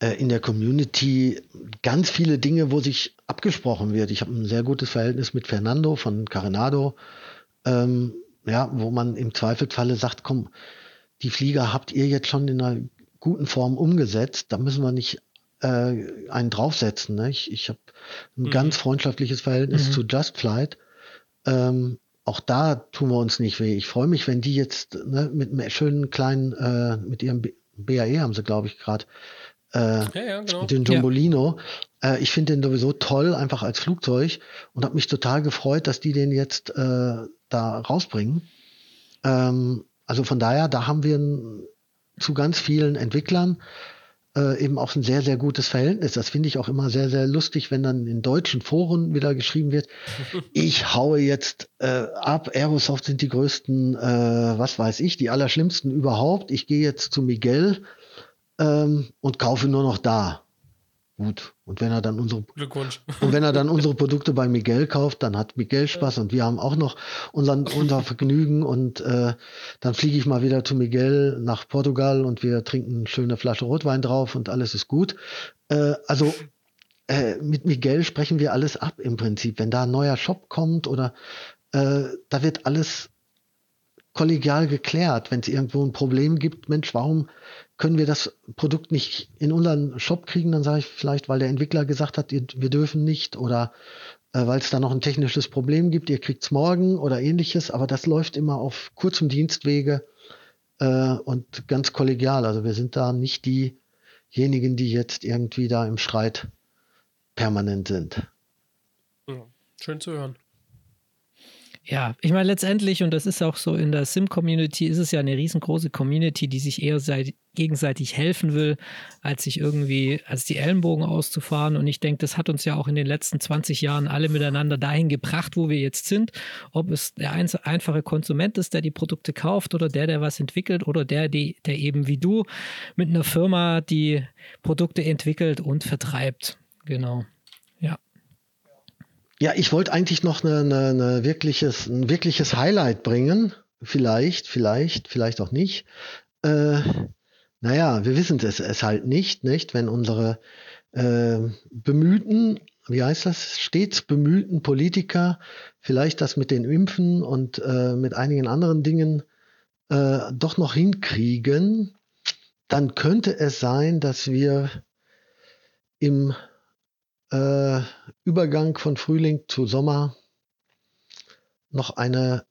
äh, in der Community ganz viele Dinge, wo sich abgesprochen wird. Ich habe ein sehr gutes Verhältnis mit Fernando von Carenado, ähm, ja, wo man im Zweifelsfalle sagt, komm, die Flieger habt ihr jetzt schon in einer guten Form umgesetzt, da müssen wir nicht äh, einen draufsetzen. Ne? Ich, ich habe ein mhm. ganz freundschaftliches Verhältnis mhm. zu Just Flight. Ähm, auch da tun wir uns nicht weh. Ich freue mich, wenn die jetzt ne, mit einem schönen kleinen, äh, mit ihrem BAE haben sie, glaube ich, gerade, äh, ja, ja, genau. mit dem Jumbolino. Ja. Äh, ich finde den sowieso toll, einfach als Flugzeug und habe mich total gefreut, dass die den jetzt äh, da rausbringen. Ähm, also von daher, da haben wir zu ganz vielen Entwicklern äh, eben auch ein sehr, sehr gutes Verhältnis. Das finde ich auch immer sehr, sehr lustig, wenn dann in deutschen Foren wieder geschrieben wird, [laughs] ich haue jetzt äh, ab, Aerosoft sind die größten, äh, was weiß ich, die allerschlimmsten überhaupt. Ich gehe jetzt zu Miguel ähm, und kaufe nur noch da. Gut. Und wenn er dann unsere Glückwunsch. Und wenn er dann [laughs] unsere Produkte bei Miguel kauft, dann hat Miguel Spaß und wir haben auch noch unseren, unser Vergnügen und äh, dann fliege ich mal wieder zu Miguel nach Portugal und wir trinken eine schöne Flasche Rotwein drauf und alles ist gut. Äh, also äh, mit Miguel sprechen wir alles ab im Prinzip. Wenn da ein neuer Shop kommt oder äh, da wird alles kollegial geklärt. Wenn es irgendwo ein Problem gibt, Mensch, warum können wir das Produkt nicht in unseren Shop kriegen, dann sage ich vielleicht, weil der Entwickler gesagt hat, wir dürfen nicht oder äh, weil es da noch ein technisches Problem gibt, ihr kriegt es morgen oder ähnliches, aber das läuft immer auf kurzem Dienstwege äh, und ganz kollegial. Also wir sind da nicht diejenigen, die jetzt irgendwie da im Streit permanent sind. Ja, schön zu hören. Ja, ich meine letztendlich, und das ist auch so in der Sim-Community, ist es ja eine riesengroße Community, die sich eher seit, gegenseitig helfen will, als sich irgendwie, als die Ellenbogen auszufahren. Und ich denke, das hat uns ja auch in den letzten 20 Jahren alle miteinander dahin gebracht, wo wir jetzt sind. Ob es der einfache Konsument ist, der die Produkte kauft oder der, der was entwickelt oder der, die, der eben wie du mit einer Firma die Produkte entwickelt und vertreibt. Genau. Ja, ich wollte eigentlich noch eine, eine, eine wirkliches, ein wirkliches Highlight bringen. Vielleicht, vielleicht, vielleicht auch nicht. Äh, naja, wir wissen es, es halt nicht, nicht? Wenn unsere äh, bemühten, wie heißt das, stets bemühten Politiker vielleicht das mit den Impfen und äh, mit einigen anderen Dingen äh, doch noch hinkriegen, dann könnte es sein, dass wir im äh, Übergang von Frühling zu Sommer noch eine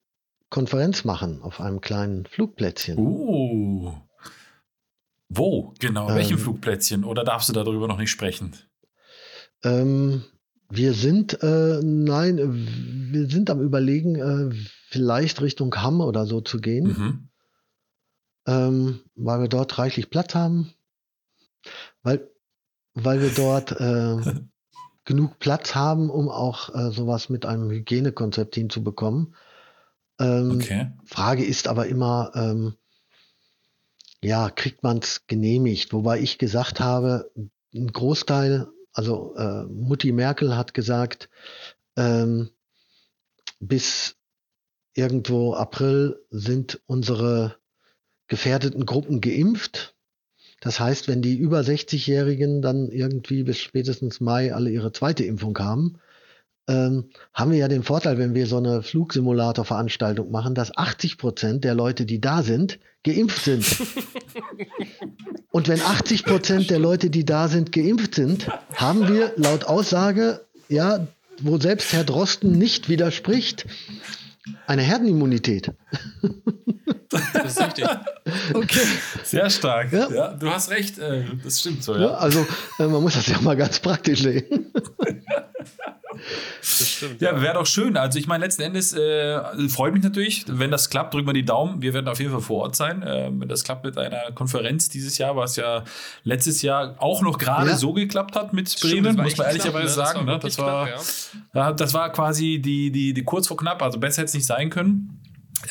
Konferenz machen auf einem kleinen Flugplätzchen. Uh. Wo genau? Ähm, Welchem Flugplätzchen? Oder darfst du darüber noch nicht sprechen? Ähm, wir sind, äh, nein, wir sind am Überlegen, äh, vielleicht Richtung Hamm oder so zu gehen, mhm. ähm, weil wir dort reichlich Platz haben, weil, weil wir dort äh, [laughs] genug Platz haben, um auch äh, sowas mit einem Hygienekonzept hinzubekommen. Ähm, okay. Frage ist aber immer, ähm, ja, kriegt man es genehmigt? Wobei ich gesagt habe, ein Großteil, also äh, Mutti Merkel hat gesagt, ähm, bis irgendwo April sind unsere gefährdeten Gruppen geimpft. Das heißt, wenn die über 60-Jährigen dann irgendwie bis spätestens Mai alle ihre zweite Impfung haben, ähm, haben wir ja den Vorteil, wenn wir so eine Flugsimulator-Veranstaltung machen, dass 80 Prozent der Leute, die da sind, geimpft sind. [laughs] Und wenn 80 Prozent der Leute, die da sind, geimpft sind, haben wir laut Aussage, ja, wo selbst Herr Drosten nicht widerspricht, eine Herdenimmunität. Das ist richtig. [laughs] Okay. Sehr stark. Ja. ja du hast recht, äh, das stimmt so, ja. ja also äh, man muss das ja mal ganz praktisch sehen. [laughs] Stimmt. Ja, wäre doch schön. Also ich meine, letzten Endes äh, freut mich natürlich, wenn das klappt, drücken wir die Daumen. Wir werden auf jeden Fall vor Ort sein. Äh, wenn das klappt mit einer Konferenz dieses Jahr, was ja letztes Jahr auch noch gerade ja. so geklappt hat mit Bremen, stimmt, muss man ehrlicherweise knapp, sagen. Ne? Das, war, das, war, knapp, ja. das war quasi die, die, die kurz vor knapp, also besser hätte es nicht sein können.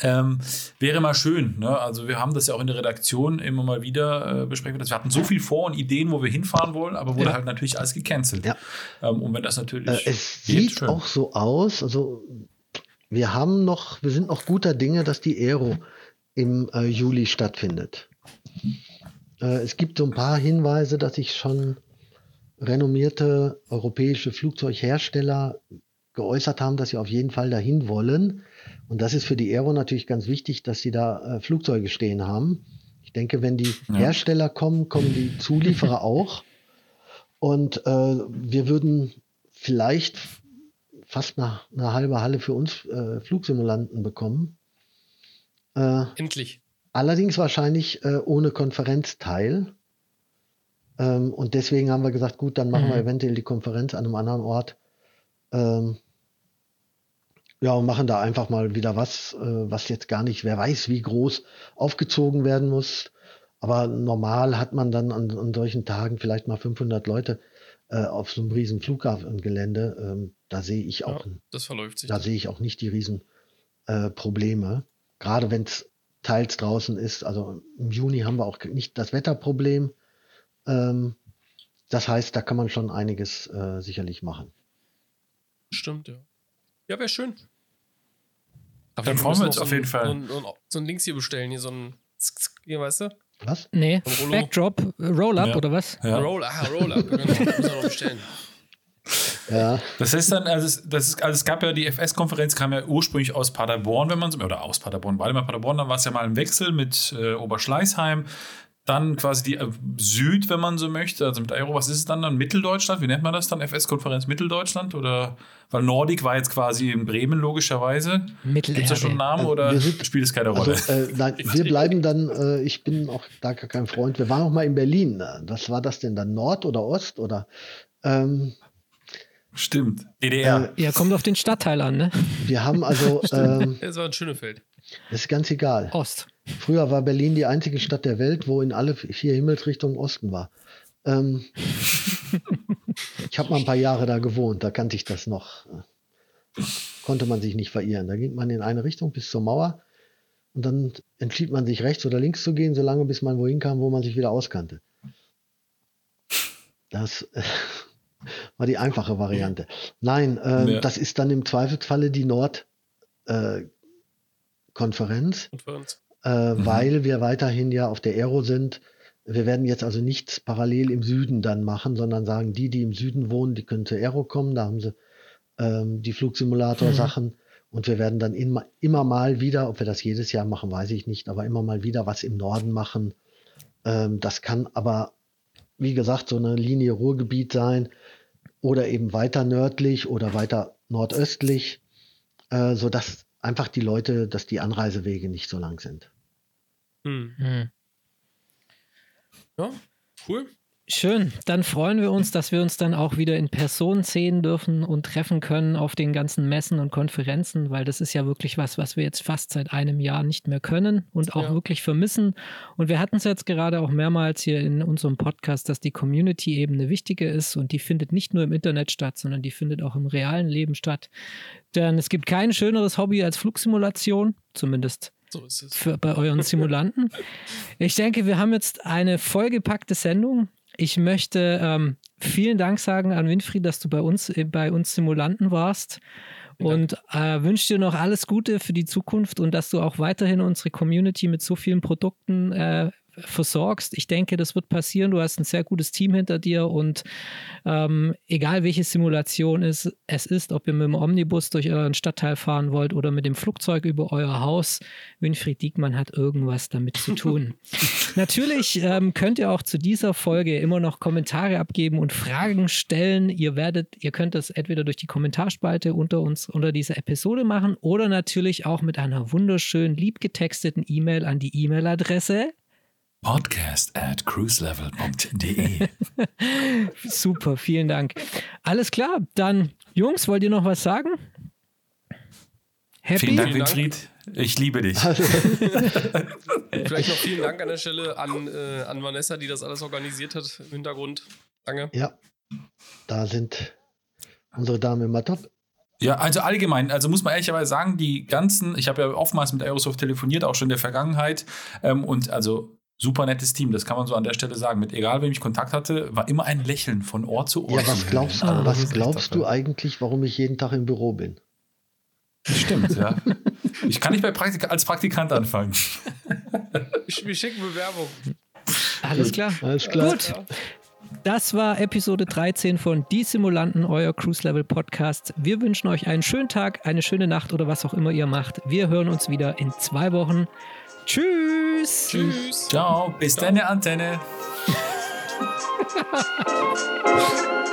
Ähm, wäre mal schön. Ne? Also wir haben das ja auch in der Redaktion immer mal wieder äh, besprechen. Wir hatten so viel vor und Ideen, wo wir hinfahren wollen, aber wurde ja. halt natürlich alles gecancelt. Ja. Ähm, und wenn das natürlich. Äh, es geht, sieht schön. auch so aus. Also wir haben noch, wir sind noch guter Dinge, dass die Aero im äh, Juli stattfindet. Äh, es gibt so ein paar Hinweise, dass sich schon renommierte europäische Flugzeughersteller geäußert haben, dass sie auf jeden Fall dahin wollen. Und das ist für die Aero natürlich ganz wichtig, dass sie da äh, Flugzeuge stehen haben. Ich denke, wenn die ja. Hersteller kommen, kommen die Zulieferer [laughs] auch. Und äh, wir würden vielleicht fast eine, eine, halbe Halle für uns äh, Flugsimulanten bekommen. Äh, Endlich. Allerdings wahrscheinlich äh, ohne Konferenzteil. Ähm, und deswegen haben wir gesagt, gut, dann machen mhm. wir eventuell die Konferenz an einem anderen Ort. Ähm, ja, und machen da einfach mal wieder was, äh, was jetzt gar nicht, wer weiß, wie groß aufgezogen werden muss. Aber normal hat man dann an, an solchen Tagen vielleicht mal 500 Leute äh, auf so einem riesen Flughafengelände. Ähm, da sehe ich auch, ja, das verläuft sich da sehe ich auch nicht die riesen äh, Probleme. Gerade wenn es teils draußen ist. Also im Juni haben wir auch nicht das Wetterproblem. Ähm, das heißt, da kann man schon einiges äh, sicherlich machen. Stimmt, ja. Ja, wäre schön. Aber Dann freuen wir uns auf jeden Fall. So ein, so ein Dings hier bestellen, hier so ein, hier, weißt du? Was? Nee, Backdrop, Roll-Up ja. oder was? Ja. Roll, ah, Roll-Up, genau. Müssen wir noch bestellen. Ja. Das heißt dann, also, das ist, also es gab ja die FS-Konferenz, kam ja ursprünglich aus Paderborn, wenn man so, oder aus Paderborn, war immer Paderborn, dann war es ja mal ein Wechsel mit äh, Oberschleißheim, dann quasi die äh, Süd, wenn man so möchte, also mit Aero, was ist es dann dann? Mitteldeutschland? Wie nennt man das dann? FS-Konferenz Mitteldeutschland? Oder weil Nordic war jetzt quasi in Bremen logischerweise. Gibt es da schon einen Namen oder äh, sind, spielt es keine Rolle? Also, äh, nein, [laughs] wir bleiben dann, äh, ich bin auch da gar kein Freund. Wir waren auch mal in Berlin. Was war das denn dann? Nord oder Ost? Oder ähm, Stimmt. DDR. Äh, ja, kommt auf den Stadtteil an, ne? Wir haben also. [laughs] Ähm, das war ein Schönefeld. Das ist ganz egal. Ost. Früher war Berlin die einzige Stadt der Welt, wo in alle vier Himmelsrichtungen Osten war. Ähm, ich habe mal ein paar Jahre da gewohnt, da kannte ich das noch. Konnte man sich nicht verirren. Da ging man in eine Richtung bis zur Mauer und dann entschied man sich rechts oder links zu gehen, solange bis man wohin kam, wo man sich wieder auskannte. Das äh, [laughs] war die einfache Variante. Nein, äh, ja. das ist dann im Zweifelsfalle die Nordkonferenz. Äh, Konferenz äh, mhm. weil wir weiterhin ja auf der Aero sind. Wir werden jetzt also nichts parallel im Süden dann machen, sondern sagen, die, die im Süden wohnen, die können zur Aero kommen, da haben sie ähm, die Flugsimulator-Sachen. Mhm. Und wir werden dann immer, immer mal wieder, ob wir das jedes Jahr machen, weiß ich nicht, aber immer mal wieder was im Norden machen. Ähm, das kann aber, wie gesagt, so eine Linie Ruhrgebiet sein oder eben weiter nördlich oder weiter nordöstlich, äh, sodass einfach die Leute, dass die Anreisewege nicht so lang sind. Hm. Hm. Ja, cool. Schön, dann freuen wir uns, dass wir uns dann auch wieder in Person sehen dürfen und treffen können auf den ganzen Messen und Konferenzen, weil das ist ja wirklich was, was wir jetzt fast seit einem Jahr nicht mehr können und auch ja. wirklich vermissen. Und wir hatten es jetzt gerade auch mehrmals hier in unserem Podcast, dass die Community-Ebene wichtiger ist und die findet nicht nur im Internet statt, sondern die findet auch im realen Leben statt. Denn es gibt kein schöneres Hobby als Flugsimulation, zumindest so ist es. Für, bei euren Simulanten. ich denke, wir haben jetzt eine vollgepackte Sendung. Ich möchte ähm, vielen Dank sagen an Winfried, dass du bei uns, äh, bei uns Simulanten warst. Und äh, wünsche dir noch alles Gute für die Zukunft und dass du auch weiterhin unsere Community mit so vielen Produkten äh, versorgst. Ich denke, das wird passieren. Du hast ein sehr gutes Team hinter dir und ähm, egal welche Simulation es, es ist, ob ihr mit dem Omnibus durch euren Stadtteil fahren wollt oder mit dem Flugzeug über euer Haus, Winfried Diekmann hat irgendwas damit zu tun. [laughs] Natürlich ähm, könnt ihr auch zu dieser Folge immer noch Kommentare abgeben und Fragen stellen. Ihr werdet, ihr könnt das entweder durch die Kommentarspalte unter uns, unter dieser Episode machen oder natürlich auch mit einer wunderschön lieb getexteten E-Mail an die E-Mail-Adresse podcast at cruiselevel.de. [laughs] Super, vielen Dank. Alles klar, dann Jungs, wollt ihr noch was sagen? Happy? Vielen Dank, Winfried. Ich liebe dich. [laughs] Vielleicht noch vielen Dank an der Stelle an, äh, an Vanessa, die das alles organisiert hat im Hintergrund. Danke. Ja, da sind unsere Damen immer top. Ja, also allgemein, also muss man ehrlicherweise sagen, die ganzen, ich habe ja oftmals mit Aerosoft telefoniert, auch schon in der Vergangenheit, ähm, und also super nettes Team, das kann man so an der Stelle sagen. Mit egal wem ich Kontakt hatte, war immer ein Lächeln von Ohr zu Ohr. Ja, was glaubst, ah, was glaubst du eigentlich, warum ich jeden Tag im Büro bin? Stimmt, ja. Ich kann nicht bei Praktika als Praktikant anfangen. Wir schicken Bewerbung. Alles klar. Alles klar. Gut. Das war Episode 13 von Die Simulanten, euer Cruise Level Podcast. Wir wünschen euch einen schönen Tag, eine schöne Nacht oder was auch immer ihr macht. Wir hören uns wieder in zwei Wochen. Tschüss. Tschüss. Ciao. Bis Ciao. deine Antenne. [laughs]